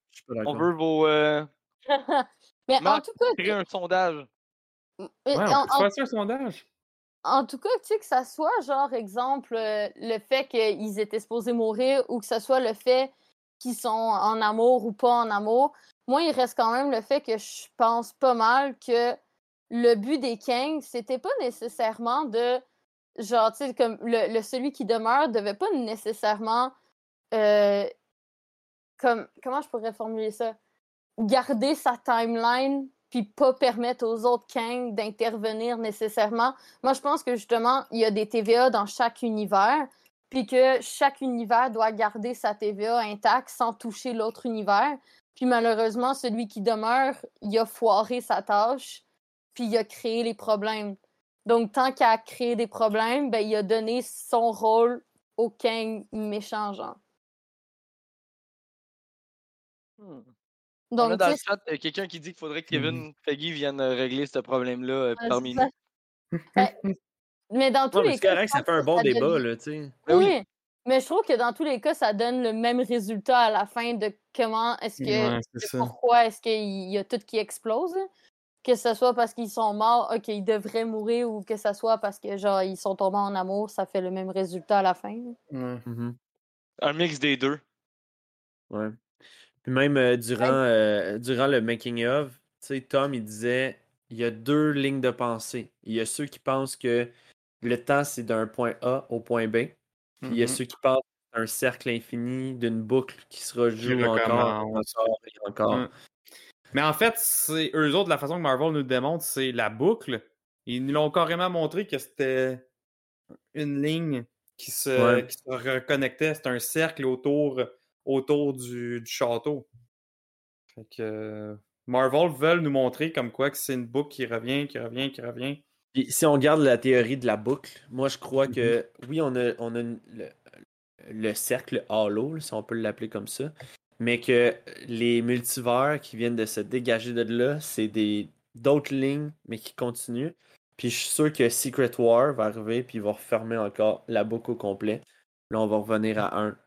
Speaker 2: on veut vos. euh,
Speaker 4: Mais en tout cas,
Speaker 2: créer un sondage.
Speaker 3: Ouais, on peut
Speaker 4: en-
Speaker 3: faire ça un sondage.
Speaker 4: En tout cas, tu sais, que ça soit, genre, exemple, euh, le fait qu'ils étaient supposés mourir ou que ce soit le fait qu'ils sont en amour ou pas en amour, moi, il reste quand même le fait que je pense pas mal que le but des Kings, c'était pas nécessairement de. Genre, tu sais, comme le, le celui qui demeure devait pas nécessairement. euh, comme, comment je pourrais formuler ça? Garder sa timeline puis pas permettre aux autres Kang d'intervenir nécessairement. Moi, je pense que justement, il y a des TVA dans chaque univers, puis que chaque univers doit garder sa TVA intacte sans toucher l'autre univers. Puis malheureusement, celui qui demeure, il a foiré sa tâche, puis il a créé les problèmes. Donc, tant qu'il a créé des problèmes, ben, il a donné son rôle au Kang méchant.
Speaker 2: Hmm.
Speaker 4: Donc,
Speaker 2: on a dans le chat euh, quelqu'un qui dit qu'il faudrait que Kevin Feige vienne euh, régler ce problème-là euh,
Speaker 4: Ouais,
Speaker 2: parmi
Speaker 4: c'est
Speaker 2: nous.
Speaker 4: Ben, mais dans tous
Speaker 1: mais
Speaker 4: les
Speaker 1: c'est
Speaker 4: cas,
Speaker 1: correct,
Speaker 4: je
Speaker 1: ça fait un bon débat, là, tu sais.
Speaker 2: Ben oui.
Speaker 4: Oui, mais je trouve que dans tous les cas, ça donne le même résultat à la fin de comment est-ce que.
Speaker 3: Ouais, c'est.
Speaker 4: Pourquoi est-ce qu'il y a tout qui explose? Que ce soit parce qu'ils sont morts, ok, ils devraient mourir, ou que ce soit parce que genre ils sont tombés en amour, ça fait le même résultat à la fin.
Speaker 1: Mhm.
Speaker 2: Un mix des deux.
Speaker 1: Ouais. Puis même euh, durant, euh, durant le making of, tu sais, Tom, il disait il y a deux lignes de pensée. Il y a ceux qui pensent que le temps, c'est d'un point A au point B. Puis il y a
Speaker 3: Mhm.
Speaker 1: ceux qui pensent que c'est un cercle infini d'une boucle qui se rejoue encore, encore et encore.
Speaker 3: Mais en fait, c'est eux autres, la façon que Marvel nous démontre, c'est la boucle. Ils nous l'ont carrément montré que c'était une ligne qui se,
Speaker 1: Ouais.
Speaker 3: qui se reconnectait. C'était un cercle autour, autour du, du château. Fait que euh, Marvel veulent nous montrer comme quoi que c'est une boucle qui revient, qui revient, qui revient.
Speaker 1: Puis si on garde la théorie de la boucle, moi je crois
Speaker 3: Mhm.
Speaker 1: que oui, on a, on a une- le, le cercle halo, si on peut l'appeler comme ça, mais que les multivers qui viennent de se dégager de là, c'est des d'autres lignes, mais qui continuent. Puis je suis sûr que Secret War va arriver, puis il va refermer encore la boucle au complet. Là, on va revenir à 1.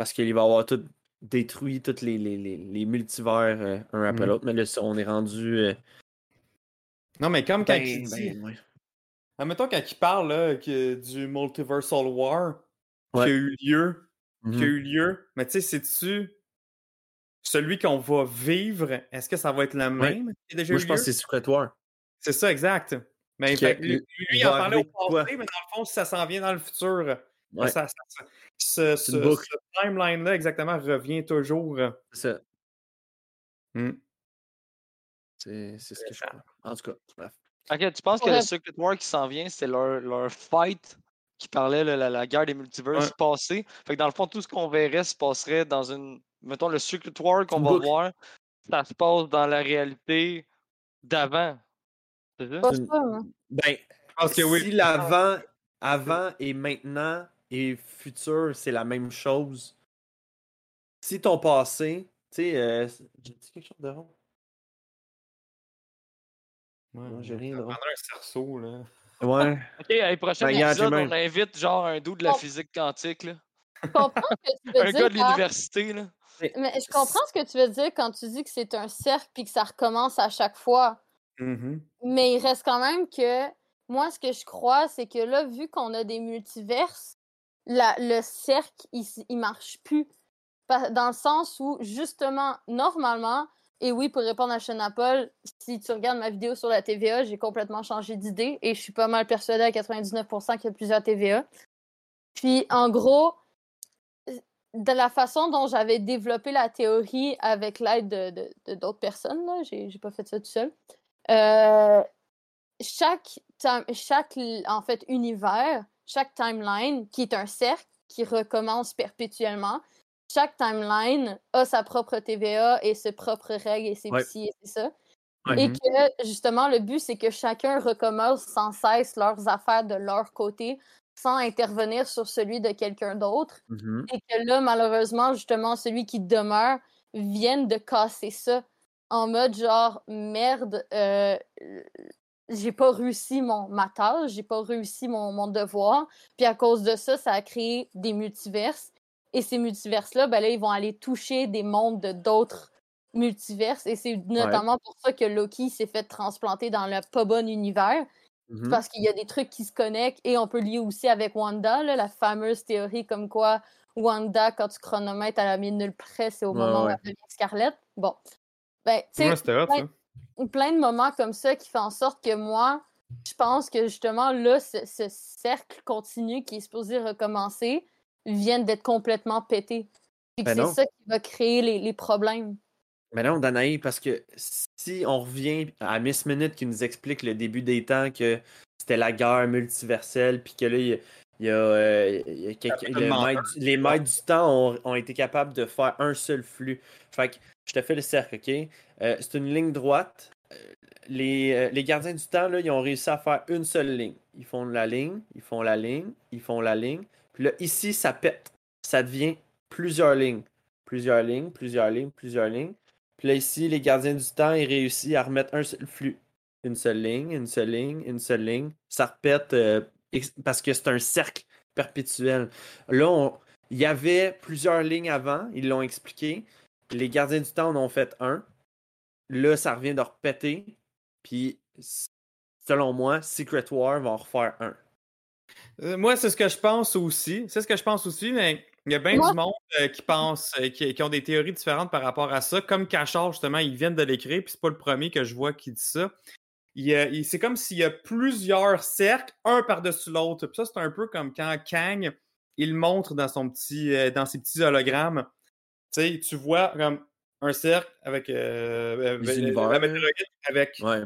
Speaker 1: Parce qu'il va avoir tout. détruit tous les, les, les, les multivers euh, un après
Speaker 3: Mm.
Speaker 1: l'autre. Mais là, on est rendu. euh,
Speaker 3: Non, mais comme quand
Speaker 1: ben,
Speaker 3: il dit.
Speaker 1: ben, ouais.
Speaker 3: Admettons, quand il parle là, que, du Multiversal War
Speaker 1: Ouais.
Speaker 3: qui a eu lieu, qui a
Speaker 1: Mhm.
Speaker 3: eu lieu, mais tu sais, sais-tu celui qu'on va vivre, est-ce que ça va être le même qui a déjà
Speaker 1: Moi,
Speaker 3: eu
Speaker 1: je pense
Speaker 3: lieu?
Speaker 1: que c'est Secret War.
Speaker 3: C'est ça, exact. Mais fait lui,
Speaker 1: il-
Speaker 3: lui,
Speaker 1: il
Speaker 3: il en parlait au
Speaker 1: quoi?
Speaker 3: passé, mais dans le fond, ça s'en vient dans le futur.
Speaker 1: Ouais.
Speaker 3: Ça- ça- ça- ce timeline-là, exactement, revient toujours.
Speaker 1: C'est ça.
Speaker 3: Hmm.
Speaker 1: C'est ce que je crois. En tout cas, bref.
Speaker 2: Ok, tu penses que le Secret War qui s'en vient, c'est leur, leur fight qui parlait de la, la guerre des multiverses
Speaker 3: Ouais.
Speaker 2: passée? Fait que dans le fond, tout ce qu'on verrait se passerait dans une. Mettons, le Secret War qu'on va
Speaker 1: boucle.
Speaker 2: voir, ça se passe dans la réalité d'avant. C'est ça?
Speaker 1: Une-
Speaker 4: hein.
Speaker 1: Ben,
Speaker 3: Je pense que oui.
Speaker 1: si l'avant avant et maintenant et futur, c'est la même chose. Si ton passé, tu sais, euh, j'ai dit quelque chose de rond.
Speaker 3: Ouais,
Speaker 1: Non, j'ai rien de rond.
Speaker 3: un cerceau, là.
Speaker 1: Ouais.
Speaker 2: Ok, à prochain
Speaker 1: Ben, regarde, j'ai
Speaker 2: épisode, on invite genre un doux de la physique quantique, là.
Speaker 4: Je comprends ce que tu veux
Speaker 2: un
Speaker 4: dire.
Speaker 2: gars de l'université. là.
Speaker 4: Mais je comprends ce que tu veux dire quand tu dis que c'est un cercle puis que ça recommence à chaque fois.
Speaker 3: Mhm.
Speaker 4: Mais il reste quand même que moi, ce que je crois, c'est que là, vu qu'on a des multiverses, le cercle, il, il marche plus. Dans le sens où, justement, normalement, et oui, pour répondre à Shana Paul, si tu regardes ma vidéo sur la TVA, j'ai complètement changé d'idée et je suis pas mal persuadée à 99% qu'il y a plusieurs TVA. Puis, en gros, de la façon dont j'avais développé la théorie avec l'aide de, d'autres personnes, là, j'ai, pas fait ça tout seul. Euh, chaque, chaque en fait univers, chaque timeline qui est un cercle qui recommence perpétuellement, chaque timeline a sa propre TVA et ses propres règles et ses
Speaker 1: Ouais.
Speaker 4: et c'est ça.
Speaker 1: Ouais.
Speaker 4: Et que justement le but c'est que chacun recommence sans cesse leurs affaires de leur côté sans intervenir sur celui de quelqu'un d'autre
Speaker 1: Mhm.
Speaker 4: et que là, malheureusement, justement, celui qui demeure vienne de casser ça en mode genre merde, euh, j'ai pas réussi mon, ma tâche, j'ai pas réussi mon, mon devoir. Puis à cause de ça, ça a créé des multiverses. Et ces multiverses-là, ben là, ils vont aller toucher des mondes de d'autres multiverses. Et c'est notamment pour ça que Loki s'est fait transplanter dans le pas bon univers.
Speaker 1: Mhm.
Speaker 4: Parce qu'il y a des trucs qui se connectent et on peut lier aussi avec Wanda, là, la fameuse théorie comme quoi Wanda, quand tu chronomètres à la minute près, c'est au
Speaker 1: Ouais,
Speaker 4: moment où
Speaker 1: ouais.
Speaker 4: elle devient Scarlett. Bon. Ben, tu sais, Plein, de moments comme ça qui font en sorte que moi, je pense que justement, là, ce, ce cercle continu qui est supposé recommencer vient d'être complètement pété. Puis que
Speaker 1: Ben
Speaker 4: c'est ça qui va créer les, les problèmes.
Speaker 1: Mais non, Danaï, parce que si on revient à Miss Minute qui nous explique le début des temps que c'était la guerre multiverselle, puis que là, il y a, y a, euh, y a le maître les maîtres du temps ont, ont été capables de faire un seul flux. Fait que je te fais le cercle, OK? Euh, c'est une ligne droite. Euh, Les, euh, les gardiens du temps, là, ils ont réussi à faire une seule ligne. Ils font la ligne, ils font la ligne, ils font la ligne. Puis là, ici, ça pète. Ça devient plusieurs lignes. Plusieurs lignes, plusieurs lignes, plusieurs lignes. Puis là, ici, les gardiens du temps, ils réussissent à remettre un seul flux. Une seule ligne, une seule ligne, une seule ligne. Ça ex- parce que c'est un cercle perpétuel. Là, il y avait plusieurs lignes avant, ils l'ont expliqué. Les gardiens du temps en ont fait un. Là, ça revient de repéter. Puis, selon moi, Secret War va en refaire un.
Speaker 3: Euh, Moi, c'est ce que je pense aussi. C'est ce que je pense aussi, mais il y a bien
Speaker 4: Moi-
Speaker 3: du monde euh, qui pense, euh, qui, qui ont des théories différentes par rapport à ça. Comme Cachard, justement, ils viennent de l'écrire, puis c'est pas le premier que je vois qui dit ça. Il y a- il- c'est comme s'il y a plusieurs cercles, un par-dessus l'autre. Puis ça, c'est un peu comme quand Kang, il montre dans, son petit, euh, dans ses petits hologrammes. Tu sais, tu vois comme un cercle avec, euh, la météorite avec
Speaker 1: Ouais.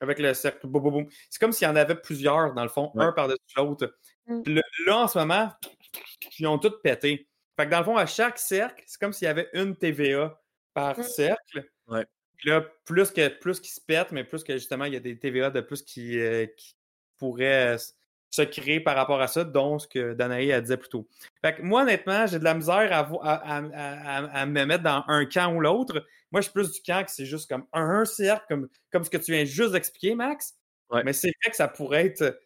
Speaker 3: avec le cercle. boum, boum, boum. C'est comme s'il y en avait plusieurs, dans le fond,
Speaker 1: Ouais.
Speaker 3: un par-dessus l'autre.
Speaker 4: Mm.
Speaker 3: Là, en ce moment, ils ont tous pété. Fait que dans le fond, à chaque cercle, c'est comme s'il y avait une TVA par
Speaker 4: Mm.
Speaker 3: cercle.
Speaker 1: Ouais.
Speaker 3: Puis là, plus que plus qu'ils se pètent, mais plus que justement, il y a des TVA de plus qui, euh, qui pourraient euh, se créer par rapport à ça, dont ce que Danaï a dit plus tôt. Fait que moi, honnêtement, j'ai de la misère à, vo- à, à- à- à- à me mettre dans un camp ou l'autre. Moi, je suis plus du camp que c'est juste comme un cercle, comme, comme ce que tu viens juste d'expliquer, Max.
Speaker 1: Ouais.
Speaker 3: Mais c'est vrai que ça pourrait être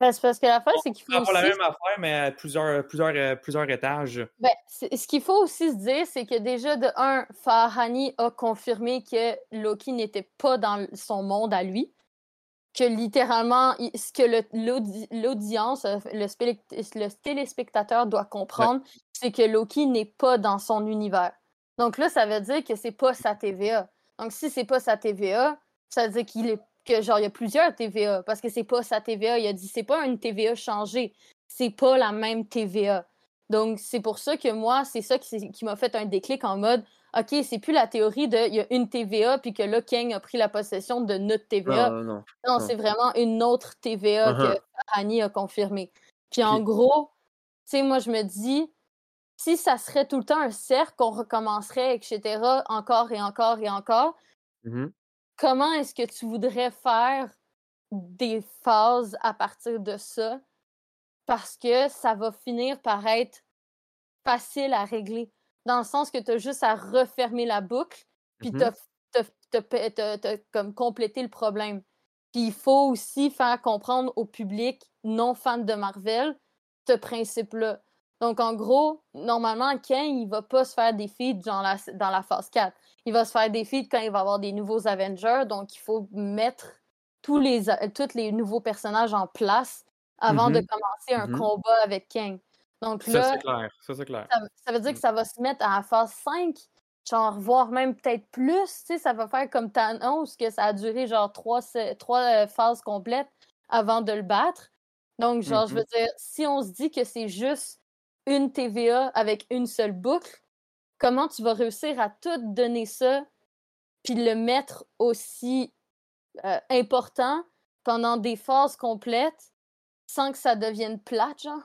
Speaker 4: Ben, parce que l'affaire, c'est qu'il faut
Speaker 3: va la
Speaker 4: aussi
Speaker 3: même affaire, mais à plusieurs, plusieurs, euh, plusieurs étages.
Speaker 4: Ben, ce qu'il faut aussi se dire, c'est que déjà, de un, Farhani a confirmé que Loki n'était pas dans son monde à lui. Que littéralement, ce que l'audience, euh, le, téléspectateur doit comprendre, c'est que Loki n'est pas dans son univers. Donc là, ça veut dire que c'est pas sa TVA. Donc si c'est pas sa TVA, ça veut dire qu'il est que genre il y a plusieurs TVA parce que c'est pas sa TVA. Il a dit c'est pas une TVA changée, c'est pas la même TVA. Donc, c'est pour ça que moi, c'est ça qui m'a fait un déclic en mode OK, c'est plus la théorie de il y a une TVA, puis que là, Kang a pris la possession de notre TVA.
Speaker 1: Non, non, non.
Speaker 4: Non, c'est vraiment une autre TVA
Speaker 1: Uh-huh.
Speaker 4: que Annie a confirmée. Puis en
Speaker 1: Puis-
Speaker 4: gros, tu sais, moi, je me dis, si ça serait tout le temps un cercle, qu'on recommencerait, etc., encore et encore et encore,
Speaker 1: Mhm.
Speaker 4: comment est-ce que tu voudrais faire des phases à partir de ça? Parce que ça va finir par être facile à régler. Dans le sens que tu as juste à refermer la boucle, puis pe- t'as- t'as comme complété le problème. Puis il faut aussi faire comprendre au public non fan de Marvel ce principe-là. Donc, en gros, normalement, Ken, il va pas se faire des feeds dans la, dans la phase 4. Il va se faire des feeds quand il va avoir des nouveaux Avengers. Donc, il faut mettre tous les, tous les nouveaux personnages en place avant de
Speaker 1: Mhm.
Speaker 4: commencer un
Speaker 1: Mhm.
Speaker 4: combat avec King. Donc
Speaker 3: Ça,
Speaker 4: là,
Speaker 3: c'est clair. Ça, c'est clair.
Speaker 4: ça, ça veut dire que ça va se mettre à la phase 5, genre, voire même peut-être plus, tu sais, ça va faire comme Thanos, que ça a duré genre trois, trois euh, phases complètes avant de le battre. Donc, genre, je veux dire, si on se dit que c'est juste une TVA avec une seule boucle, comment tu vas réussir à tout donner ça, puis le mettre aussi euh, important pendant des phases complètes sans que ça devienne plate, genre?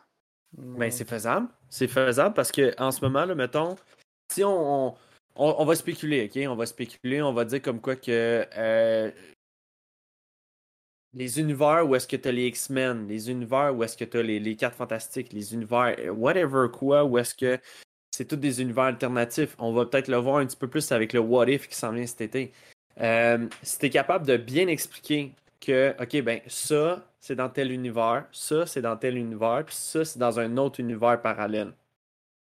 Speaker 1: Ben, c'est faisable. C'est faisable parce que en ce moment, là, mettons, si on, on, on- on va spéculer, OK? On va spéculer, on va dire comme quoi que euh, les univers où est-ce que tu as les X-Men, les univers où est-ce que tu as les, les 4 Fantastiques, les univers, euh, whatever quoi, où est-ce que c'est tous des univers alternatifs. On va peut-être le voir un petit peu plus avec le What If qui s'en vient cet été. Euh, si tu es capable de bien expliquer que, OK, ben ça, c'est dans tel univers, ça, c'est dans tel univers, puis ça, c'est dans un autre univers parallèle.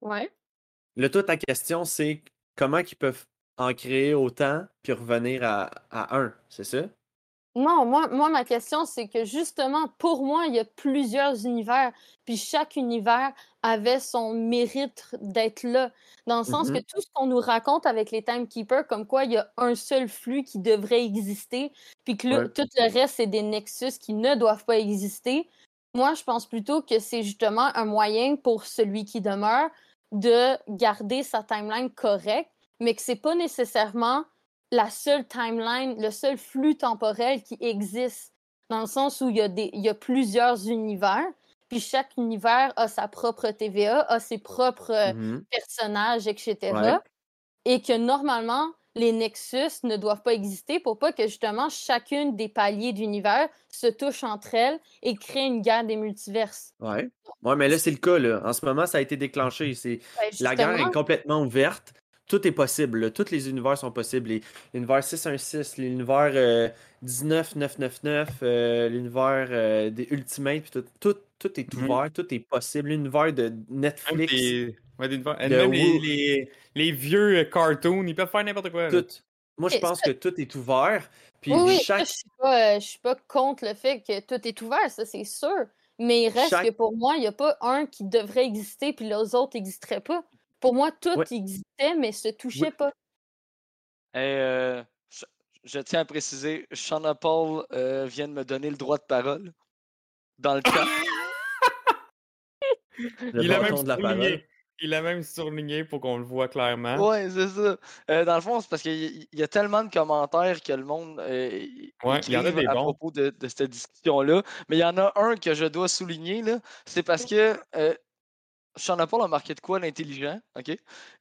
Speaker 4: Ouais.
Speaker 1: Là, toute ta question, c'est comment ils peuvent en créer autant puis revenir à, à un, c'est ça?
Speaker 4: Non, moi, moi, ma question, c'est que justement, pour moi, il y a plusieurs univers, puis chaque univers avait son mérite d'être là. Dans le sens que tout ce qu'on nous raconte avec les timekeepers, comme quoi il y a un seul flux qui devrait exister, puis que le-
Speaker 1: Ouais.
Speaker 4: tout le reste, c'est des nexus qui ne doivent pas exister. Moi, je pense plutôt que c'est justement un moyen pour celui qui demeure de garder sa timeline correcte, mais que c'est pas nécessairement la seule timeline, le seul flux temporel qui existe, dans le sens où il y a, des, il y a plusieurs univers, puis chaque univers a sa propre TVA, a ses propres euh,
Speaker 1: Mhm.
Speaker 4: personnages, etc.
Speaker 1: Ouais.
Speaker 4: Et que normalement, les nexus ne doivent pas exister pour pas que justement chacune des paliers d'univers se touche entre elles et crée une guerre des multiverses.
Speaker 1: Ouais, mais là, c'est le cas, là. En ce moment, ça a été déclenché. C'est...
Speaker 4: Ben,
Speaker 1: La guerre est complètement ouverte. Tout est possible. là. Tous les univers sont possibles. Les- L'univers 616, l'univers euh, 19999, euh, l'univers euh, des Ultimates, puis tout, tout, tout est
Speaker 3: Mhm.
Speaker 1: ouvert, tout est possible. L'univers de
Speaker 3: Même
Speaker 1: Netflix,
Speaker 3: des- ouais, des-
Speaker 1: de
Speaker 3: même les,
Speaker 1: Woo-
Speaker 3: les- les vieux euh, cartoons, ils peuvent faire n'importe quoi.
Speaker 1: tout. Moi, je pense que tout est ouvert. Puis
Speaker 4: Oui,
Speaker 1: chaque.
Speaker 4: je suis pas, euh, je suis pas contre le fait que tout est ouvert, ça c'est sûr. Mais il reste
Speaker 1: Chaque-
Speaker 4: que pour moi, il n'y a pas un qui devrait exister puis les autres n'existeraient pas. Pour moi, tout
Speaker 1: Ouais.
Speaker 4: existait, mais se touchait
Speaker 1: Oui.
Speaker 4: pas.
Speaker 2: Et, euh, je, je tiens à préciser, Shana Paul euh, vient de me donner le droit de parole dans le chat.
Speaker 1: Le
Speaker 3: il, a même
Speaker 1: bâton de la parole.
Speaker 3: surligné, il a même surligné pour qu'on le voit clairement.
Speaker 2: Ouais, c'est ça. Euh, dans le fond, c'est parce qu'il y, il y a tellement de commentaires que le monde euh,
Speaker 3: Ouais, il y en a des
Speaker 2: à
Speaker 3: bons.
Speaker 2: propos de, de cette discussion-là. Mais il y en a un que je dois souligner, là. C'est parce que euh, Sean Paul a marqué de quoi l'intelligent, OK?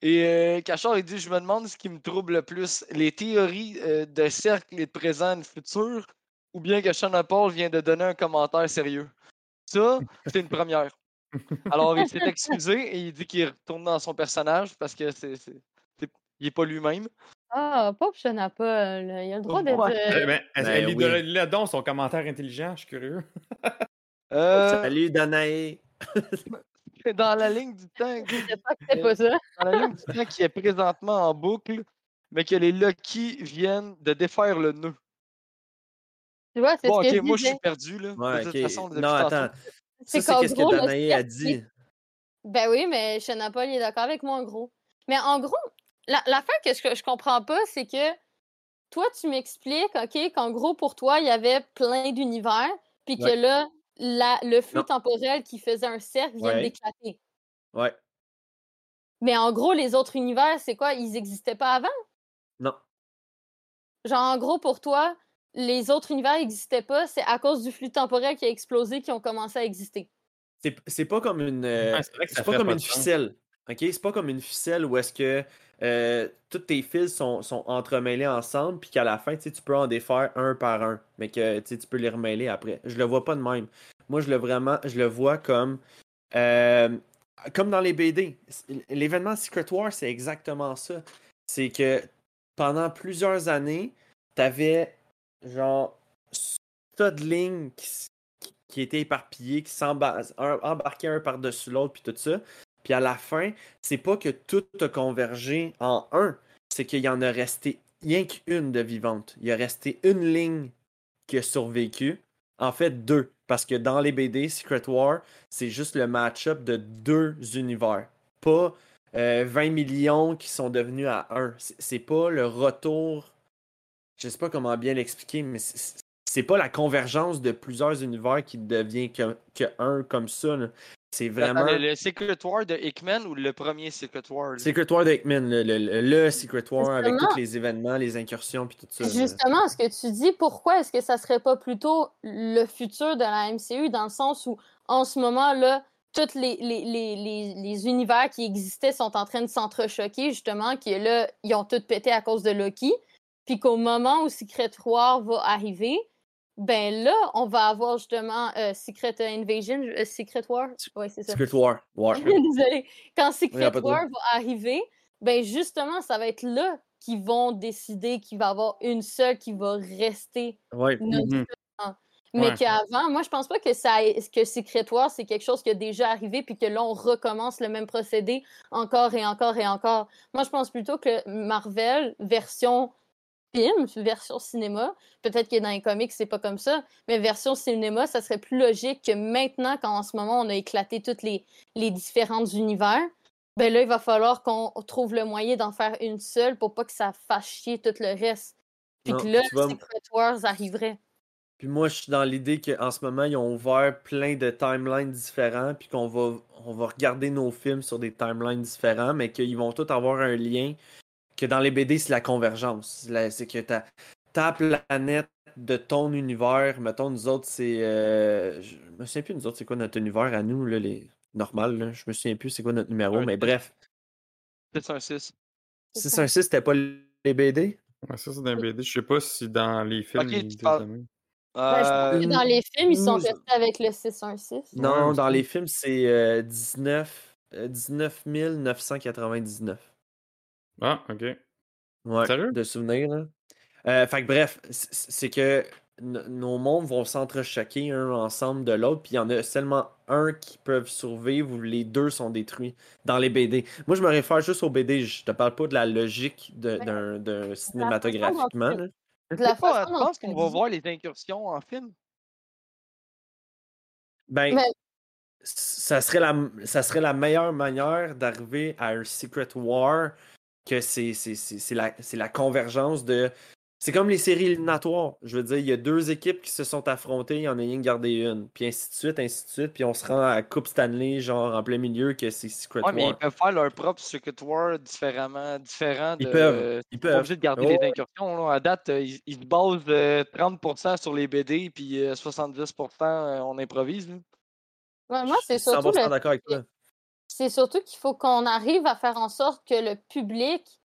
Speaker 2: Et euh, Cachard, il dit Je me demande ce qui me trouble le plus, les théories euh, de cercle et de présent et de futur, ou bien que Sean Paul vient de donner un commentaire sérieux. Ça, c'est une première. Alors, il s'est excusé et il dit qu'il retourne dans son personnage parce que c'est, c'est- c'est- il n'est pas lui-même.
Speaker 4: Ah, pauvre Shonapa, là, il a le droit d'être.
Speaker 2: Ouais.
Speaker 4: euh,
Speaker 3: Eh ben,
Speaker 1: Ben
Speaker 3: elle-
Speaker 1: oui.
Speaker 3: donc son commentaire intelligent, je suis curieux.
Speaker 2: Euh,
Speaker 1: Salut, Danae.
Speaker 2: dans la ligne du temps.
Speaker 4: Je sais pas que pas ça.
Speaker 2: Dans la ligne du temps qui est présentement en boucle, mais que les Lucky viennent de défaire le nœud.
Speaker 4: Tu vois, c'est
Speaker 2: Bon,
Speaker 4: ce
Speaker 2: ok,
Speaker 4: que
Speaker 2: moi je suis perdu là.
Speaker 1: Ouais,
Speaker 2: de toute
Speaker 1: ok.
Speaker 2: façon, depuis
Speaker 1: non, attends.
Speaker 4: C'est
Speaker 1: Ça, c'est
Speaker 4: gros,
Speaker 1: que Danae a dit?
Speaker 4: Ben oui, mais il est d'accord avec moi en gros. Mais en gros, la- l'affaire que je, je comprends pas, c'est que toi, tu m'expliques, OK, qu'en gros, pour toi, il y avait plein d'univers, puis que là, la- le flux
Speaker 1: Non.
Speaker 4: temporel qui faisait un cercle vient
Speaker 1: Ouais.
Speaker 4: d'éclater.
Speaker 1: Ouais.
Speaker 4: Mais en gros, les autres univers, c'est quoi? Ils n'existaient pas avant?
Speaker 1: Non.
Speaker 4: Genre, en gros, pour toi, les autres univers n'existaient pas, c'est à cause du flux temporel qui a explosé qu'ils ont commencé à exister.
Speaker 1: C'est c'est pas comme une. euh,
Speaker 6: Ouais, c'est
Speaker 1: pas comme
Speaker 6: pas
Speaker 1: une
Speaker 6: sens.
Speaker 1: ficelle. OK? C'est pas comme une ficelle où est-ce que euh, tous tes fils sont, sont entremêlés ensemble, puis qu'à la fin, tu peux en défaire un par un, mais que tu peux les remêler après. Je le vois pas de même. Moi, je le vraiment, je le vois comme. euh, comme dans les BD. L'événement Secret War, c'est exactement ça. C'est que pendant plusieurs années, t'avais genre ça de lignes qui- qui étaient éparpillées, qui s'embarquaient un par-dessus l'autre, puis tout ça. Puis à la fin, c'est pas que tout a convergé en un, c'est qu'il y en a resté rien qu'une de vivante. Il y a resté une ligne qui a survécu. En fait, deux. Parce que dans les BD, Secret War, c'est juste le match-up de deux univers. Pas euh, 20 millions qui sont devenus à un. C'est pas le retour. Je sais pas comment bien l'expliquer, mais c'est- pas la convergence de plusieurs univers qui devient que, un comme ça. C'est vraiment.
Speaker 2: Le, le Secret War de Hickman ou le premier Secret War? là?
Speaker 1: Secret War de Hickman, le, le- le- Secret War avec tous les événements, les incursions, puis tout ça. là.
Speaker 4: Justement, ce que tu dis, pourquoi est-ce que ça serait pas plutôt le futur de la MCU dans le sens où, en ce moment-là, tous les, les, les, les, les univers qui existaient sont en train de s'entrechoquer, justement, que là, ils ont tout pété à cause de Loki, puis qu'au moment où Secret War va arriver, ben là, on va avoir justement euh, Secret Invasion, euh, Secret War, ouais, c'est ça.
Speaker 1: Secret War. War.
Speaker 4: Désolée. Quand Secret War va arriver, ben justement, ça va être là qu'ils vont décider qu'il va y avoir une seule qui va rester
Speaker 1: Ouais.
Speaker 4: notre
Speaker 6: Mhm.
Speaker 4: temps. Mais
Speaker 6: Ouais.
Speaker 4: qu'avant, moi, je pense pas que ça que Secret War, c'est quelque chose qui a déjà arrivé puis que là, on recommence le même procédé encore et encore et encore. Moi, je pense plutôt que Marvel, version film, version cinéma, peut-être que dans les comics, c'est pas comme ça, mais version cinéma, ça serait plus logique que maintenant, quand en ce moment, on a éclaté tous les, les différents univers, ben là, il va falloir qu'on trouve le moyen d'en faire une seule pour pas que ça fasse chier tout le reste. Puis
Speaker 1: Non,
Speaker 4: que là,
Speaker 1: vas-
Speaker 4: Secret Wars arriverait.
Speaker 1: Puis moi, je suis dans l'idée qu'en ce moment, ils ont ouvert plein de timelines différents, puis qu'on va, on va regarder nos films sur des timelines différents, mais qu'ils vont tous avoir un lien. Que dans les BD, c'est la convergence. C'est que ta, ta planète de ton univers, mettons, nous autres, c'est. euh, je me souviens plus, nous autres, c'est quoi notre univers à nous, là, les normal, là. Je me souviens plus c'est quoi notre numéro,
Speaker 2: Un
Speaker 1: mais
Speaker 2: six.
Speaker 1: bref.
Speaker 2: 616.
Speaker 4: C'est
Speaker 1: 616, c'était pas les BD?
Speaker 3: Ouais, ça, c'est dans les BD. Je sais pas si dans les films. Ils
Speaker 2: parles-.
Speaker 4: Ben, je pense que
Speaker 2: Euh,
Speaker 4: dans les films, ils sont
Speaker 1: nous-
Speaker 4: restés avec le 616.
Speaker 1: Non,
Speaker 3: Ouais,
Speaker 1: dans les films, c'est euh, 19, euh, 19 999.
Speaker 3: Ah, ok.
Speaker 1: Ouais,
Speaker 3: Sérieux?
Speaker 1: de souvenirs. Là. Euh, fait que bref, c'est que nos mondes vont s'entrechoquer un ensemble de l'autre, puis il y en a seulement un qui peuvent survivre ou les deux sont détruits dans les BD. Moi, je me réfère juste aux BD, je te parle pas de la logique de- d'un d'un cinématographiquement.
Speaker 2: je
Speaker 4: de la façon
Speaker 2: tu
Speaker 4: dont
Speaker 2: penses
Speaker 4: tu
Speaker 2: qu'on va voir les incursions en film?
Speaker 1: Ben,
Speaker 4: Mais-
Speaker 1: ça serait, la, ça serait la meilleure manière d'arriver à un Secret War que c'est c'est- c'est- c'est la, c'est la convergence de. C'est comme les séries éliminatoires. Je veux dire, il y a deux équipes qui se sont affrontées, il y en a une gardé une. Puis ainsi de suite, ainsi de suite. Puis on se rend à Coupe Stanley, genre en plein milieu, que c'est Secret
Speaker 2: Ouais, mais ils
Speaker 1: War.
Speaker 2: peuvent faire leur propre Secret War différemment, différent de.
Speaker 1: Ils peuvent. Ils peuvent.
Speaker 2: obligés de garder
Speaker 1: Oh,
Speaker 2: les incursions. Là. À date, euh, ils, ils se basent euh, 30% sur les BD, puis euh, 70% euh, on improvise. là.
Speaker 4: Ouais, moi, c'est
Speaker 1: je suis
Speaker 4: surtout
Speaker 1: 100%
Speaker 4: le
Speaker 1: d'accord avec toi.
Speaker 4: C'est surtout qu'il faut qu'on arrive à faire en sorte que le public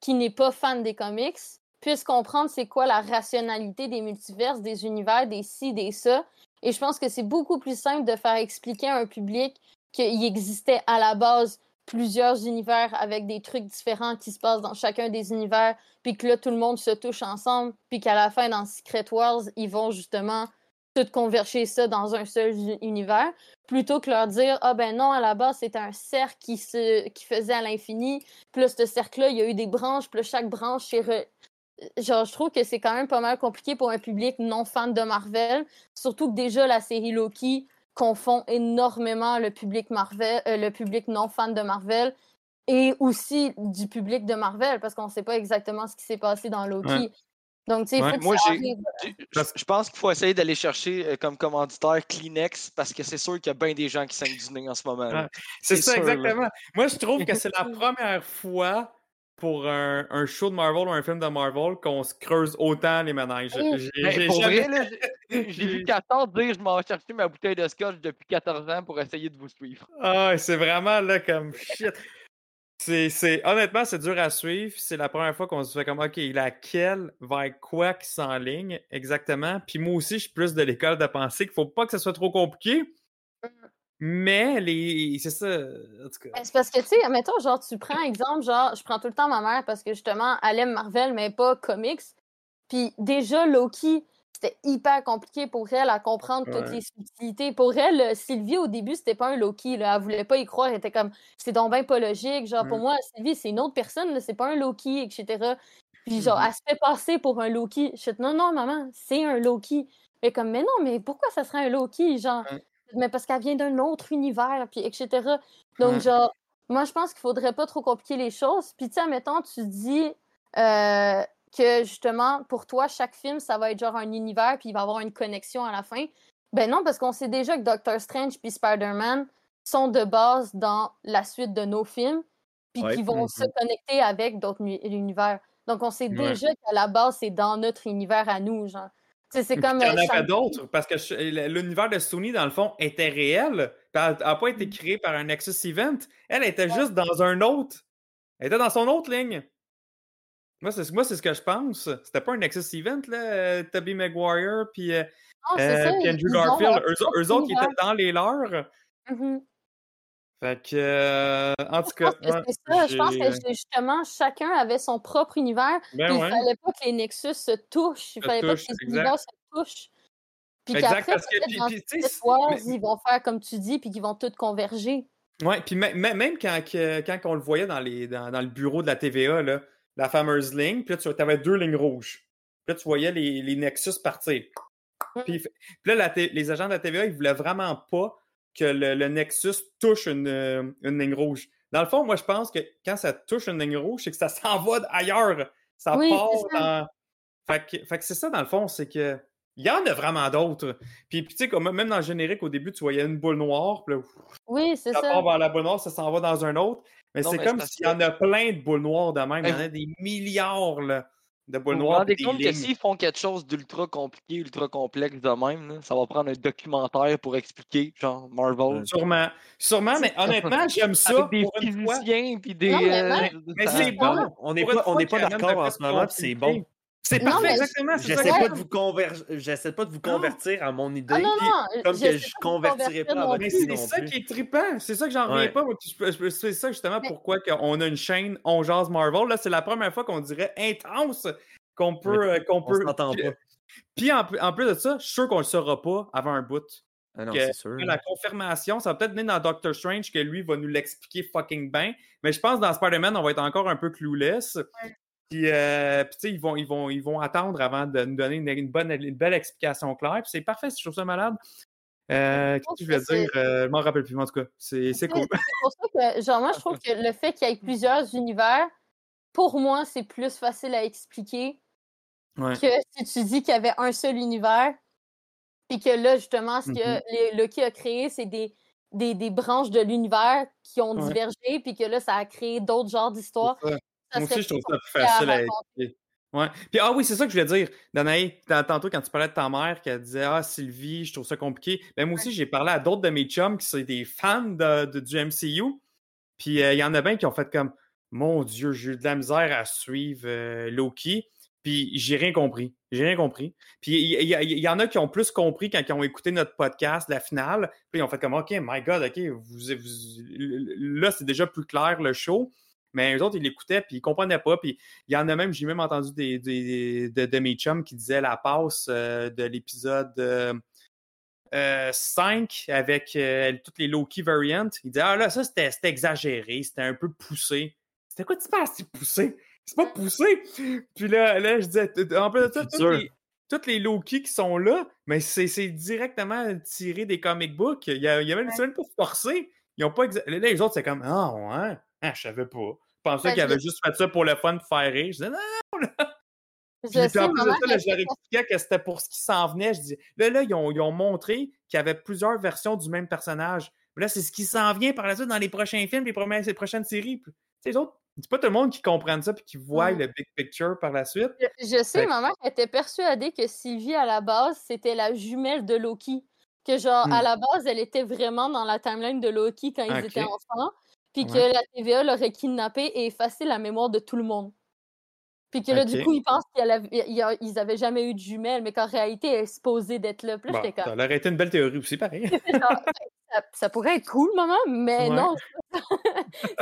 Speaker 4: qui n'est pas fan des comics puisse comprendre c'est quoi la rationalité des multiverses, des univers, des ci, des ça. Et je pense que c'est beaucoup plus simple de faire expliquer à un public qu'il existait à la base plusieurs univers avec des trucs différents qui se passent dans chacun des univers, puis que là, tout le monde se touche ensemble, puis qu'à la fin, dans Secret Wars, ils vont justement tout converger ça dans un seul univers, plutôt que leur dire Ah ben non, à la base, c'était un cercle qui, se, qui faisait à l'infini. Là, ce cercle-là, il y a eu des branches, là, chaque branche, Genre, je trouve que c'est quand même pas mal compliqué pour un public non fan de Marvel, surtout que déjà la série Loki confond énormément le public Marvel, euh, le public non fan de Marvel et aussi du public de Marvel parce qu'on sait pas exactement ce qui s'est passé dans Loki. Donc, tu sais, il
Speaker 3: Ouais.
Speaker 4: faut que
Speaker 2: Moi, Je pense qu'il faut essayer d'aller chercher euh, comme commanditaire Kleenex parce que c'est sûr qu'il y a bien des gens qui saignent du nez en ce moment.
Speaker 3: C'est ça,
Speaker 2: sûr, là.
Speaker 3: exactement. Moi, je trouve que c'est la première fois pour un, un show de Marvel ou un film de Marvel qu'on se creuse autant les. J'ai-
Speaker 2: Ben,
Speaker 3: j'ai jamais-
Speaker 2: vu 14 dire je m'en vais chercher ma bouteille de scotch depuis 14 ans pour essayer de vous suivre.
Speaker 3: Ah, c'est vraiment là comme shit. C'est, honnêtement, c'est dur à suivre. C'est la première fois qu'on se fait comme, OK, laquelle vers quoi qui s'enligne exactement. Puis moi aussi, je suis plus de l'école de penser qu'il faut pas que ce soit trop compliqué. Mais les. C'est ça. En tout cas.
Speaker 4: Ben, C'est parce que, tu sais, mettons, genre, tu prends exemple, genre, je prends tout le temps ma mère parce que justement, elle aime Marvel, mais pas comics. Puis déjà, Loki, c'était hyper compliqué pour elle à comprendre toutes les subtilités. Pour elle, euh, Sylvie, au début, c'était pas un Loki. Là. Elle voulait pas y croire. Elle était comme, c'est donc bien pas logique. Genre, pour
Speaker 3: Mm.
Speaker 4: moi, Sylvie, c'est une autre personne, c'est pas un Loki, etc. Puis genre,
Speaker 3: Mhm.
Speaker 4: elle se fait passer pour un Loki. Je suis non, non, maman, c'est un Loki. Est comme, mais non, mais pourquoi ça serait un Loki? Genre,
Speaker 3: Ouais.
Speaker 4: mais parce qu'elle vient d'un autre univers, puis etc. Donc, genre, moi, je pense qu'il faudrait pas trop compliquer les choses. Puis, tu sais, mettons, tu dis euh, que justement, pour toi, chaque film, ça va être genre un univers, puis il va y avoir une connexion à la fin? Ben non, parce qu'on sait déjà que Doctor Strange puis Spider-Man sont de base dans la suite de nos films, puis
Speaker 1: Ouais.
Speaker 4: qui vont
Speaker 3: Mhm.
Speaker 4: se connecter avec d'autres univers. Donc, on sait
Speaker 3: Ouais.
Speaker 4: déjà qu'à la base, c'est dans notre univers à nous, genre. Tu sais, c'est comme.
Speaker 3: qu'il y en
Speaker 4: euh,
Speaker 3: avait d'autres, parce que je- l'univers de Sony, dans le fond, était réel. puis Elle n'a pas été
Speaker 4: Mm.
Speaker 3: créée par un Nexus Event. Elle était juste dans un autre. Elle était dans son autre ligne. Moi, c'est moi, c'est ce que je pense. C'était pas un Nexus Event, là, euh, Tobey Maguire, puis euh, euh, puis Andrew Garfield. Eux, autres, ils étaient dans les leurs.
Speaker 4: Mhm.
Speaker 3: Fait que, euh, en tout
Speaker 4: Je pense
Speaker 3: cas,
Speaker 4: que
Speaker 3: ouais,
Speaker 4: ça. Je pense que justement, chacun avait son propre univers.
Speaker 3: Ben ouais.
Speaker 4: Il fallait pas que les Nexus se touchent. Il fallait pas que les
Speaker 3: exact.
Speaker 4: univers se touchent. Puis
Speaker 3: Exact, parce que- mais-
Speaker 4: ils vont faire comme tu dis, puis qu'ils vont tous converger.
Speaker 3: Ouais, puis mê- mê- même quand, quand on le voyait dans, les, dans, dans le bureau de la TVA, là, la fameuse ligne, puis là, tu avais deux lignes rouges. Puis là, tu voyais les, les Nexus partir. Puis, là, la les agents de la TVA, ils voulaient vraiment pas que le, le Nexus touche une, euh, une ligne rouge. Dans le fond, moi, je pense que quand ça touche une ligne rouge, c'est que ça s'en va ailleurs. Ça
Speaker 4: Oui,
Speaker 3: part
Speaker 4: ça.
Speaker 3: dans... Fait que, fait que c'est ça, dans le fond, c'est que il y en a vraiment d'autres. Puis, puis tu sais, comme même dans le générique, au début, tu voyais une boule noire, puis là,
Speaker 4: Oui, c'est
Speaker 3: ça
Speaker 4: ça.
Speaker 3: part vers la boule noire, ça s'en va dans un autre. Mais c'est comme s'il y en a plein de boules noires de même. Il y en
Speaker 2: Ben,
Speaker 3: a des milliards là, de boules
Speaker 2: Vous vous
Speaker 3: noires.
Speaker 2: rendez compte
Speaker 3: des
Speaker 2: que s'ils font quelque chose d'ultra compliqué, ultra complexe de même, là, ça va prendre un documentaire pour expliquer, genre Marvel.
Speaker 3: Sûrement. Sûrement, mais honnêtement, j'aime ça.
Speaker 2: Avec des
Speaker 3: pour
Speaker 2: physiciens puis des.
Speaker 4: Non, mais
Speaker 2: euh,
Speaker 3: c'est bon.
Speaker 1: On n'est pas, on
Speaker 3: fois
Speaker 1: n'est pas d'accord en ce moment, puis c'est bon.
Speaker 3: C'est parfait, exactement.
Speaker 1: J'essaie pas, de vous conver- j'essaie pas de vous convertir à mon idée.
Speaker 4: Ah non, non,
Speaker 1: comme que je
Speaker 4: pas de vous
Speaker 1: convertirai pas à votre idée
Speaker 3: c'est ça
Speaker 1: plus.
Speaker 3: qui est trippant. C'est ça que j'en reviens
Speaker 1: Ouais.
Speaker 3: pas. C'est ça justement
Speaker 4: Mais-
Speaker 3: pourquoi on a une chaîne On Jase Marvel. Là, c'est la première fois qu'on dirait intense qu'on peut. euh, qu'on
Speaker 1: On
Speaker 3: peut...
Speaker 1: s'entend pas.
Speaker 3: Puis en, en plus de ça, je suis sûr qu'on le saura pas avant un bout.
Speaker 1: Ah non, c'est sûr.
Speaker 3: La confirmation, ça va peut-être venir dans Doctor Strange que lui va nous l'expliquer fucking bien. Mais je pense que dans Spider-Man, on va être encore un peu clueless. Puis, euh, puis tu sais, ils vont, ils, vont, ils vont attendre avant de nous donner une, une bonne, une belle explication claire. Puis c'est parfait, je trouve ça malade. Euh, Qu'est-ce que je
Speaker 4: C'est-
Speaker 3: dire? Euh, je m'en rappelle plus, mais en tout cas, c'est cool.
Speaker 4: C'est pour ça que, genre, moi, je trouve que le fait qu'il y ait plusieurs univers, pour moi, c'est plus facile à expliquer
Speaker 3: Ouais.
Speaker 4: que si tu dis qu'il y avait un seul univers, puis que là, justement, ce que les- Loki a créé, c'est des, des, des branches de l'univers qui ont
Speaker 3: Ouais.
Speaker 4: divergé, puis que là, ça a créé d'autres genres d'histoires.
Speaker 3: Moi aussi, je trouve ça plus facile à expliquer. Ouais. Puis, ah oui, c'est ça que je voulais dire. Danaï, tant- tantôt, quand tu parlais de ta mère, qui disait Ah, Sylvie, je trouve ça compliqué. Ben, moi aussi, j'ai parlé à d'autres de mes chums qui sont des fans de, de- du MCU. Puis, euh, il y en a bien qui ont fait comme Mon Dieu, j'ai eu de la misère à suivre euh, Loki. Puis, j'ai rien compris. J'ai rien compris. Puis, il y, il y- il y en a qui ont plus compris quand ils ont écouté notre podcast, la finale. Puis, ils ont fait comme OK, my God, OK, vous, vous- là, c'est déjà plus clair le show. Mais eux autres, ils l'écoutaient, puis ils comprenaient pas. Puis il y en a même, j'ai même entendu des, des- de, de mes chums qui disaient la passe euh, de l'épisode euh, euh, 5 avec euh, toutes les Loki variants, il dit Ah là, ça c'était c'était exagéré, c'était un peu poussé. C'était quoi tu penses, c'est poussé? C'est pas poussé! Puis là, là je disais, en plus de ça, toutes les, toutes les Loki qui sont là, mais c'est c'est directement tiré des comic books. Il y a, il y a même, c'est même pas forcé. Ils ont pas exa- Là, les autres, c'est comme Ah ouais, ah, je savais pas. Je pensais
Speaker 4: Ben,
Speaker 3: qu'ils
Speaker 4: je-
Speaker 3: avaient juste fait ça pour le fun de faire rire. Je disais Non,
Speaker 4: Je
Speaker 3: puis, puis
Speaker 4: sais,
Speaker 3: en plus de
Speaker 4: maman,
Speaker 3: ça, là, je leur expliquais que c'était pour ce qui s'en venait. Je dis, là, là, ils ont, ils ont montré qu'il y avait plusieurs versions du même personnage. Mais là, c'est ce qui s'en vient par la suite dans les prochains films, les, premières, les prochaines séries. Puis, tu sais, les autres, c'est pas tout le monde qui comprenne ça puis qui voit
Speaker 4: Mm.
Speaker 3: le big picture par la suite.
Speaker 4: Je, je sais,
Speaker 3: Fait-
Speaker 4: ma mère était persuadée que Sylvie, à la base, c'était la jumelle de Loki. Que, genre, à la base, elle était vraiment dans la timeline de Loki quand ils étaient enfants. Puis que la TVA l'aurait kidnappée et effacé la mémoire de tout le monde. Puis que là, du coup, ils pensent qu'ils n'avaient jamais eu de jumelle, mais qu'en réalité, elle est supposée d'être là.
Speaker 3: Bon, ça aurait été une belle théorie aussi, pareil.
Speaker 4: genre, ça, ça pourrait être cool, maman, mais
Speaker 3: Ouais.
Speaker 4: non.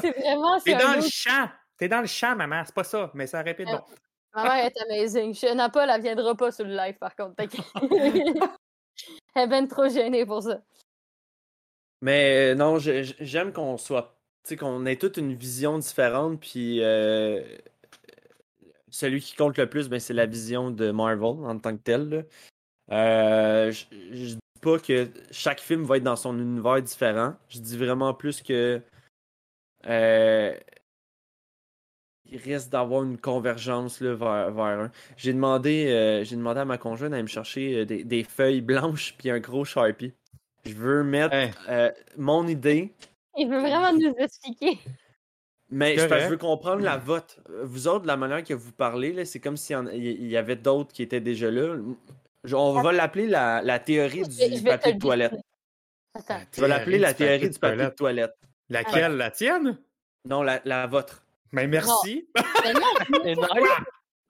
Speaker 4: c'est vraiment.
Speaker 3: T'es dans le champ. T'es dans le champ, maman. C'est pas ça, mais ça répète bon.
Speaker 4: Ma mère est amazing. Shona elle viendra pas sur le live, par contre. t'inquiète. elle est ben trop gênée pour ça.
Speaker 1: Mais euh, non, j'aime qu'on soit. Sais, qu'on ait toute une vision différente, puis euh, celui qui compte le plus, ben, c'est la vision de Marvel en tant que tel. Euh, je, dis pas que chaque film va être dans son univers différent. Je dis vraiment plus que. euh, il risque d'avoir une convergence là, vers, vers un. J'ai demandé, euh, j'ai demandé à ma conjointe d'aller me chercher des, des feuilles blanches puis un gros Sharpie. Je veux mettre
Speaker 3: Hey.
Speaker 1: euh, mon idée,
Speaker 4: Il veut vraiment nous expliquer.
Speaker 1: mais je, veux comprendre la vôtre. Vous autres, de la manière que vous parlez, là, c'est comme s'il y, y avait d'autres qui étaient déjà là. Je- On va l'appeler la, la théorie
Speaker 4: Je
Speaker 1: du
Speaker 4: je vais te
Speaker 1: papier de toilette.
Speaker 4: Attends.
Speaker 1: Je vais l'appeler la théorie du papier de toilette.
Speaker 3: Laquelle, la tienne?
Speaker 1: Non, la, la vôtre.
Speaker 3: Mais merci.
Speaker 4: Mais non,
Speaker 2: Et nice.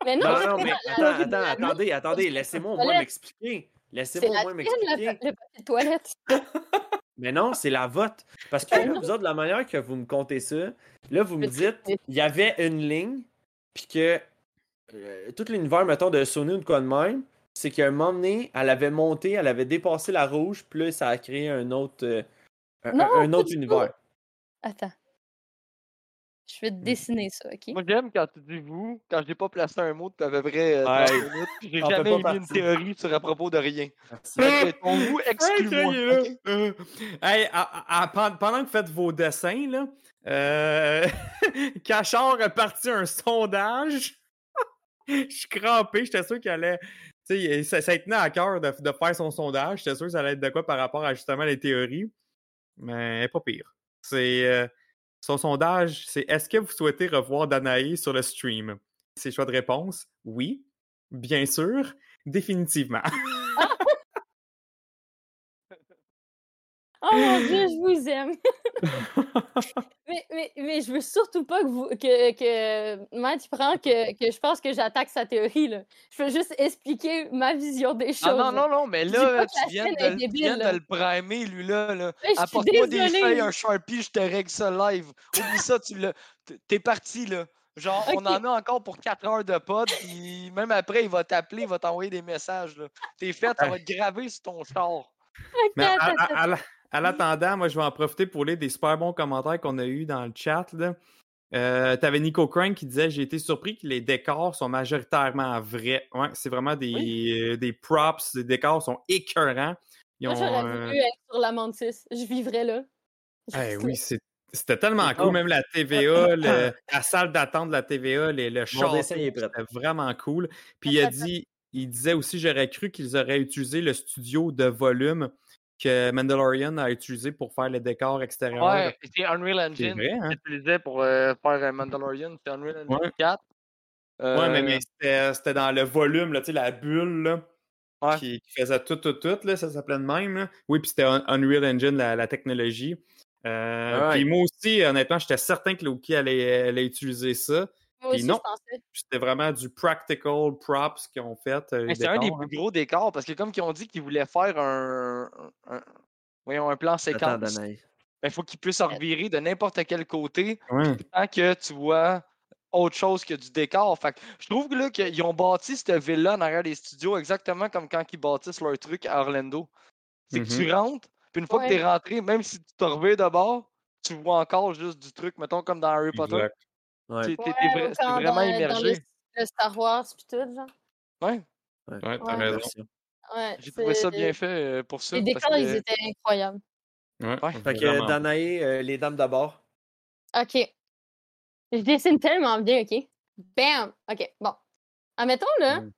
Speaker 4: mais non,
Speaker 1: Non, non, mais
Speaker 4: la-
Speaker 1: attends,
Speaker 4: la-
Speaker 1: attends,
Speaker 4: la-
Speaker 1: attendez, attendez, laissez-moi au moins m'expliquer.
Speaker 4: C'est
Speaker 1: Laissez-moi
Speaker 4: la
Speaker 1: au moins m'expliquer.
Speaker 4: le papier de toilette.
Speaker 1: Mais non, c'est la vôtre. Parce que là, vous autres, de la manière que vous me comptez ça, là, vous me dites, il y avait une ligne, puis que euh, tout l'univers, mettons, de Sony ou de quoi de même, c'est qu'à un moment donné, elle avait monté, elle avait dépassé la rouge, puis là, ça a créé un autre, euh, un,
Speaker 4: Non,
Speaker 1: autre univers.
Speaker 4: Attends. Je vais te dessiner ça, OK?
Speaker 2: Moi, j'aime quand tu dis vous, quand je n'ai pas placé un mot depuis à peu près euh, 30
Speaker 1: Ouais.
Speaker 2: minutes, puis j'ai jamais émis une
Speaker 1: partie.
Speaker 2: théorie sur à propos de rien. Ton vous?
Speaker 3: Euh, hey, à- à- à- pen- pendant que vous faites vos dessins, là, euh, Cachard a parti un sondage. Je suis crampé, j'étais sûr qu'il allait. Tu sais, ça, ça tenait à cœur de, de faire son sondage. J'étais sûr que ça allait être de quoi par rapport à justement les théories. Mais pas pire. C'est. Son sondage, c'est est-ce que vous souhaitez revoir Danae sur le stream? Ses choix de réponse, oui. Bien sûr. Définitivement.
Speaker 4: Oh mon dieu, je vous aime. mais, mais, mais je veux surtout pas que vous que, que Matt prend que, que je pense que j'attaque sa théorie. Là. Je veux juste expliquer ma vision des choses.
Speaker 2: Ah non, non, non, mais là, tu viens, de, tu viens
Speaker 4: là.
Speaker 2: de le primer, lui, là. Apporte-moi des feuilles, un Sharpie, je te règle ça live. Oublie ça, tu l'as. T'es parti, là. Genre, on en a encore pour 4 heures de pod, puis même après, il va t'appeler, il va t'envoyer des messages, là. T'es fait, ça va être gravé sur ton char.
Speaker 3: Mais
Speaker 4: Attends,
Speaker 3: à,
Speaker 4: attends,
Speaker 3: à- à la- à l'attendant, moi, je vais en profiter pour lire des super bons commentaires qu'on a eus dans le chat. Là. Euh, T'avais Nico Crank qui disait J'ai été surpris que les décors sont majoritairement vrais. Ouais, c'est vraiment des, euh, des props, les décors sont écœurants. Ils
Speaker 4: Moi, j'aurais
Speaker 3: euh,
Speaker 4: voulu être sur la Mantis. Je vivrais là.
Speaker 3: eh oui, c'était tellement
Speaker 1: Oh.
Speaker 3: cool. Même la TVA, le- la salle d'attente de la TVA, les- le
Speaker 1: prêt.
Speaker 3: c'était vraiment cool. Puis il a dit, il disait aussi, j'aurais cru qu'ils auraient utilisé le studio de volume que Mandalorian a utilisé pour faire les décors extérieurs.
Speaker 2: Ouais, c'est Unreal Engine
Speaker 3: vrai, hein?
Speaker 2: utilisaient pour euh, faire un Mandalorian. C'est Unreal Engine
Speaker 3: Ouais.
Speaker 2: 4.
Speaker 3: Ouais, mais,
Speaker 2: Euh,
Speaker 3: mais c'était dans le volume, là, la bulle là,
Speaker 2: Ouais.
Speaker 3: qui, qui faisait tout, tout, tout, là, ça s'appelait de même. là. Oui, puis c'était Un- Unreal Engine, la, la technologie. Euh,
Speaker 1: Ouais.
Speaker 3: Puis moi aussi, honnêtement, j'étais certain que Loki allait, allait utiliser ça. Puis non. C'était vraiment du practical props qu'ils ont fait. euh,
Speaker 2: Mais c'est un des
Speaker 3: hein.
Speaker 2: plus gros décors parce que comme ils ont dit qu'ils voulaient faire un, un, voyons, un plan séquence, il faut qu'ils puissent en revirer de n'importe quel côté
Speaker 3: Ouais.
Speaker 2: tant que tu vois autre chose que du décor. Fait que je trouve que là qu'ils ont bâti cette ville-là en arrière des studios exactement comme quand ils bâtissent leur truc à Orlando. C'est que tu rentres, puis une fois
Speaker 4: Ouais.
Speaker 2: que t'es rentré, même si tu te reviens de bord, tu vois encore juste du truc, mettons comme dans Harry Potter.
Speaker 1: Ouais.
Speaker 2: T'es
Speaker 4: Ouais,
Speaker 2: vra- vraiment
Speaker 4: dans, dans
Speaker 2: immergé.
Speaker 4: le, le Star Wars pis tout, genre.
Speaker 2: Ouais.
Speaker 3: Ouais, t'as
Speaker 4: Ouais.
Speaker 3: raison.
Speaker 1: Merci.
Speaker 4: Ouais,
Speaker 2: J'ai trouvé ça bien fait euh, pour ça.
Speaker 4: Les
Speaker 2: parce
Speaker 4: décors, ils étaient incroyables.
Speaker 3: Ouais,
Speaker 2: Ouais.
Speaker 1: Fait que. Danae, euh, les dames d'abord.
Speaker 4: OK. Je dessine tellement bien, OK? Bam! OK, bon. Admettons, là,
Speaker 3: Mm.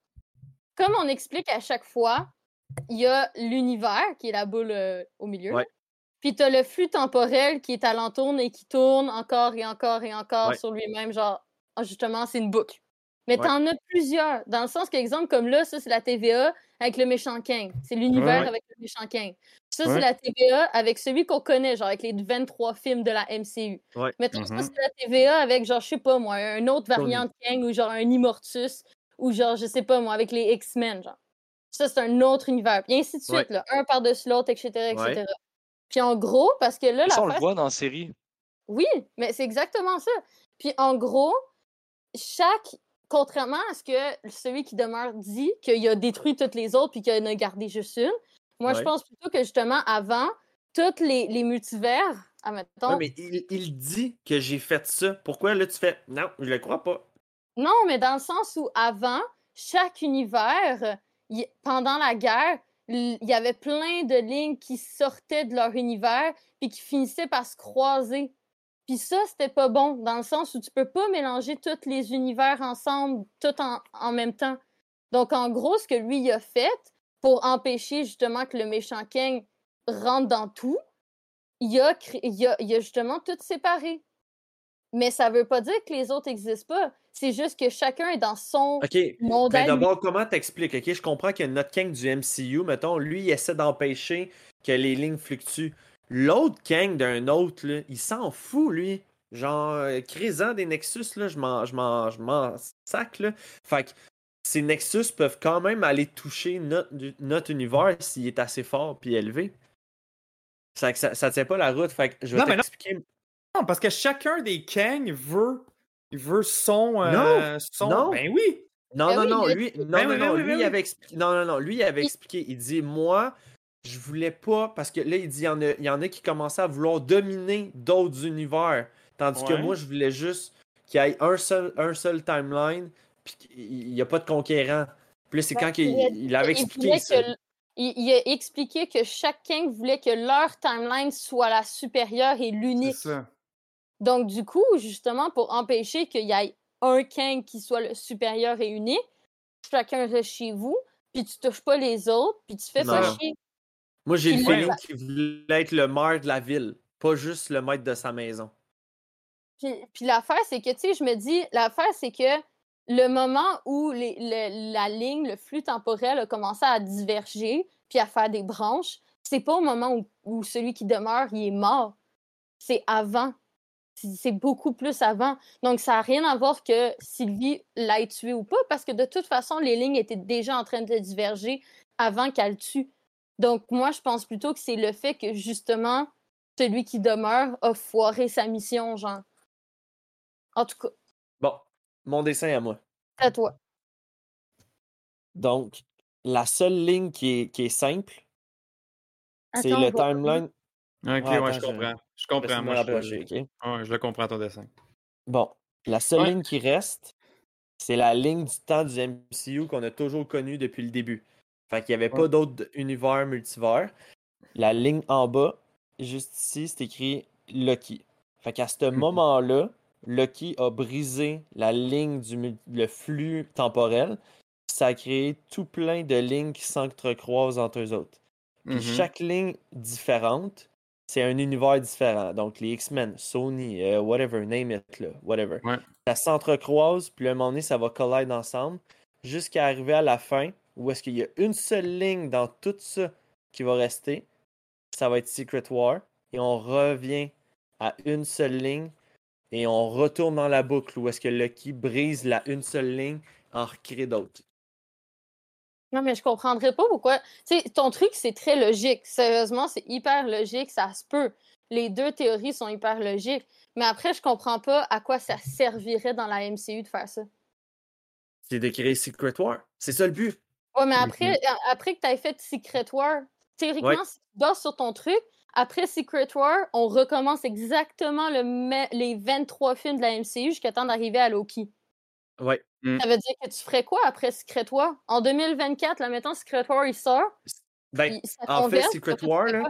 Speaker 4: comme on explique à chaque fois, il y a l'univers, qui est la boule euh, au milieu.
Speaker 1: Ouais.
Speaker 4: Puis t'as le flux temporel qui est alentour et qui tourne encore et encore et encore
Speaker 1: Ouais.
Speaker 4: sur lui-même, genre, ah, justement, c'est une boucle. Mais t'en as plusieurs, dans le sens qu'exemple, comme là, ça, c'est la TVA avec le méchant King. C'est l'univers
Speaker 3: Ouais.
Speaker 4: avec le méchant King. Ça, c'est la TVA avec celui qu'on connaît, genre avec les 23 films de la MCU. Mettons,
Speaker 3: Mhm.
Speaker 4: ça, c'est la TVA avec, genre, je sais pas moi, un autre variant de Kang ou genre un Immortus ou genre, je sais pas moi, avec les X-Men, genre. Ça, c'est un autre univers. Puis ainsi de suite, là, un par-dessus l'autre, etc., etc. Puis en gros, parce que là,
Speaker 2: Ça, on le voit dans la série.
Speaker 4: oui, mais c'est exactement ça. Puis en gros, chaque. Contrairement à ce que celui qui demeure dit, qu'il a détruit toutes les autres puis qu'il en a gardé juste une, moi je pense plutôt que justement avant, tous les, les multivers, admettons.
Speaker 1: Ouais, mais il, il dit que j'ai fait ça. Pourquoi là tu fais Non, je le crois pas.
Speaker 4: Non, mais dans le sens où avant, chaque univers, pendant la guerre, il y avait plein de lignes qui sortaient de leur univers puis qui finissaient par se croiser. Puis ça, c'était pas bon, dans le sens où tu peux pas mélanger tous les univers ensemble, tout en, même temps. Donc, en gros, ce que lui a fait pour empêcher justement que le méchant King rentre dans tout, il a, il a, il a justement tout séparé. Mais ça veut pas dire que les autres n'existent pas. C'est juste que chacun est dans son
Speaker 1: Ok.
Speaker 4: monde
Speaker 1: Ben d'abord, comment t'expliques? Ok, je comprends que notre Kang du MCU, mettons, lui, il essaie d'empêcher que les lignes fluctuent. L'autre Kang d'un autre, là, il s'en fout, lui. Genre, euh, créant des Nexus, là, je m'en, je m'en, je m'en sac, là. Fait que ces Nexus peuvent quand même aller toucher notre, notre univers s'il est assez fort puis élevé. Ça, ça, ça tient pas la route. Fait que je vais t'expliquer.
Speaker 3: Non, parce que chacun des Kang veut, il veut son, euh, son-
Speaker 1: non.
Speaker 3: Ben oui.
Speaker 1: Non,
Speaker 4: Ben
Speaker 1: non,
Speaker 4: oui,
Speaker 1: non,
Speaker 4: il
Speaker 1: lui, non,
Speaker 3: Ben
Speaker 1: non,
Speaker 3: oui,
Speaker 1: non,
Speaker 3: ben
Speaker 1: lui, il
Speaker 3: oui.
Speaker 1: avait expliqué, non, non, non, lui, il avait
Speaker 4: Il-
Speaker 1: expliqué, il dit, moi, je voulais pas, parce que là, il dit, il y en a, il y en a qui commençaient à vouloir dominer d'autres univers, tandis que moi, je voulais juste qu'il y ait un seul, un seul timeline, puis qu'il n'y a pas de conquérant. Puis c'est
Speaker 4: Ouais,
Speaker 1: quand qu'il
Speaker 4: il a-
Speaker 1: il avait
Speaker 4: il
Speaker 1: expliqué ça.
Speaker 4: que il, il a expliqué que chaque King voulait que leur timeline soit la supérieure et
Speaker 3: C'est
Speaker 4: l'unique.
Speaker 3: ça.
Speaker 4: Donc, du coup, justement, pour empêcher qu'il y ait un King qui soit le supérieur et unique, chacun reste chez vous, puis tu touches pas les autres, puis tu fais
Speaker 1: Non.
Speaker 4: pas chier.
Speaker 1: Moi, j'ai le feeling qu'il voulait être le maire de la ville, pas juste le maître de sa maison.
Speaker 4: Puis, puis l'affaire, c'est que, tu sais, je me dis, l'affaire, c'est que le moment où les- le- la ligne, le flux temporel a commencé à diverger, puis à faire des branches, c'est pas au moment où, où celui qui demeure, il est mort. C'est avant. C'est beaucoup plus avant. Donc, ça n'a rien à voir que Sylvie l'ait tué ou pas, parce que de toute façon, les lignes étaient déjà en train de diverger avant qu'elle tue. Donc, moi, je pense plutôt que c'est le fait que, justement, celui qui demeure a foiré sa mission, genre. En tout cas,
Speaker 1: Bon, mon dessin à moi.
Speaker 4: à toi.
Speaker 1: Donc, la seule ligne qui est, qui est simple, c'est le timeline.
Speaker 3: Ok,
Speaker 1: Ah,
Speaker 3: ouais,
Speaker 1: attends,
Speaker 3: je
Speaker 1: je-
Speaker 3: comprends. Je comprends. Moi, je,
Speaker 1: ok?
Speaker 3: ouais, je le comprends ton dessin.
Speaker 1: Bon, la seule
Speaker 3: Ouais.
Speaker 1: ligne qui reste, c'est la ligne du temps du MCU qu'on a toujours connue depuis le début. Fait qu'il n'y avait pas d'autres univers multivers. La ligne en bas, juste ici, c'est écrit Lucky. Fait qu'à ce
Speaker 3: Mhm.
Speaker 1: moment-là, Lucky a brisé la ligne du le flux temporel. Ça a créé tout plein de lignes qui s'entrecroisent entre eux autres. Puis
Speaker 3: Mhm.
Speaker 1: chaque ligne différente, c'est un univers différent. Donc les X-Men, Sony, euh, whatever, name it, là, whatever.
Speaker 3: Ouais.
Speaker 1: Ça s'entrecroise, puis à un moment donné, ça va collider ensemble, jusqu'à arriver à la fin, où est-ce qu'il y a une seule ligne dans tout ça qui va rester. Ça va être Secret War, et on revient à une seule ligne, et on retourne dans la boucle, où est-ce que Lucky brise la une seule ligne, en recrée d'autres.
Speaker 4: Non, mais je comprendrais pas pourquoi. Tu sais, ton truc, c'est très logique. Sérieusement, c'est hyper logique, ça se peut. Les deux théories sont hyper logiques. Mais après, je comprends pas à quoi ça servirait dans la MCU de faire ça.
Speaker 1: C'est de créer Secret War. C'est ça le but.
Speaker 4: Ouais, mais après, après que tu aies fait Secret War, théoriquement,
Speaker 1: Ouais.
Speaker 4: si tu bosses sur ton truc, après Secret War, on recommence exactement le me- les 23 films de la MCU jusqu'à temps d'arriver à Loki.
Speaker 1: Ouais.
Speaker 4: Ça veut dire que tu ferais quoi après Secret War? En 2024, là, mettons, Secret War, il sort.
Speaker 1: Ben, en fait, Secret War, là,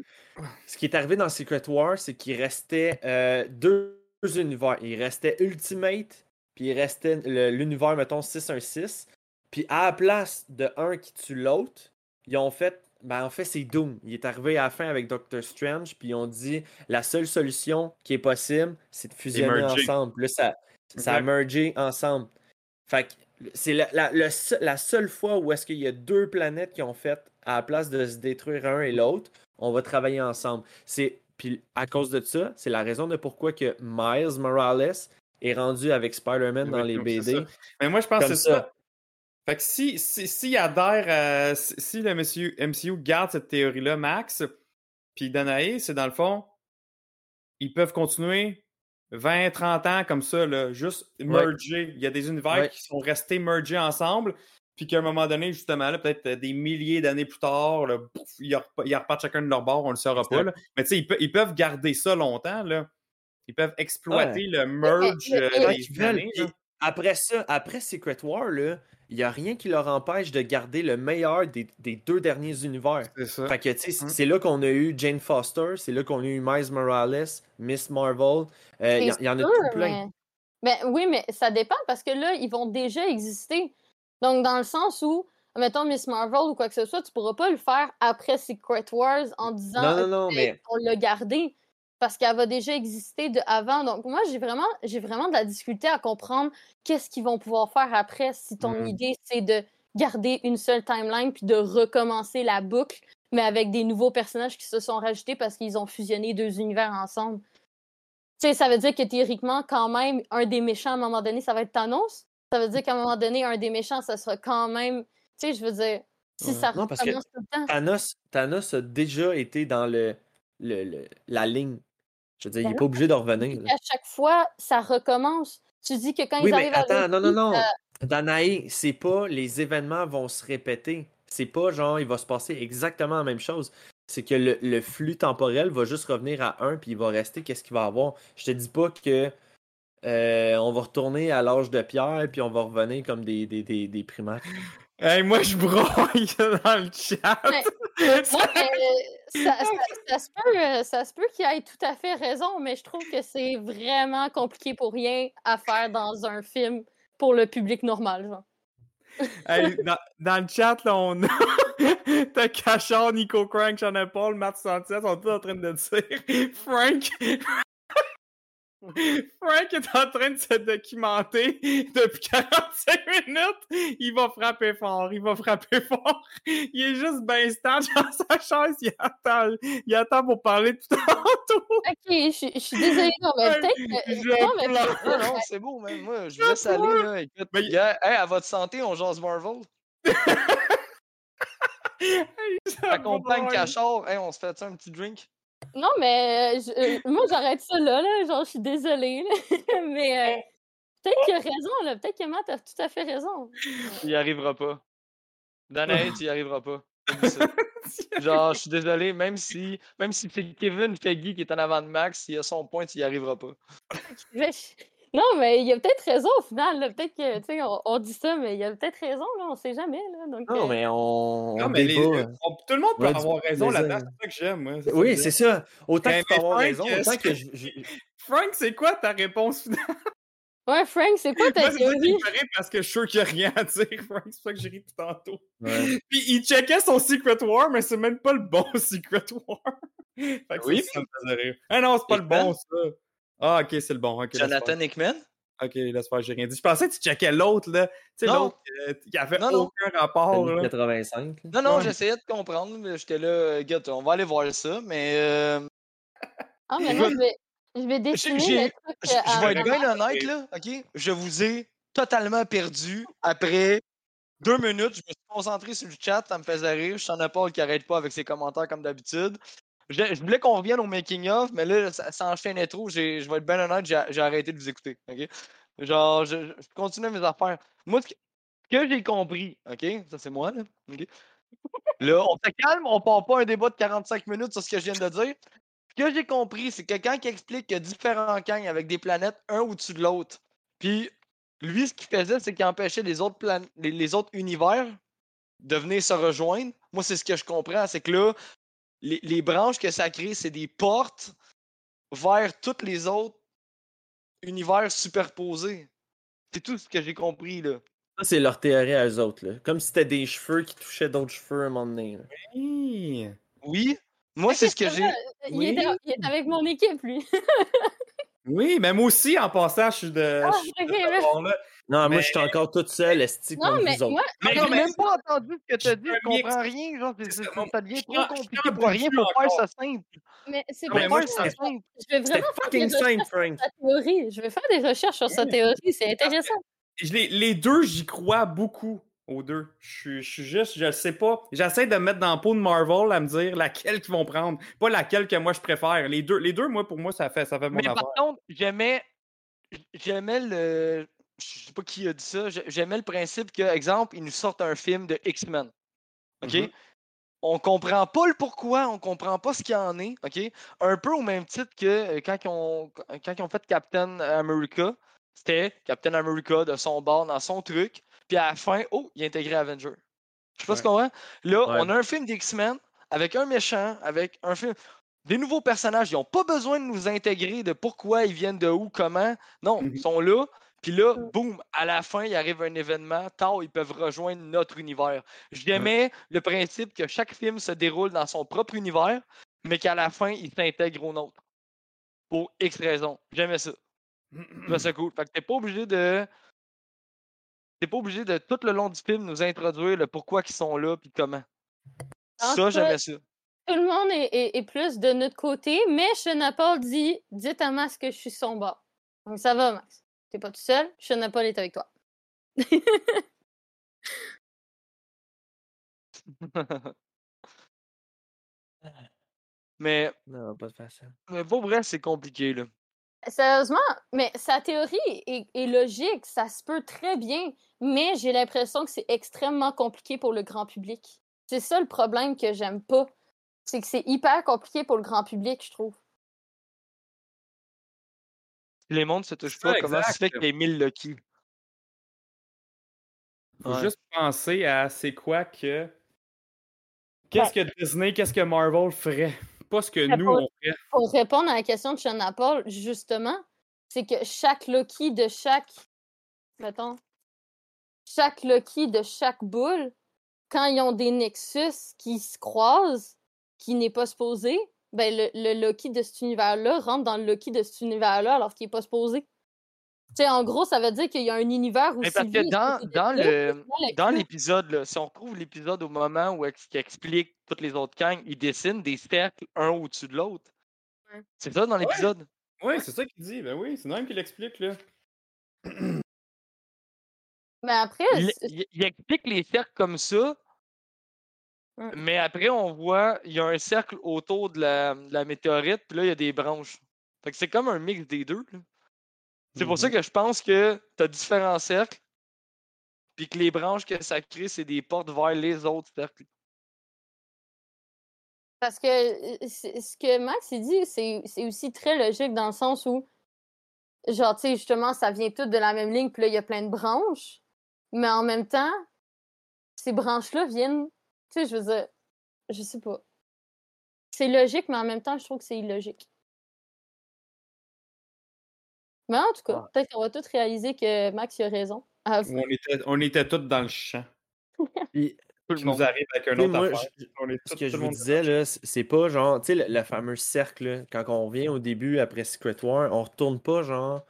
Speaker 1: ce qui est arrivé dans Secret War, c'est qu'il restait euh, deux univers. Il restait Ultimate, puis il restait le- l'univers, mettons, 616. Puis à la place de un qui tue l'autre, ils ont fait. Ben, en fait, c'est Doom. Il est arrivé à la fin avec Doctor Strange, puis ils ont dit la seule solution qui est possible, c'est de fusionner ensemble. Puis Là, ça, ça a mergé ensemble. Fait que c'est la, la- le se- la seule fois où est-ce qu'il y a deux planètes qui ont fait, à la place de se détruire un et l'autre, on va travailler ensemble. C'est puis à cause de ça, c'est la raison de pourquoi que Miles Morales est rendu avec Spider-Man dans les BD.
Speaker 3: Mais moi, je pense que c'est ça.
Speaker 1: ça.
Speaker 3: Fait que si, si, s'il adhère à- si, si le MCU, MCU garde cette théorie-là, Max, puis Danae, c'est dans le fond, ils peuvent continuer 20, 30 ans comme ça, là, juste merger. Il y a des univers
Speaker 1: Ouais.
Speaker 3: qui sont restés mergés ensemble, puis qu'à un moment donné, justement, là, peut-être euh, des milliers d'années plus tard, là, pouf, ils, repa- ils repartent chacun de leur bord, on le saura pas. Là. Mais tu sais, ils, pe- ils peuvent garder ça longtemps. Là. Ils peuvent exploiter le merge euh, des
Speaker 1: ils veulent,
Speaker 3: années.
Speaker 1: Après ça, après Secret War, là, il n'y a rien qui leur empêche de garder le meilleur des, des deux derniers univers.
Speaker 3: C'est ça.
Speaker 1: Fait que, tu sais,
Speaker 3: Hum.
Speaker 1: c'est là qu'on a eu Jane Foster, c'est là qu'on a eu Miles Morales, Miss Marvel. Euh, Il y, en- y a
Speaker 4: sûr,
Speaker 1: tout plein.
Speaker 4: Mais... Ben oui, mais ça dépend parce que là, ils vont déjà exister. Donc, dans le sens où, mettons Miss Marvel ou quoi que ce soit, tu pourras pas le faire après Secret Wars en disant
Speaker 1: Non, non, non, mais-
Speaker 4: on l'a gardé parce qu'elle va déjà exister de avant. Donc, moi, j'ai vraiment, j'ai vraiment de la difficulté à comprendre qu'est-ce qu'ils vont pouvoir faire après si ton
Speaker 1: Mhm.
Speaker 4: idée, c'est de garder une seule timeline puis de recommencer la boucle, mais avec des nouveaux personnages qui se sont rajoutés parce qu'ils ont fusionné deux univers ensemble. Tu sais, ça veut dire que théoriquement, quand même, un des méchants, à un moment donné, ça va être Thanos. Ça veut dire qu'à un moment donné, un des méchants, ça sera quand même. Tu sais, je veux dire, si
Speaker 3: Ouais.
Speaker 4: ça
Speaker 1: Non, parce que
Speaker 4: recommence tout le temps.
Speaker 1: Thanos, Thanos a déjà été dans le, le, le- la ligne. Je veux dire, il
Speaker 4: Ben
Speaker 1: n'est
Speaker 4: non,
Speaker 1: pas obligé de revenir.
Speaker 4: À chaque fois, ça recommence. Tu dis que quand
Speaker 1: Oui,
Speaker 4: ils
Speaker 1: mais
Speaker 4: arrivent à
Speaker 1: attends, non, non, non.
Speaker 4: euh,
Speaker 1: Danae, c'est pas les événements vont se répéter. C'est pas genre, il va se passer exactement la même chose. C'est que le, le flux temporel va juste revenir à 1 puis il va rester qu'est-ce qu'il va avoir? Je te dis pas que euh, on va retourner à l'âge de pierre puis on va revenir comme des, des, des, des primates.
Speaker 3: Hey, moi, je broille dans le chat.
Speaker 4: Mais- Ça, ça- ça se peut, euh, ça se peut qu'il ait tout à fait raison, mais je trouve que c'est vraiment compliqué pour rien à faire dans un film pour le public normal. Genre.
Speaker 3: Hey, dans, dans le chat, là, on a. T'as Cachard, Nico Crank, Sean Paul, Matt Sanchez sont tous en train de dire Frank. Frank est en train de se documenter depuis 45 minutes. Il va frapper fort, il va frapper fort. Il est juste bien stable dans sa chaise. Il attend, il attend pour parler tout tantôt.
Speaker 4: Ok, je suis- je suis désolée, non, mais peut-être que.
Speaker 3: Je
Speaker 4: non, mais.
Speaker 2: Non, non, c'est beau, man. Moi, je vous laisse aller, là. Écoute,
Speaker 3: Mais-
Speaker 2: gars, hey, à votre santé, on jase Marvel. Accompagne Cachard. Hey, on se fait un petit drink?
Speaker 4: Non, mais euh, je- euh, moi, j'arrête ça là, là. Genre, je suis désolée. là. mais euh, peut-être qu'il a raison, là. Peut-être que Matt a tout à fait raison.
Speaker 2: Tu y arriveras pas. Danae, tu y arriveras pas. Oublie ça. Genre, je suis désolé, même si, même si c'est Kevin Feige qui est en avant de Max, s'il a son point, tu y arriveras pas.
Speaker 4: Non, mais il a peut-être raison au final. là. Peut-être que, tu sais, on, on dit ça, mais il a peut-être raison, là. On sait jamais, là. Donc,
Speaker 1: Non,
Speaker 4: euh,
Speaker 1: mais on,
Speaker 3: Non,
Speaker 1: on
Speaker 3: mais les-
Speaker 1: débat.
Speaker 3: on- tout le monde peut
Speaker 1: Ouais, du
Speaker 3: avoir raison là-dedans. C'est ça que j'aime,
Speaker 1: Oui, c'est ça. Autant
Speaker 3: Mais-
Speaker 1: que tu peux
Speaker 3: mais
Speaker 1: avoir
Speaker 3: Frank,
Speaker 1: raison, autant
Speaker 3: que-
Speaker 1: que je, je-
Speaker 3: Frank, c'est quoi ta réponse finale?
Speaker 4: Ouais, Frank, c'est quoi ta
Speaker 3: Moi, c'est ça parce que je suis sûr qu'il n'y a rien à dire, Frank. C'est pour ça que j'ai ri tout tantôt.
Speaker 1: Ouais.
Speaker 3: Puis il checkait son Secret War, mais c'est même pas le bon Secret War. fait que
Speaker 2: Oui.
Speaker 3: ça, ça me faisait rire. Ah non, c'est pas le bon, ça. Ah, ok, c'est le bon.
Speaker 2: Jonathan. Hickman?
Speaker 3: Ok, laisse faire, j'ai rien dit. Je pensais que tu checkais l'autre, là. Tu sais,
Speaker 2: Non.
Speaker 3: l'autre euh, qui avait
Speaker 2: Non, non.
Speaker 3: aucun rapport, là.
Speaker 1: 85. là.
Speaker 2: Non, non,
Speaker 3: Ouais.
Speaker 2: j'essayais de comprendre, mais j'étais là, euh, gars, on va aller voir ça, mais euh,
Speaker 4: Ah, mais moi, je vais, je vais dessiner
Speaker 2: j'ai-
Speaker 4: le truc
Speaker 2: je je vais être bien honnête, là, ok? Je vous ai totalement perdu après deux minutes. Je me suis concentré sur le chat, ça me faisait rire. Je t'en ai pas qui arrête pas avec ses commentaires comme d'habitude. Je, voulais qu'on revienne au making-of, mais là, ça, enchaînait trop. Je vais être bien honnête, j'ai arrêté de vous écouter? Genre, je, je continue mes affaires. Moi, ce que, j'ai compris, ok? Ça, c'est moi, là? Là, on se calme, on part pas un débat de 45 minutes sur ce que je viens de dire. Ce que j'ai compris, c'est que quand il explique qu'il y a différents gangs avec des planètes un au-dessus de l'autre, puis lui, ce qu'il faisait, c'est qu'il empêchait les autres, les, les autres univers de venir se rejoindre. Moi, c'est ce que je comprends, c'est que là, les, les branches que ça crée, c'est des portes vers tous les autres univers superposés. C'est tout ce que j'ai compris, là.
Speaker 1: Ça, c'est leur théorie à eux autres. Là. Comme si c'était des cheveux qui touchaient d'autres cheveux à un moment donné. là.
Speaker 2: Oui, moi, c'est ce que j'ai.
Speaker 4: Il,
Speaker 3: Oui.
Speaker 4: était, il est avec mon équipe, lui.
Speaker 3: Oui, mais moi aussi, en passant, je suis de.
Speaker 4: Ah,
Speaker 3: je suis de
Speaker 4: mais-.
Speaker 1: Non, moi, je suis encore toute seule, esti,
Speaker 4: Non,
Speaker 1: contre
Speaker 4: mais
Speaker 1: vous autres.
Speaker 4: moi,
Speaker 3: Mais
Speaker 2: J'ai même pas entendu ce que tu as dit, je comprends rien. Genre, c'est-
Speaker 3: ça,
Speaker 2: ça devient trop compliqué pour rien pour faire ça simple.
Speaker 4: mais c'est pas
Speaker 3: moi,
Speaker 4: ça simple. Je vais vraiment faire des
Speaker 1: fucking
Speaker 4: recherches
Speaker 1: simple,
Speaker 4: sur
Speaker 1: Frank.
Speaker 4: sa théorie. Je vais faire des recherches sur sa
Speaker 3: Oui.
Speaker 4: théorie. C'est intéressant.
Speaker 3: Je les, les deux, j'y crois beaucoup aux deux. Je suis, je suis juste, je sais pas. J'essaie de me mettre dans la peau de Marvel à me dire laquelle qu'ils vont prendre, pas laquelle que moi je préfère. Les deux, les deux moi, pour moi, ça fait, ça fait mon
Speaker 2: Mais
Speaker 3: affaire.
Speaker 2: par contre, j'aimais. J'aimais le. Je sais pas qui a dit ça. j'ai- J'aimais le principe que, exemple, ils nous sortent un film de X-Men. OK?
Speaker 3: Mhm.
Speaker 2: On comprend pas le pourquoi, on comprend pas ce qu'il y en est. OK? Un peu au même titre que euh, quand ils ont, quand ils ont fait Captain America. C'était Captain America de son bord dans son truc. Puis à la fin, oh, il a intégré Avenger. Je sais pas ce qu'on voit. Là,
Speaker 1: Ouais.
Speaker 2: on a un film d'X-Men avec un méchant, avec un film. Des nouveaux personnages, ils n'ont pas besoin de nous intégrer de pourquoi ils viennent de où, comment. Non, ils sont là. Puis là, boum, à la fin, il arrive un événement, tard, ils peuvent rejoindre notre univers. J'aimais le principe que chaque film se déroule dans son propre univers, mais qu'à la fin, il s'intègre au nôtre. Pour X raisons. J'aimais ça. Je trouvais ça cool. Fait que t'es pas obligé de. T'es pas obligé de tout le long du film nous introduire le pourquoi qu'ils sont là puis comment.
Speaker 4: En
Speaker 2: Ça, j'aimais ça.
Speaker 4: Tout le monde est, est- est plus de notre côté, mais Paul dit Dites à Max que je suis son bord. Donc ça va, Max. T'es pas tout seul, Paul est avec toi.
Speaker 2: mais,
Speaker 1: Non, pas de façon.
Speaker 2: mais pour vrai, c'est compliqué, là.
Speaker 4: Sérieusement, mais sa théorie est, est logique, ça se peut très bien, mais j'ai l'impression que c'est extrêmement compliqué pour le grand public. C'est ça le problème que j'aime pas. C'est que c'est hyper compliqué pour le grand public, je trouve.
Speaker 2: Les mondes se touchent
Speaker 3: Ça,
Speaker 2: pas, comment ça se fait qu'il y ait 1000 Lucky?
Speaker 3: Faut
Speaker 1: Ouais.
Speaker 3: juste penser à c'est quoi que. Qu'est-ce que Disney, qu'est-ce que Marvel ferait? Pas ce que nous, on ferait.
Speaker 4: Pour répondre à la question de Shana Paul, justement, c'est que chaque Loki de chaque. Mettons. Chaque Loki de chaque boule, quand ils ont des Nexus qui se croisent, qui n'est pas supposé, ben le, le Loki de cet univers-là rentre dans le Loki de cet univers-là alors qu'il n'est pas supposé. Tu sais, en gros, ça veut dire qu'il y a un univers où
Speaker 2: Mais parce que dans, dans le dans l'épisode, là, si on retrouve l'épisode au moment où ex- qui explique toutes les autres gangs, ils dessinent des cercles un au-dessus de l'autre.
Speaker 4: Ouais.
Speaker 2: C'est ça dans l'épisode?
Speaker 3: Oui, c'est ça qu'il dit. Ben oui, c'est même qu'il l'explique, là.
Speaker 4: Mais après,
Speaker 2: Il, il- il explique les cercles comme ça, Mais après, on voit, il y a un cercle autour de la, de la météorite, puis là, il y a des branches. Fait que c'est comme un mix des deux. là. C'est pour ça que je pense que tu as différents cercles, puis que les branches que ça crée, c'est des portes vers les autres cercles.
Speaker 4: Parce que euh, ce que Max il dit, c'est c'est aussi très logique dans le sens où, genre, tu sais, justement, ça vient tout de la même ligne, puis là, il y a plein de branches. Mais en même temps, ces branches-là viennent, tu sais, je veux dire, je sais pas. C'est logique, mais en même temps, je trouve que c'est illogique. Mais en tout cas,
Speaker 1: Ah.
Speaker 4: peut-être qu'on va tous réaliser que Max il a raison. Ah,
Speaker 3: On était, on était tous dans le champ.
Speaker 1: Puis,
Speaker 2: Tout le
Speaker 3: Qui nous
Speaker 2: monde.
Speaker 3: arrive avec un autre
Speaker 1: moi,
Speaker 3: affaire.
Speaker 1: je-
Speaker 3: On est
Speaker 1: ce que
Speaker 3: tout
Speaker 1: je
Speaker 3: le
Speaker 1: vous disais, c'est pas genre, tu sais, le, le fameux cercle, là, quand on revient au début après Secret War, on retourne pas genre.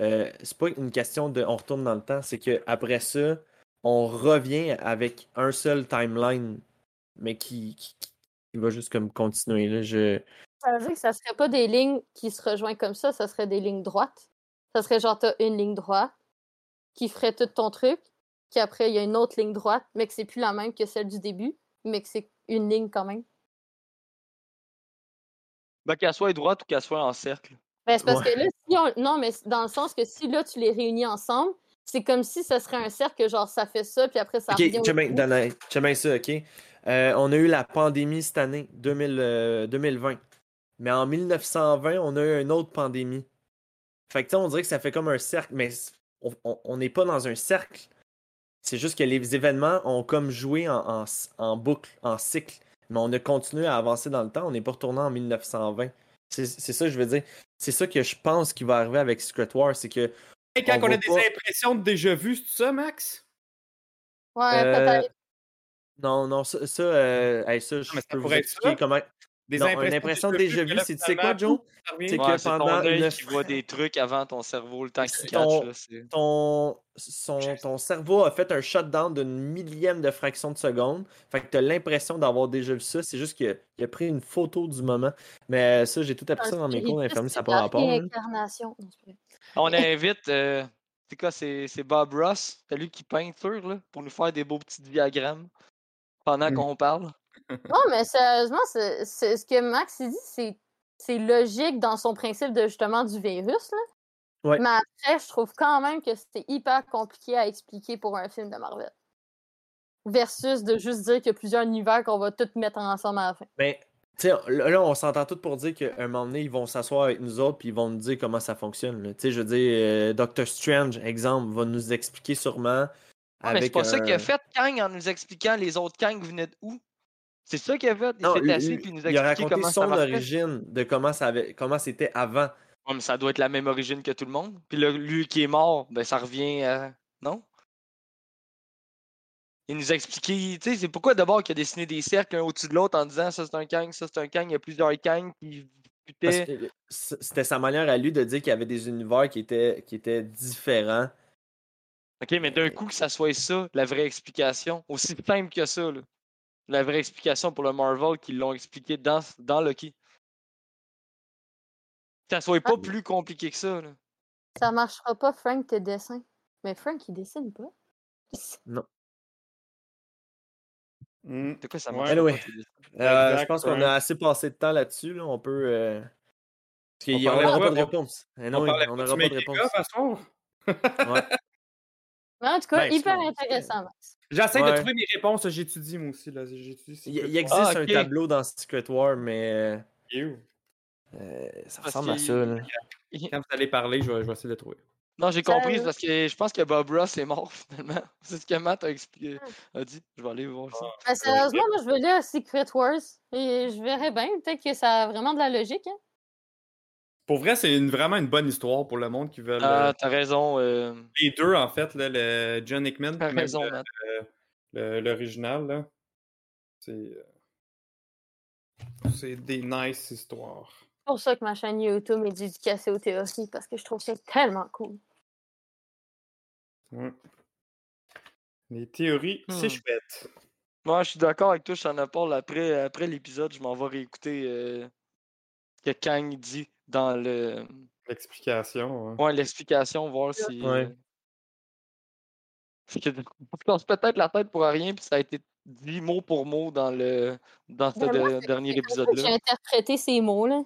Speaker 1: euh, c'est pas une question de on retourne dans le temps, c'est que après ça, on revient avec un seul timeline, mais qui, qui, qui va juste comme continuer. Là, je...
Speaker 4: Ça veut dire que ça serait pas des lignes qui se rejoignent comme ça, ça serait des lignes droites. Ça serait genre, t'as une ligne droite qui ferait tout ton truc, puis après, il y a une autre ligne droite, mais que c'est plus la même que celle du début, mais que c'est une ligne quand même.
Speaker 2: Ben, qu'elle soit droite ou qu'elle soit en cercle.
Speaker 4: Ben, c'est parce
Speaker 1: Ouais.
Speaker 4: que là, si on... non, mais dans le sens que si là, tu les réunis ensemble, c'est comme si ça serait un cercle, genre, ça fait ça, puis après, ça
Speaker 1: Ok,
Speaker 4: revient au
Speaker 1: bien- ça, ok? Euh, on a eu la pandémie cette année, 2000, euh, 2020. Mais en 1920, on a eu une autre pandémie. Fait que on dirait que ça fait comme un cercle, mais on- n'est pas dans un cercle. C'est juste que les événements ont comme joué en, en, en boucle, en cycle. Mais on a continué à avancer dans le temps. On n'est pas retourné en 1920. C'est c'est ça que je veux dire. C'est ça que je pense qui va arriver avec Secret War. C'est que.
Speaker 3: Et quand
Speaker 1: on
Speaker 3: on, a des
Speaker 1: pas-
Speaker 3: impressions de déjà vu, c'est ça, Max?
Speaker 4: Ouais,
Speaker 1: Euh,
Speaker 4: peut-être.
Speaker 1: Non, non, ça, ça, euh, hey, ça, je
Speaker 3: ça
Speaker 1: peux vous
Speaker 3: pourrait être
Speaker 1: expliquer
Speaker 3: ça.
Speaker 1: comment.
Speaker 3: Des
Speaker 1: Non, une impression déjà
Speaker 3: que
Speaker 1: vue,
Speaker 3: là,
Speaker 1: c'est tu sais quoi, Joe? C'est
Speaker 2: Ouais,
Speaker 1: que
Speaker 2: ton
Speaker 1: pendant
Speaker 2: œil
Speaker 1: une-
Speaker 2: qui voit des trucs avant ton cerveau, le temps qu'il
Speaker 1: Ton-
Speaker 2: catch. là,
Speaker 1: ton, son- ton cerveau a fait un shutdown d'une millième de fraction de seconde. Fait que tu as l'impression d'avoir déjà vu ça. C'est juste qu'il a pris une photo du moment. Mais ça, j'ai tout appris ça dans mes cours d'infirmier, ça n'a pas rapport. hein.
Speaker 2: On invite, euh, c'est quoi, c'est c'est Bob Ross, c'est lui qui peinture, là, pour nous faire des beaux petits diagrammes pendant
Speaker 1: Mm.
Speaker 2: qu'on parle.
Speaker 4: Non, mais sérieusement, ce que Max dit, c'est, logique dans son principe de justement du virus. Là.
Speaker 1: Ouais.
Speaker 4: Mais après, je trouve quand même que c'est hyper compliqué à expliquer pour un film de Marvel. Versus de juste dire qu'il y a plusieurs univers qu'on va tous mettre ensemble à la fin.
Speaker 1: Mais, tu sais, là, on s'entend tous pour dire qu'à un moment donné, ils vont s'asseoir avec nous autres puis ils vont nous dire comment ça fonctionne. Tu sais, je veux dire, euh, Doctor Strange, exemple, va nous expliquer sûrement.
Speaker 2: Ah, mais c'est pas ça qu'il a fait Kang en nous expliquant les autres Kang venaient de où? C'est ça qu'il a fait. Il s'est assis puis il nous
Speaker 1: il a
Speaker 2: a expliqué
Speaker 1: raconté
Speaker 2: comment ça
Speaker 1: son origine, de comment ça avait, comment c'était avant.
Speaker 2: Ouais, mais ça doit être la même origine que tout le monde. Puis là, lui qui est mort, ben ça revient à. Non? Il nous a expliqué, tu sais, c'est pourquoi d'abord qu'il a dessiné des cercles un au-dessus de l'autre en disant ça c'est un Kang, ça c'est un Kang, il y a plusieurs Kang qui
Speaker 1: C'était sa manière à lui de dire qu'il y avait des univers qui étaient, qui étaient différents.
Speaker 2: Ok, mais d'un coup que ça soit ça, la vraie explication, aussi simple que ça, là. La vraie explication pour le Marvel qu'ils l'ont expliqué dans, dans Loki. Que ça soit pas
Speaker 4: Ah.
Speaker 2: plus compliqué que ça, là.
Speaker 4: Ça marchera pas, Frank, tes dessins. Mais Frank, il dessine pas.
Speaker 3: Mm.
Speaker 2: De quoi ça
Speaker 3: Ouais.
Speaker 2: marche?
Speaker 1: Anyway. Euh, je pense qu'on a assez passé de temps là-dessus. Là. On peut. euh, Parce qu'on n'aura
Speaker 3: pas-
Speaker 1: de
Speaker 3: on-
Speaker 1: réponse. Eh
Speaker 3: On
Speaker 1: non, on
Speaker 3: pas
Speaker 1: n'aura pas de réponse. Ouais.
Speaker 4: Mais en tout cas,
Speaker 1: Ben,
Speaker 4: hyper intéressant.
Speaker 3: J'essaie
Speaker 1: Ouais.
Speaker 3: de trouver mes réponses, j'étudie moi aussi. Là. J'étudie
Speaker 1: Il, existe
Speaker 2: Ah,
Speaker 1: un
Speaker 2: ok.
Speaker 1: tableau dans Secret War, mais
Speaker 3: You.
Speaker 1: euh, ça ressemble à ça. Là.
Speaker 3: Quand vous allez parler, je vais, je vais essayer de le trouver.
Speaker 2: Non, j'ai compris, parce que je pense que Bob Ross est mort finalement. C'est ce que Matt a expliqué, a dit. Je vais aller voir ça.
Speaker 4: Mais sérieusement, moi, je veux lire Secret Wars. Et je verrais bien. Peut-être que ça a vraiment de la logique. Hein?
Speaker 3: Pour vrai, c'est une- vraiment une bonne histoire pour le monde qui veut.
Speaker 2: Ah, t'as raison. euh,
Speaker 3: les deux, en fait, là, le John Hickman,
Speaker 2: T'as raison,
Speaker 3: le-
Speaker 2: Matt.
Speaker 3: le- l'original, là. C'est. euh, C'est des nice histoires.
Speaker 4: C'est pour ça que ma chaîne YouTube est dédicacée aux théories. Parce que je trouve ça tellement cool.
Speaker 3: Ouais. Les théories, c'est
Speaker 2: Hmm.
Speaker 3: chouette.
Speaker 2: Moi, je suis d'accord avec toi, je t'en parle après, après l'épisode. Je m'en vais réécouter euh, ce que Kang dit dans le.
Speaker 3: L'explication.
Speaker 2: Ouais, l'explication, voir si.
Speaker 1: Ouais.
Speaker 2: euh, Parce que on se casse peut-être la tête pour rien, puis ça a été dit mot pour mot dans le dans ce
Speaker 4: Ben, moi,
Speaker 2: de-
Speaker 4: c'est-
Speaker 2: dernier
Speaker 4: que J'ai
Speaker 2: épisode-là.
Speaker 4: interprété ces mots-là.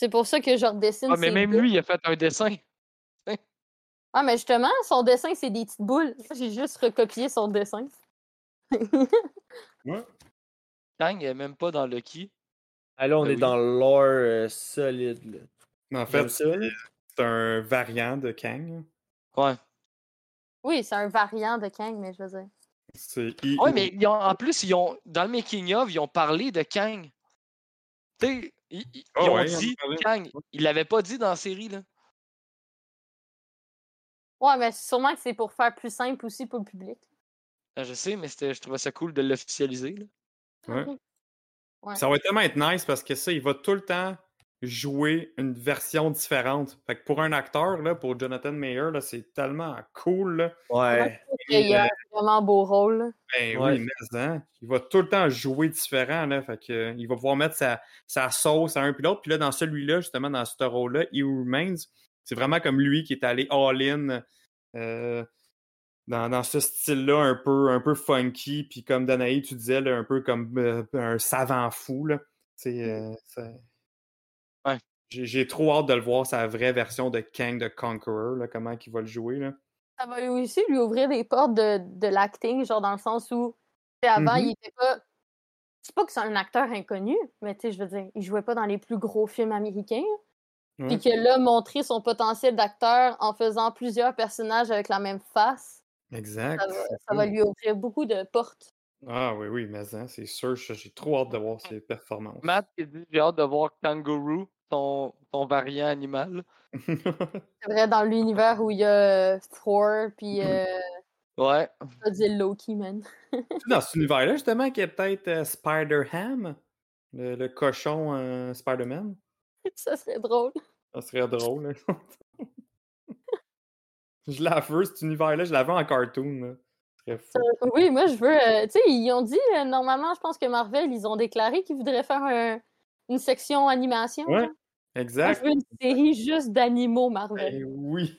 Speaker 4: C'est pour ça que je redessine
Speaker 2: Ah, mais même
Speaker 4: boules.
Speaker 2: lui, il a fait un dessin.
Speaker 4: Ah, mais justement, son dessin, c'est des petites boules. J'ai juste recopié son dessin.
Speaker 3: Ouais.
Speaker 2: Kang, il est même pas dans Lucky.
Speaker 1: Ah, là, on
Speaker 2: Ben
Speaker 1: est
Speaker 2: oui.
Speaker 1: dans le lore euh, solide. Là.
Speaker 3: En fait, c'est un variant de Kang.
Speaker 2: Ouais.
Speaker 4: Oui, c'est un variant de Kang, mais je veux dire.
Speaker 3: C'est I-
Speaker 2: Ouais, mais ils ont- en plus, ils ont, dans le making of, ils ont parlé de Kang. Tu sais, ils, ils-
Speaker 3: Ah
Speaker 2: ils ont
Speaker 3: ouais,
Speaker 2: dit
Speaker 3: parlé.
Speaker 2: Kang. Ils l'avaient pas dit dans la série, là.
Speaker 4: Ouais, mais sûrement que c'est pour faire plus simple aussi pour le public.
Speaker 2: Ah, Je sais, mais c'était- je trouvais ça cool de l'officialiser.
Speaker 3: Ouais. Ça va tellement être nice parce que ça, il va tout le temps jouer une version différente. Fait que pour un acteur, là, pour Jonathan Mayer, là, c'est tellement cool. Là.
Speaker 1: Ouais.
Speaker 4: Il a un vraiment beau rôle.
Speaker 3: Ben
Speaker 1: Ouais.
Speaker 3: oui, mais hein, il va tout le temps jouer différent. Là, fait que, euh, il va pouvoir mettre sa, sa sauce à un puis l'autre. Puis là, dans celui-là, justement, dans ce rôle-là, He Remains, c'est vraiment comme lui qui est allé all-in euh, dans, dans ce style-là, un peu, un peu funky. Puis comme Danaï, tu disais, là, un peu comme euh, un savant fou. Là. C'est, euh, ça-
Speaker 2: Ouais.
Speaker 3: J'ai, trop hâte de le voir, sa vraie version de Kang the Conqueror, là, comment il va le jouer. Là.
Speaker 4: Ça va lui aussi lui ouvrir des portes de, de l'acting, genre dans le sens où tu sais, avant,
Speaker 3: Mhm.
Speaker 4: il était pas c'est pas que c'est un acteur inconnu, mais tu sais, je veux dire, il jouait pas dans les plus gros films américains.
Speaker 3: Ouais.
Speaker 4: Puis que là, montrer son potentiel d'acteur en faisant plusieurs personnages avec la même face,
Speaker 3: Exact.
Speaker 4: ça va, ça lui ouvrir beaucoup de portes.
Speaker 3: Ah oui, oui, mais hein, c'est sûr, j'ai trop hâte de voir ses performances.
Speaker 2: Matt qui dit J'ai hâte de voir Kangaroo, ton, ton variant animal.
Speaker 4: C'est vrai, dans l'univers où il y a euh, Thor, puis euh,
Speaker 2: Ouais.
Speaker 4: je vais dire Loki, man.
Speaker 3: Dans cet univers-là, justement, qu'il y a peut-être euh, Spider-Ham, le, le cochon euh, Spider-Man?
Speaker 4: ça serait drôle.
Speaker 3: Ça serait drôle. hein. je la veux, cet univers-là, je la veux en cartoon. là. Fou.
Speaker 4: Euh, oui, moi, je veux. euh, tu sais, ils ont dit, euh, normalement, je pense que Marvel, ils ont déclaré qu'ils voudraient faire un- une section animation.
Speaker 3: Ouais,
Speaker 4: genre. Moi, je
Speaker 3: exact.
Speaker 4: veux une série juste d'animaux Marvel.
Speaker 3: Ben oui.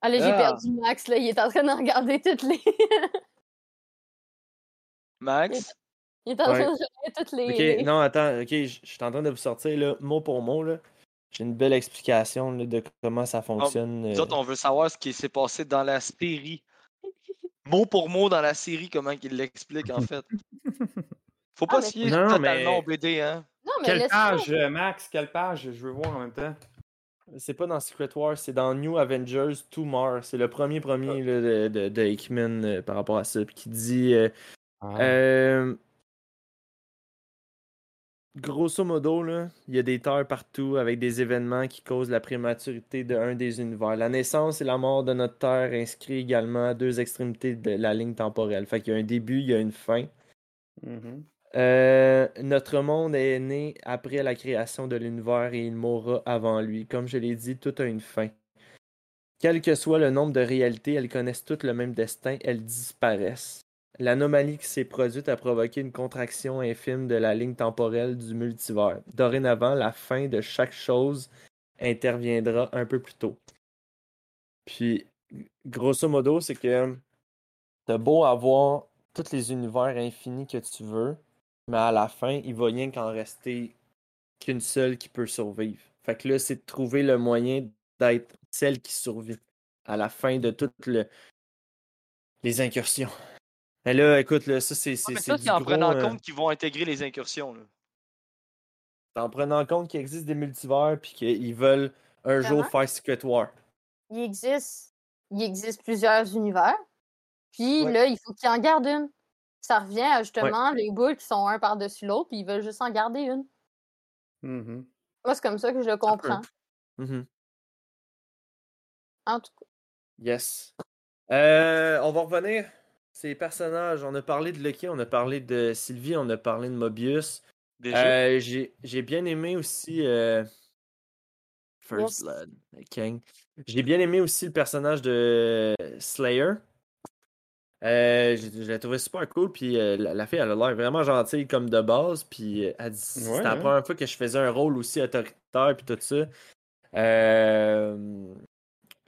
Speaker 4: Allez, j'ai
Speaker 2: Ah.
Speaker 4: perdu Max, là. Il est en train de regarder toutes les.
Speaker 2: Max,
Speaker 4: il est en train
Speaker 1: Ouais.
Speaker 4: de regarder toutes les.
Speaker 1: Ok, non, attends, ok, je je suis en train de vous sortir là, mot pour mot. là. J'ai une belle explication là, de comment ça fonctionne.
Speaker 2: nous
Speaker 1: euh.
Speaker 2: autres, on veut savoir ce qui s'est passé dans la série. Mot pour mot dans la série, comment il l'explique en fait. Faut pas
Speaker 4: Ah, mais-
Speaker 2: se totalement
Speaker 1: mais-
Speaker 2: au BD, hein.
Speaker 4: Non, mais
Speaker 3: Quelle page, euh, Max? Quelle page? Je veux voir en même temps.
Speaker 1: C'est pas dans Secret Wars, c'est dans New Avengers Tomorrow. C'est le premier premier là, de, de, de Hickman euh, par rapport à ça. puis qui dit euh,
Speaker 3: Ah.
Speaker 1: euh, Grosso modo, là, il y a des terres partout avec des événements qui causent la prématurité d'un des univers. La naissance et la mort de notre Terre inscrit également à deux extrémités de la ligne temporelle. Fait qu'il y a un début, il y a une fin.
Speaker 3: Mhm.
Speaker 1: Euh, notre monde est né après la création de l'univers et il mourra avant lui. Comme je l'ai dit, tout a une fin. Quel que soit le nombre de réalités, elles connaissent toutes le même destin, elles disparaissent. L'anomalie qui s'est produite a provoqué une contraction infime de la ligne temporelle du multivers. Dorénavant, la fin de chaque chose interviendra un peu plus tôt. Puis, grosso modo, c'est que t'as beau avoir tous les univers infinis que tu veux, mais à la fin, il va rien qu'en rester qu'une seule qui peut survivre. Fait que là, c'est de trouver le moyen d'être celle qui survit à la fin de toutes le- les incursions. Mais là, écoute, là, ça, c'est
Speaker 2: Ouais,
Speaker 1: c'est
Speaker 2: mais
Speaker 1: c'est
Speaker 2: ça, c'est en prenant
Speaker 1: euh,
Speaker 2: compte qu'ils vont intégrer les incursions. Là.
Speaker 1: en prenant compte qu'il existe des multivers puis qu'ils veulent un jour faire Secret War.
Speaker 4: Il existe, il existe plusieurs univers. Puis
Speaker 1: Ouais.
Speaker 4: là, il faut qu'ils en gardent une. Ça revient à justement les boules qui sont un par-dessus l'autre, puis ils veulent juste en garder une.
Speaker 3: Mhm.
Speaker 4: Moi, c'est comme ça que je le comprends.
Speaker 1: Mhm.
Speaker 4: En tout cas.
Speaker 1: Yes. Euh, on va revenir. Ces personnages, on a parlé de Lucky, on a parlé de Sylvie, on a parlé de Mobius. Euh, j'ai bien aimé aussi euh, First. Blood, King. J'ai bien aimé aussi le personnage de Slayer. Euh, je, je la trouvais super cool, puis euh, la, la fille, elle a l'air vraiment gentille comme de base, puis euh, elle dit- c'était
Speaker 3: Ouais,
Speaker 1: la
Speaker 3: hein.
Speaker 1: première fois que je faisais un rôle aussi autoritaire, puis tout ça. Euh,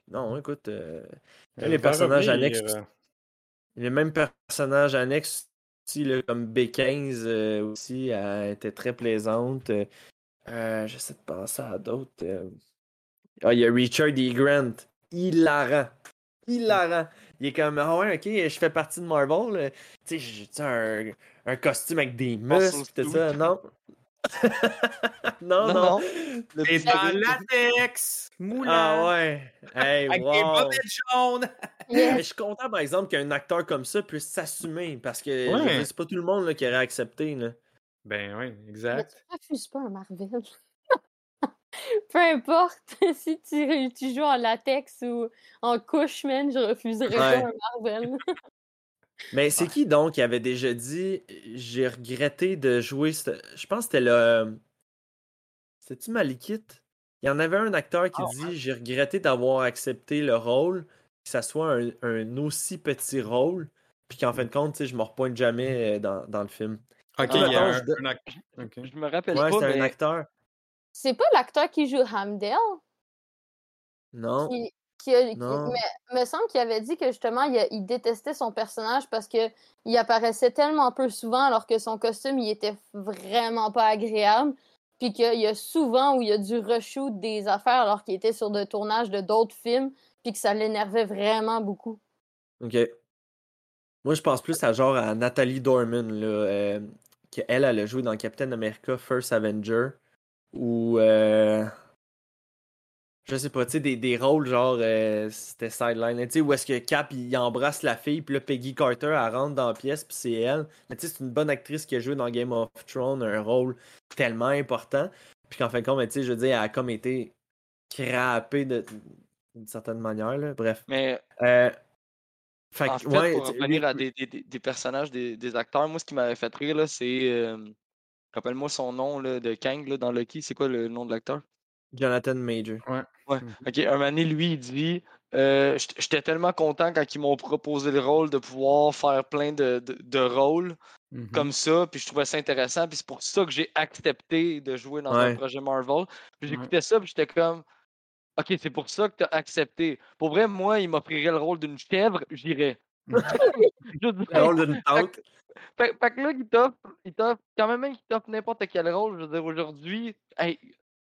Speaker 1: Non, écoute, les personnages annexes les mêmes personnages annexes aussi, là, comme B15 euh, aussi, elle était très plaisante. Euh, euh, J'essaie de penser à d'autres. Ah, il y a Richard E. Grant. Hilarant. Hilarant. Il est comme, ah ouais, ok, je fais partie de Marvel. Tu sais, j'ai un, un costume avec des
Speaker 2: Muscle
Speaker 1: muscles, tout ça? Non. non,
Speaker 2: Non. Le
Speaker 3: dans
Speaker 2: bébé.
Speaker 3: latex, moulant,
Speaker 1: Ah ouais. Hey,
Speaker 3: avec des
Speaker 1: wow.
Speaker 3: bobettes jaunes.
Speaker 1: Mais
Speaker 4: Yes.
Speaker 1: je suis content, par exemple, qu'un acteur comme ça puisse s'assumer parce que
Speaker 3: Ouais.
Speaker 1: c'est pas tout le monde là, qui aurait accepté. Là.
Speaker 3: Ben oui,
Speaker 4: Mais
Speaker 3: exact.
Speaker 4: tu refuses pas un Marvel. Peu importe si tu, tu joues en latex ou en couche, man, je refuserais
Speaker 1: Ouais.
Speaker 4: pas un Marvel.
Speaker 1: Mais c'est qui donc qui avait déjà dit j'ai regretté de jouer. ce- Je pense que c'était le. C'était-tu Malikit? Il y en avait un acteur qui
Speaker 2: Ah,
Speaker 1: dit j'ai regretté d'avoir accepté le rôle, que ça soit un, un aussi petit rôle, puis qu'en fin de compte, tu sais, je me repointe jamais euh, dans, dans le film.
Speaker 3: Ok,
Speaker 4: Ah,
Speaker 3: il y a un,
Speaker 1: je
Speaker 3: un.
Speaker 2: Je me rappelle
Speaker 1: Ouais,
Speaker 2: pas,
Speaker 1: c'est
Speaker 2: mais
Speaker 1: un acteur.
Speaker 4: C'est pas l'acteur qui joue Hamdell
Speaker 1: Non.
Speaker 4: qui, qui, a- qui- mais me semble qu'il avait dit que justement il, a- il détestait son personnage parce que il apparaissait tellement peu souvent alors que son costume il était vraiment pas agréable puis qu'il y a souvent où il a dû reshoot des affaires alors qu'il était sur le tournage de d'autres films puis que ça l'énervait vraiment beaucoup.
Speaker 1: Ok. Moi, je pense plus à genre à Nathalie Dorman, là, euh, qu'elle, elle a joué dans Captain America First Avenger, ou euh, je sais pas, tu sais, des, des rôles genre, euh, c'était sideline, tu sais, où est-ce que Cap, il embrasse la fille, puis là, Peggy Carter, elle rentre dans la pièce, puis c'est elle. Mais tu sais, c'est une bonne actrice qui a joué dans Game of Thrones, un rôle tellement important, puis qu'en fin de compte, tu sais, je veux dire, elle a comme été crappée de- d'une certaine manière, là. Bref.
Speaker 2: Mais
Speaker 1: Euh, fait
Speaker 2: en
Speaker 1: que,
Speaker 2: fait,
Speaker 1: ouais,
Speaker 2: pour revenir
Speaker 1: lui-
Speaker 2: à des, des- des- des personnages, des, des acteurs, moi, ce qui m'avait fait rire, là, c'est. euh, Rappelle-moi son nom là, de Kang là, dans Lucky. C'est quoi le nom de l'acteur?
Speaker 1: Jonathan Major.
Speaker 2: Ouais. Ok, un donné, lui, il dit euh, J'étais tellement content quand ils m'ont proposé le rôle de pouvoir faire plein de, de, de rôles
Speaker 3: Mhm.
Speaker 2: comme ça, puis je trouvais ça intéressant, puis c'est pour ça que j'ai accepté de jouer dans un
Speaker 1: Ouais.
Speaker 2: projet Marvel. Puis
Speaker 3: Ouais.
Speaker 2: j'écoutais ça, puis j'étais comme Ok, c'est pour ça que tu as accepté. Pour vrai, moi, il m'offrirait le rôle d'une chèvre, j'irais. Dire,
Speaker 1: Le rôle d'une tante.
Speaker 2: fait, fait que là, il t'offre, il t'offre, quand même, il t'offre n'importe quel rôle. Je veux dire, aujourd'hui, hey,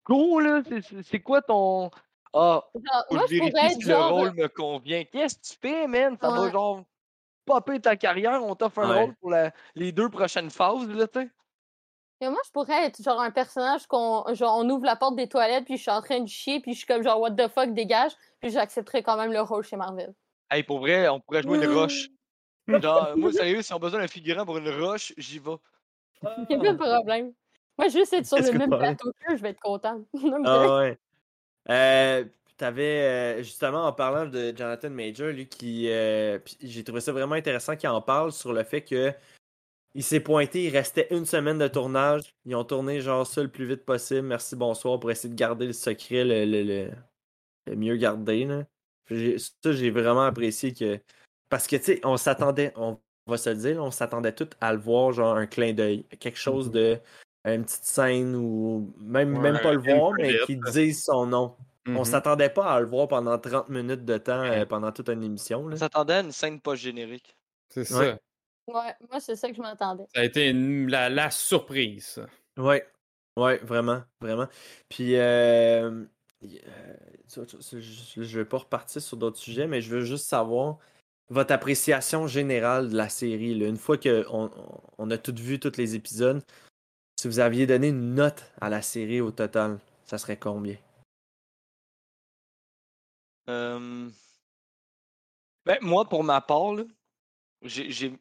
Speaker 2: go, là, c'est- quoi ton. Ah,
Speaker 4: moi, je pourrais être
Speaker 2: si le
Speaker 4: genre.
Speaker 2: rôle me convient. Qu'est-ce que tu fais, man? Ça va genre popper ta carrière, on t'offre un
Speaker 1: Ouais.
Speaker 2: rôle pour la- les deux prochaines phases, là, tu sais?
Speaker 4: Moi, je pourrais être genre un personnage qu'on genre on ouvre la porte des toilettes, puis je suis en train de chier, puis je suis comme genre what the fuck, dégage, puis j'accepterais quand même le rôle chez Marvel.
Speaker 2: Hey, pour vrai, on pourrait jouer une roche. Genre, moi, sérieux, si on a besoin d'un figurant pour une roche, j'y vais.
Speaker 4: Il n'y a pas de problème. Moi, juste être sur le
Speaker 1: que
Speaker 4: même plateau qu'eux, je vais être contente. Non, mais
Speaker 1: Ah ouais. Euh, T'avais euh, justement en parlant de Jonathan Major, lui qui. euh, j'ai trouvé ça vraiment intéressant qu'il en parle sur le fait que il s'est pointé, il restait une semaine de tournage. Ils ont tourné genre ça le plus vite possible. Merci, bonsoir, pour essayer de garder le secret le, le- le- le mieux gardé. Là. Ça, j'ai vraiment apprécié que. Parce que tu sais, on s'attendait, on va se le dire, on s'attendait tout à le voir, genre un clin d'œil. Quelque chose de. Une petite scène ou même,
Speaker 3: Ouais,
Speaker 1: même pas le voir, mais qui dise son nom. On
Speaker 3: Mhm.
Speaker 1: s'attendait pas à le voir pendant 30 minutes de temps, euh, pendant toute une émission. Là.
Speaker 2: On s'attendait à une scène pas générique.
Speaker 3: C'est ça.
Speaker 1: Ouais.
Speaker 4: Ouais, moi, c'est ça que je m'attendais.
Speaker 3: Ça a été une- la, la surprise. ça.
Speaker 1: Ouais, ouais, vraiment, vraiment. Puis, euh, euh, je je vais pas repartir sur d'autres sujets, mais je veux juste savoir votre appréciation générale de la série. là. Une fois qu'on on a tout vu, tous les épisodes, si vous aviez donné une note à la série au total, ça serait combien?
Speaker 2: Euh, Ben, moi, pour ma part, là, j'ai, j'ai-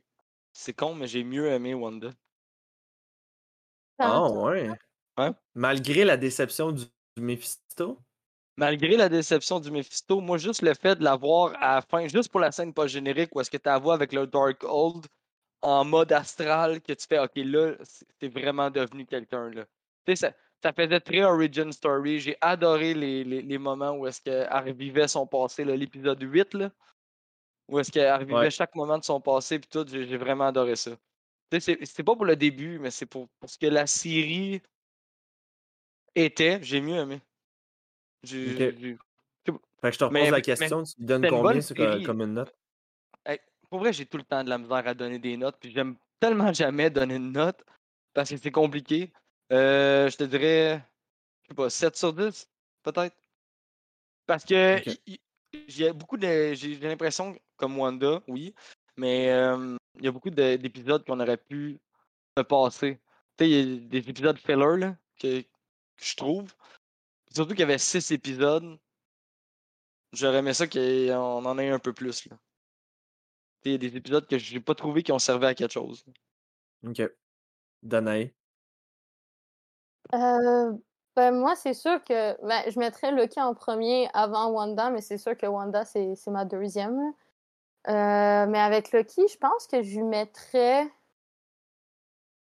Speaker 2: c'est con, mais j'ai mieux aimé Wanda.
Speaker 1: Ah ouais.
Speaker 2: Ouais.
Speaker 1: Malgré la déception du, du Mephisto?
Speaker 2: Malgré la déception du Mephisto, moi, juste le fait de la voir à la fin, juste pour la scène pas générique, où est-ce que tu la vois avec le Darkhold en mode astral, que tu fais, OK, là, c'est vraiment devenu quelqu'un, là. Tu sais, ça, ça faisait très origin story. J'ai adoré les, les- les moments où est-ce qu'elle revivait son passé, l'épisode 8, là, où est-ce qu'elle revivait
Speaker 1: Ouais.
Speaker 2: chaque moment de son passé, puis tout, j'ai vraiment adoré ça. Tu sais, c'est pas pour le début, mais c'est pour, pour ce que la série était, j'ai mieux aimé.
Speaker 1: Fait que je te repose
Speaker 2: Mais-
Speaker 1: la question, tu lui donnes
Speaker 2: une
Speaker 1: combien comme une note?
Speaker 2: Pour vrai, j'ai tout le temps de la misère à donner des notes, puis j'aime tellement jamais donner une note parce que c'est compliqué. Euh, je te dirais, je sais pas, 7 sur 10, peut-être. Parce que j'ai beaucoup de. J'ai l'impression, comme Wanda, oui, mais euh, il y a beaucoup de- d'épisodes qu'on aurait pu se passer. Tu sais, il y a des épisodes filler là, que, que je trouve. Surtout qu'il y avait 6 épisodes. J'aurais aimé ça qu'on en ait un peu plus. Là. Tu sais, Il y a des épisodes que j'ai pas trouvé qui ont servi à quelque chose.
Speaker 1: Ok. Danae?
Speaker 4: Euh, ben, moi, c'est sûr que ben, je mettrais Loki en premier avant Wanda, mais c'est sûr que Wanda, c'est c'est ma deuxième. Euh, mais avec Loki, je pense que je lui mettrais.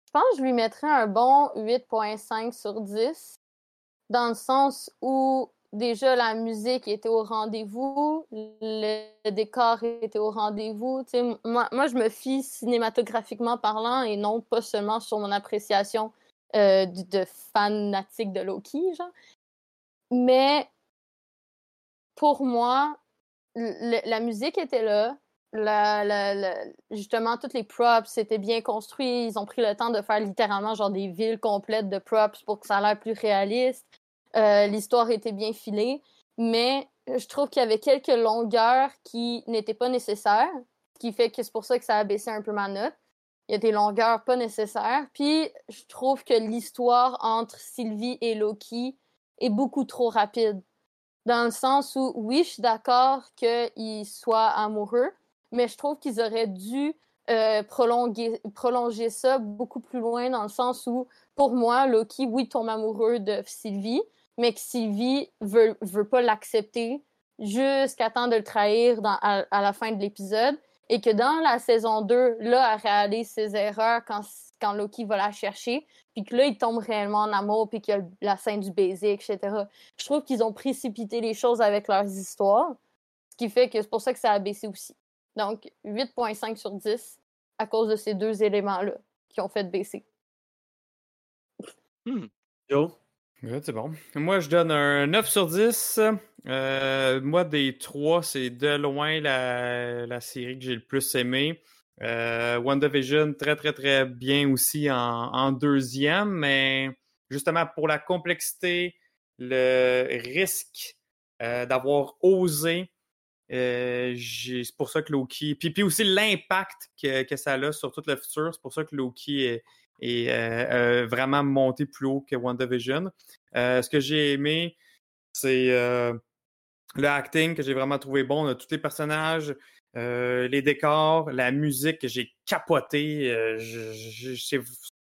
Speaker 4: Je pense que je lui mettrais un bon 8.5 sur 10, dans le sens où déjà la musique était au rendez-vous, le décor était au rendez-vous. Moi, moi, je me fie cinématographiquement parlant et non pas seulement sur mon appréciation euh, de, fanatique de Loki, genre. Mais pour moi, la musique était là. La, la- justement, toutes les props étaient bien construits. Ils ont pris le temps de faire littéralement genre des villes complètes de props pour que ça a l'air plus réaliste. Euh, L'histoire était bien filée. Mais je trouve qu'il y avait quelques longueurs qui n'étaient pas nécessaires. Ce qui fait que c'est pour ça que ça a baissé un peu ma note. Il y a des longueurs pas nécessaires. Puis je trouve que l'histoire entre Sylvie et Loki est beaucoup trop rapide. Dans le sens où, oui, je suis d'accord qu'ils soient amoureux, mais je trouve qu'ils auraient dû euh, prolonger, prolonger ça beaucoup plus loin, dans le sens où, pour moi, Loki, oui, tombe amoureux de Sylvie, mais que Sylvie veut, veut pas l'accepter jusqu'à temps de le trahir dans, à, à la fin de l'épisode. Et que dans la saison 2, là, elle réalise ses erreurs quand, quand Loki va la chercher, puis que là, il tombe réellement en amour, puis qu'il y a la scène du baiser, etc. Je trouve qu'ils ont précipité les choses avec leurs histoires, ce qui fait que c'est pour ça que ça a baissé aussi. Donc, 8.5 sur 10 à cause de ces deux éléments-là qui ont fait baisser.
Speaker 1: Yo.
Speaker 3: C'est bon. Moi, je donne un 9 sur 10. Euh, moi, des trois, c'est de loin la, la série que j'ai le plus aimé. Euh, WandaVision, très, très, très bien aussi en, en deuxième, mais justement pour la complexité, le risque euh, d'avoir osé, euh, c'est pour ça que Loki. Puis, puis aussi l'impact que, que ça a sur tout le futur, c'est pour ça que Loki est, est euh, euh, vraiment monté plus haut que WandaVision. Euh, ce que j'ai aimé, c'est le acting que j'ai vraiment trouvé bon de tous les personnages, les décors, la musique que j'ai capoté. je-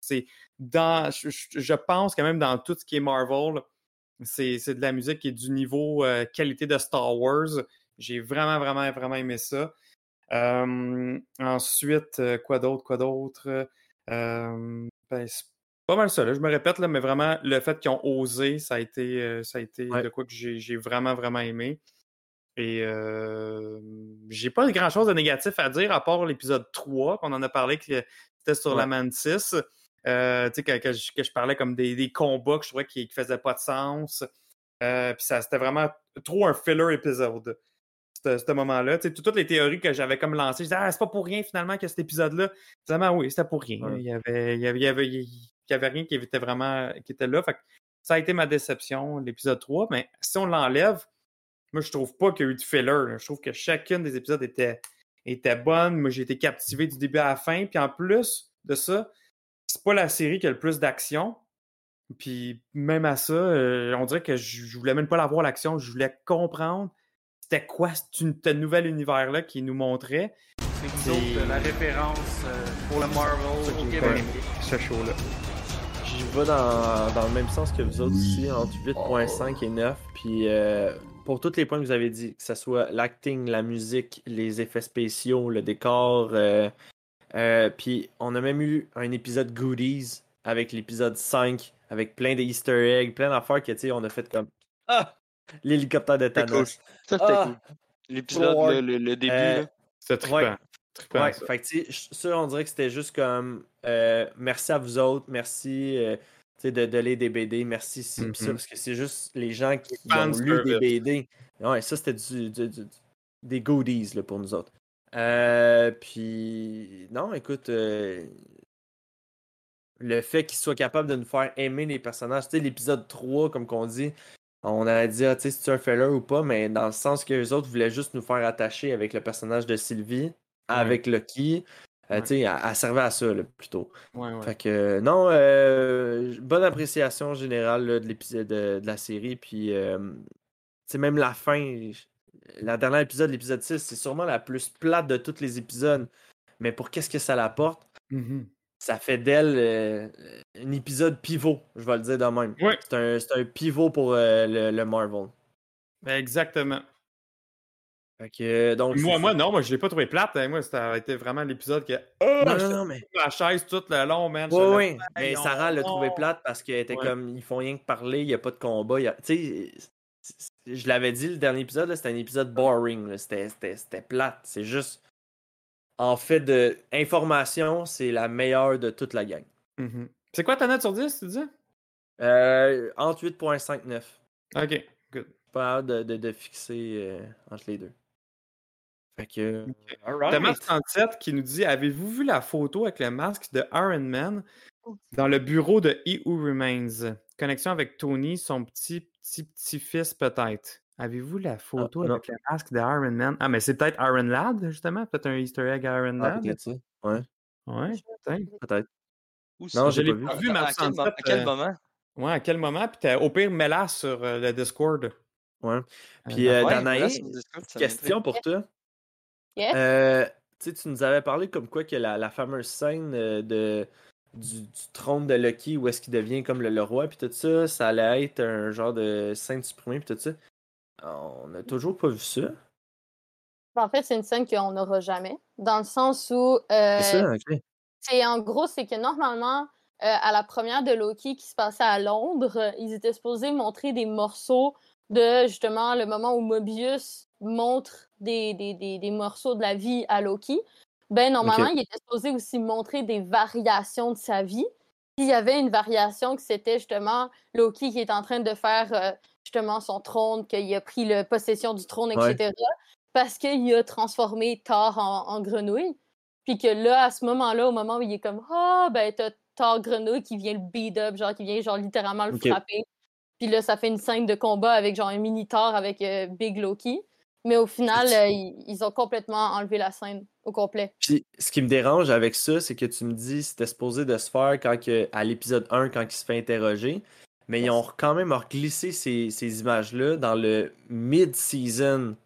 Speaker 3: c'est- dans, je, pense quand même dans tout ce qui est Marvel, c'est de la musique qui est du niveau qualité de Star Wars. J'ai vraiment, vraiment, vraiment aimé ça. Ensuite, quoi d'autre, quoi d'autre? Euh, ben, c'est pas mal ça, là. je me répète, là, mais vraiment, le fait qu'ils ont osé, ça a été, euh, ça a été
Speaker 1: Ouais.
Speaker 3: de quoi que j'ai j'ai vraiment, vraiment aimé. Et euh, j'ai pas grand chose de négatif à dire à part l'épisode 3, qu'on en a parlé, que c'était sur la. Mantis. Euh, tu sais, que, que je, que je parlais comme des, des combats que je trouvais qui, qui faisaient pas de sens. Euh, Puis ça, c'était vraiment trop un filler épisode. Ce moment-là. Toutes les théories que j'avais comme lancées, je disais, ah, c'est pas pour rien finalement que cet épisode-là. Finalement, oui, c'était pour rien.
Speaker 1: Ouais.
Speaker 3: Il y avait, il y avait, il y avait, il y avait rien qui était vraiment qui était là. Fait que ça a été ma déception, l'épisode 3. Mais si on l'enlève, moi, je trouve pas qu'il y a eu de filler. là. Je trouve que chacune des épisodes était, était bonne. Moi, j'ai été captivé du début à la fin. Puis en plus de ça, c'est pas la série qui a le plus d'action. Puis même à ça, euh, on dirait que je, je voulais même pas la voir l'action. Je voulais comprendre c'était quoi ce nouvel univers-là qui nous montrait?
Speaker 7: C'est autres, la référence euh, pour le Marvel au Québec.
Speaker 3: Ce show-là.
Speaker 1: J'y vais dans, dans le même sens que vous autres ici, entre 8.5 et 9. Puis euh, pour tous les points que vous avez dit, que ce soit l'acting, la musique, les effets spéciaux, le décor. euh, euh, puis on a même eu un épisode Goodies avec l'épisode 5, avec plein de Easter eggs, plein d'affaires que tu sais, on a fait comme Ah! L'hélicoptère de
Speaker 2: C'était cool.
Speaker 1: Thanos.
Speaker 2: Ça, c'était
Speaker 1: Ah!
Speaker 2: cool. L'épisode, le, le- le début,
Speaker 1: Euh,
Speaker 2: là.
Speaker 3: C'est trippant.
Speaker 1: Ouais.
Speaker 3: Trippant,
Speaker 1: Ouais,
Speaker 3: ça.
Speaker 1: fait que ça, on dirait que c'était juste comme euh, merci à vous autres, merci euh, tu sais, de, de lire des BD, merci ci, ça,
Speaker 3: Mhm.
Speaker 1: parce que c'est juste les gens qui
Speaker 3: Fan
Speaker 1: ont lu des. BD. Ouais, ça, c'était du, du- du- des goodies là, pour nous autres. Euh, puis, non, écoute, euh, le fait qu'ils soient capables de nous faire aimer les personnages, tu sais, l'épisode 3, comme qu'on dit, on a dit, ah, tu sais, tu un filler ou pas, mais dans le sens que les autres voulaient juste nous faire attacher avec le personnage de Sylvie, avec Loki. Euh,
Speaker 3: Ouais.
Speaker 1: tu sais, elle, elle servait à ça, là, plutôt.
Speaker 3: Ouais.
Speaker 1: Fait que, euh, non, euh, bonne appréciation générale là, de l'épisode de, de la série. Puis, euh, tu sais, même la fin, la dernière épisode, l'épisode 6, c'est sûrement la plus plate de tous les épisodes. Mais pour qu'est-ce que ça l'apporte,
Speaker 3: Mhm.
Speaker 1: Ça fait d'elle euh, un épisode pivot, je vais le dire de même. C'est un, pivot pour euh, le, le Marvel.
Speaker 3: Ben, Exactement.
Speaker 1: Fait que, euh, donc,
Speaker 3: Moi, moi, non, moi, je l'ai pas trouvé plate. hein. Moi, ça a été vraiment l'épisode que. Oh,
Speaker 1: Non, non,
Speaker 3: j'étais
Speaker 1: non, mais.
Speaker 3: sur la chaise tout le long, man.
Speaker 1: Oui, oui. Mais Sarah l'a trouvé plate parce qu'elle était
Speaker 3: Ouais.
Speaker 1: comme ils font rien que parler, il n'y a pas de combat. a- Tu sais, je l'avais dit le dernier épisode, c'était un épisode boring. c'était plate. C'est juste. En fait, de information, c'est la meilleure de toute la gang.
Speaker 3: Mhm. C'est quoi ta note sur 10, tu dis?
Speaker 1: Euh, entre 8.59.
Speaker 3: Ok, good.
Speaker 1: Pas hâte de, de, de fixer euh, entre les deux. Fait que.
Speaker 3: Thomas 37 qui nous dit Avez-vous vu la photo avec le masque de Iron Man dans le bureau de He Who Remains? Connexion avec Tony, son petit petit petit fils peut-être. Avez-vous la photo
Speaker 1: non.
Speaker 3: avec le masque de Iron Man? Ah, mais c'est peut-être Iron Lad, justement? Peut-être un Easter egg à Iron
Speaker 1: Ah,
Speaker 3: Lad?
Speaker 1: peut-être ça. Ouais,
Speaker 3: Ouais, peut-être.
Speaker 1: Non, j'ai
Speaker 3: l'ai
Speaker 1: pas vu.
Speaker 3: pas vu,
Speaker 2: À-
Speaker 3: mais
Speaker 2: à,
Speaker 3: à
Speaker 2: quel, mo-
Speaker 3: 67,
Speaker 2: à quel
Speaker 3: euh,
Speaker 2: moment?
Speaker 3: Ouais, à quel moment? Puis t'as- au pire, mets-la sur euh, le Discord.
Speaker 1: Ouais. Puis, euh,
Speaker 2: Ouais, ça
Speaker 1: question pour toi.
Speaker 4: Yes.
Speaker 1: Euh, tu sais, tu nous avais parlé comme quoi que la, la fameuse scène euh, de, du, du trône de Loki où est-ce qu'il devient comme le, le roi puis tout ça, ça allait être un genre de scène supprimée puis tout ça. On a toujours pas vu ça.
Speaker 4: En fait, c'est une scène qu'on n'aura jamais. Dans le sens où. euh,
Speaker 1: C'est ça, ok.
Speaker 4: c'est en gros, c'est que normalement, euh, à la première de Loki qui se passait à Londres, euh, ils étaient supposés montrer des morceaux de justement le moment où Mobius montre des, des, des, des morceaux de la vie à Loki. Ben, normalement,
Speaker 1: Ok.
Speaker 4: il était supposé aussi montrer des variations de sa vie. Il y avait une variation que c'était justement Loki qui est en train de faire euh, justement son trône, qu'il a pris la possession du trône,
Speaker 1: Ouais.
Speaker 4: etc. Parce qu'il a transformé Thor en, en grenouille. Puis que là, à ce moment-là, au moment où il est comme Ah, ben, t'as Thor Grenouille qui vient le beat up, genre qui vient genre littéralement le frapper. Puis là, ça fait une scène de combat avec genre un mini Thor avec euh, Big Loki. Mais au final, euh, ils, ils ont complètement enlevé la scène au complet.
Speaker 1: Puis ce qui me dérange avec ça, c'est que tu me dis c'était supposé de se faire quand que, à l'épisode 1 quand il se fait interroger. Mais ils ont quand même glissé ces, ces images-là dans le mid-season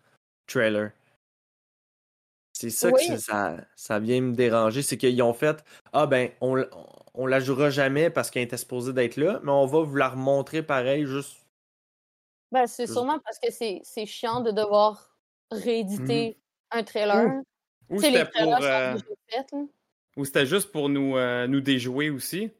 Speaker 1: trailer. C'est ça
Speaker 4: Oui.
Speaker 1: que ça, ça vient me déranger. C'est qu'ils ont fait Ah ben, on, on la jouera jamais parce qu'elle était supposée d'être là, mais on va vous la remontrer pareil, juste.
Speaker 4: Ben, c'est sûrement parce que c'est chiant de devoir rééditer un trailer.
Speaker 3: Ou c'était pour. euh, ou c'était juste pour nous, euh, nous déjouer aussi.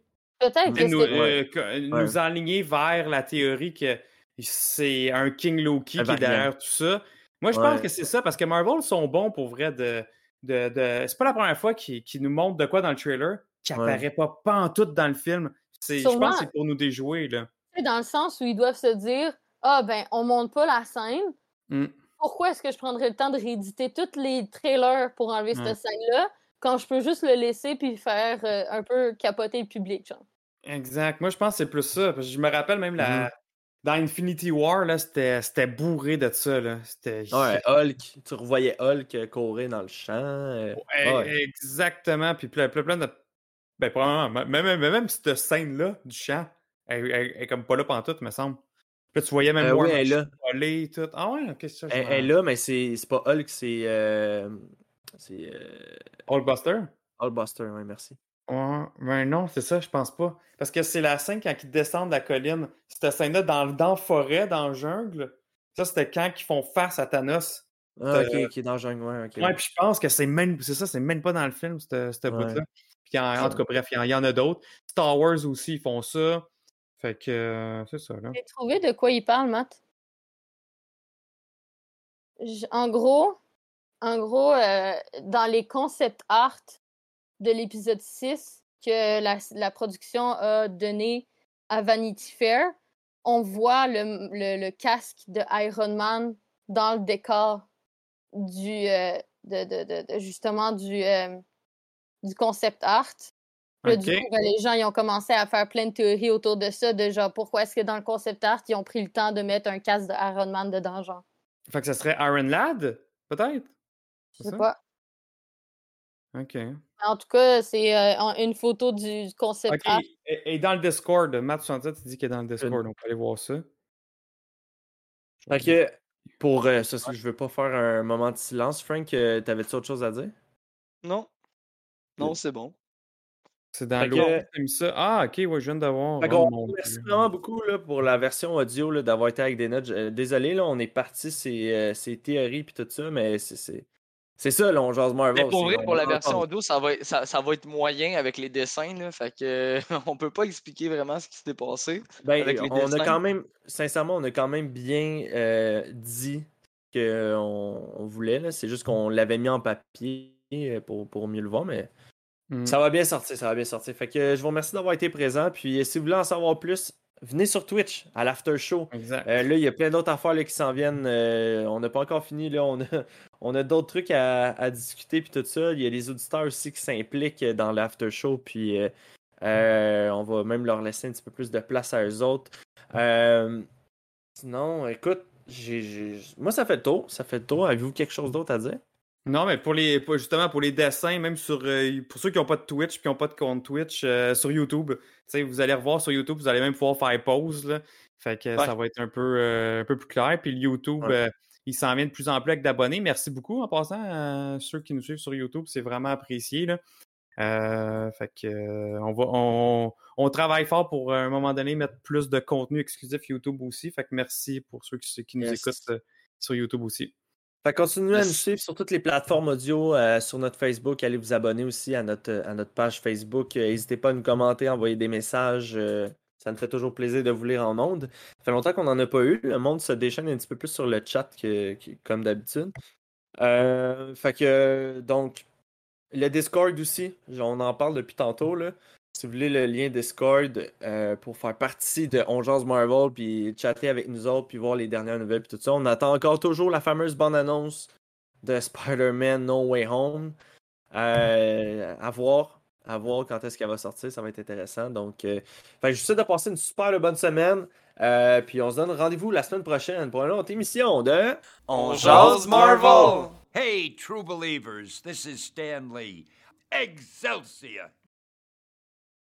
Speaker 4: Peut-être que
Speaker 3: Et nous, euh, que- nous enligner vers la théorie que c'est un King Loki qui est derrière tout ça. Moi, je
Speaker 1: Ouais.
Speaker 3: pense que c'est ça, parce que Marvel sont bons pour vrai de. de, de- C'est pas la première fois qu'ils nous montrent de quoi dans le trailer qui
Speaker 1: Ouais.
Speaker 3: apparaît pas pantoute dans le film. C'est- Je pense que c'est pour nous déjouer. Là.
Speaker 4: Dans le sens où ils doivent se dire Ah, ben, on monte pas la scène.
Speaker 3: Mm.
Speaker 4: Pourquoi est-ce que je prendrais le temps de rééditer tous les trailers pour enlever
Speaker 3: Ouais.
Speaker 4: cette scène-là quand je peux juste le laisser puis faire euh, un peu capoter le public, genre?
Speaker 3: Exact. Moi, je pense que c'est plus ça. Parce que je me rappelle même la...
Speaker 1: Mhm.
Speaker 3: dans Infinity War, là, c'était bourré de ça. Là. C'était...
Speaker 1: Ouais, Hulk. Tu revoyais Hulk euh, courir dans le champ. euh,
Speaker 3: Ouais,
Speaker 1: ouais.
Speaker 3: Exactement. Puis plein, plein, plein de. Ben, probablement, même, même, même cette scène-là du champ, elle, elle- elle est comme pas là pantoute, me semble. Puis tu voyais même
Speaker 1: Euh,
Speaker 3: War
Speaker 1: oui, elle est là.
Speaker 3: Voler, tout. Ah ouais, ok, ça.
Speaker 1: Elle, elle est là, mais c'est c'est pas Hulk, c'est. Euh, c'est. Euh,
Speaker 3: Hulkbuster?
Speaker 1: Hulkbuster, oui, merci.
Speaker 3: Ouais, ben non, c'est ça, je pense pas. Parce que c'est la scène quand ils descendent la colline. Cette scène-là dans, dans la forêt, dans le jungle. Ça, c'était quand ils font face à Thanos.
Speaker 1: Ah, ok,
Speaker 3: Euh,
Speaker 1: ok, dans le jungle, ouais, ok.
Speaker 3: Ouais, puis je pense que c'est même, c'est ça, c'est même pas dans le film, cette, cette
Speaker 1: Ouais.
Speaker 3: bout-là. Puis en, en tout cas, bref, il y en- il y, en a d'autres. Star Wars aussi, ils font ça. Fait que euh, c'est ça, là.
Speaker 4: J'ai trouvé de quoi il parle, Matt. J- En gros, en gros euh, dans les concept art de l'épisode 6 que la, la production a donné à Vanity Fair, on voit le, le- le casque de Iron Man dans le décor du, euh, de, de- justement du, euh, du concept art. Du coup, ben, les gens ils ont commencé à faire plein de théories autour de ça, de genre pourquoi est-ce que dans le concept art, ils ont pris le temps de mettre un casque de Iron Man dedans, genre.
Speaker 3: Fait que ça serait Iron Lad, peut-être?
Speaker 4: Je sais
Speaker 3: ça?
Speaker 4: pas.
Speaker 3: Ok.
Speaker 4: En tout cas, c'est euh, une photo du concept
Speaker 3: Ok.
Speaker 4: art.
Speaker 3: Et, et dans le Discord, Matt67, il dit qu'il est dans le Discord, on peut aller voir ça.
Speaker 1: Fait que, pour euh, ça, je veux pas faire un moment de silence. Frank, euh, t'avais-tu autre chose à dire?
Speaker 2: Non. Non, c'est bon.
Speaker 3: C'est dans l'autre.
Speaker 1: que-.
Speaker 3: Ah, ok, ouais, je viens d'avoir. Oh,
Speaker 1: merci
Speaker 3: Dieu.
Speaker 1: vraiment beaucoup là, pour la version audio là, d'avoir été avec des notes. Euh, désolé, là, on est parti ces, euh, ces théories puis tout ça, mais c'est- c'est ça, là, on jase Marvel.
Speaker 2: Mais pour vrai, pour la version audio, ça va, être, ça, ça va être moyen avec les dessins. Là, fait que on peut pas expliquer vraiment ce qui s'était passé
Speaker 1: Ben,
Speaker 2: avec les
Speaker 1: on a quand même, sincèrement, on a quand même bien euh, dit qu'on on voulait. là. C'est juste qu'on l'avait mis en papier euh, pour, pour mieux le voir, mais
Speaker 3: Mm.
Speaker 1: ça va bien sortir, ça va bien sortir. Fait que je vous remercie d'avoir été présent. Puis si vous voulez en savoir plus, venez sur Twitch à l'after show.
Speaker 3: Exact.
Speaker 1: Euh, là, il y a plein d'autres affaires là, qui s'en viennent. Euh, on n'a pas encore fini. Là. On, a, on a d'autres trucs à, à discuter puis tout ça. Il y a les auditeurs aussi qui s'impliquent dans l'after show. Puis euh, on va même leur laisser un petit peu plus de place à eux autres. Sinon, écoute, Moi, ça fait le tour. Ça fait le tour. Avez-vous quelque chose d'autre à dire?
Speaker 3: Non, mais pour les, pour- justement pour les dessins, même sur euh, pour ceux qui n'ont pas de Twitch qui n'ont pas de compte Twitch, euh, sur YouTube, vous allez revoir sur YouTube, vous allez même pouvoir faire pause. Là. Fait que
Speaker 1: Ouais.
Speaker 3: ça va être un peu, euh, un peu plus clair. Puis le YouTube,
Speaker 1: Ouais.
Speaker 3: il s'en vient de plus en plus avec d'abonnés. Merci beaucoup en passant à ceux qui nous suivent sur YouTube, c'est vraiment apprécié. Là. Fait que on va on, on travaille fort pour à un moment donné mettre plus de contenu exclusif YouTube aussi. Fait que merci pour ceux qui, qui nous écoutent sur YouTube aussi.
Speaker 1: Fait continuez à nous suivre sur toutes les plateformes audio, euh, sur notre Facebook. Allez vous abonner aussi à notre, à notre page Facebook. Euh, N'hésitez pas à nous commenter, envoyer des messages. euh, ça nous fait toujours plaisir de vous lire en ondes. Ça fait longtemps qu'on n'en a pas eu. Le monde se déchaîne un petit peu plus sur le chat que, que- comme d'habitude. Euh, fait que, donc, le Discord aussi, on en parle depuis tantôt. Là. Si vous voulez le lien Discord euh, pour faire partie de On Jase Marvel, puis chatter avec nous autres, puis voir les dernières nouvelles, puis tout ça, on attend encore toujours la fameuse bande-annonce de Spider-Man No Way Home. Euh, à voir. À voir quand est-ce qu'elle va sortir, ça va être intéressant. Donc, euh, je vous souhaite de passer une super bonne semaine. Euh, puis on se donne rendez-vous la semaine prochaine pour une autre émission de
Speaker 8: On
Speaker 2: jase Marvel!
Speaker 8: Hey, true believers, this is Stan Lee. Excelsior!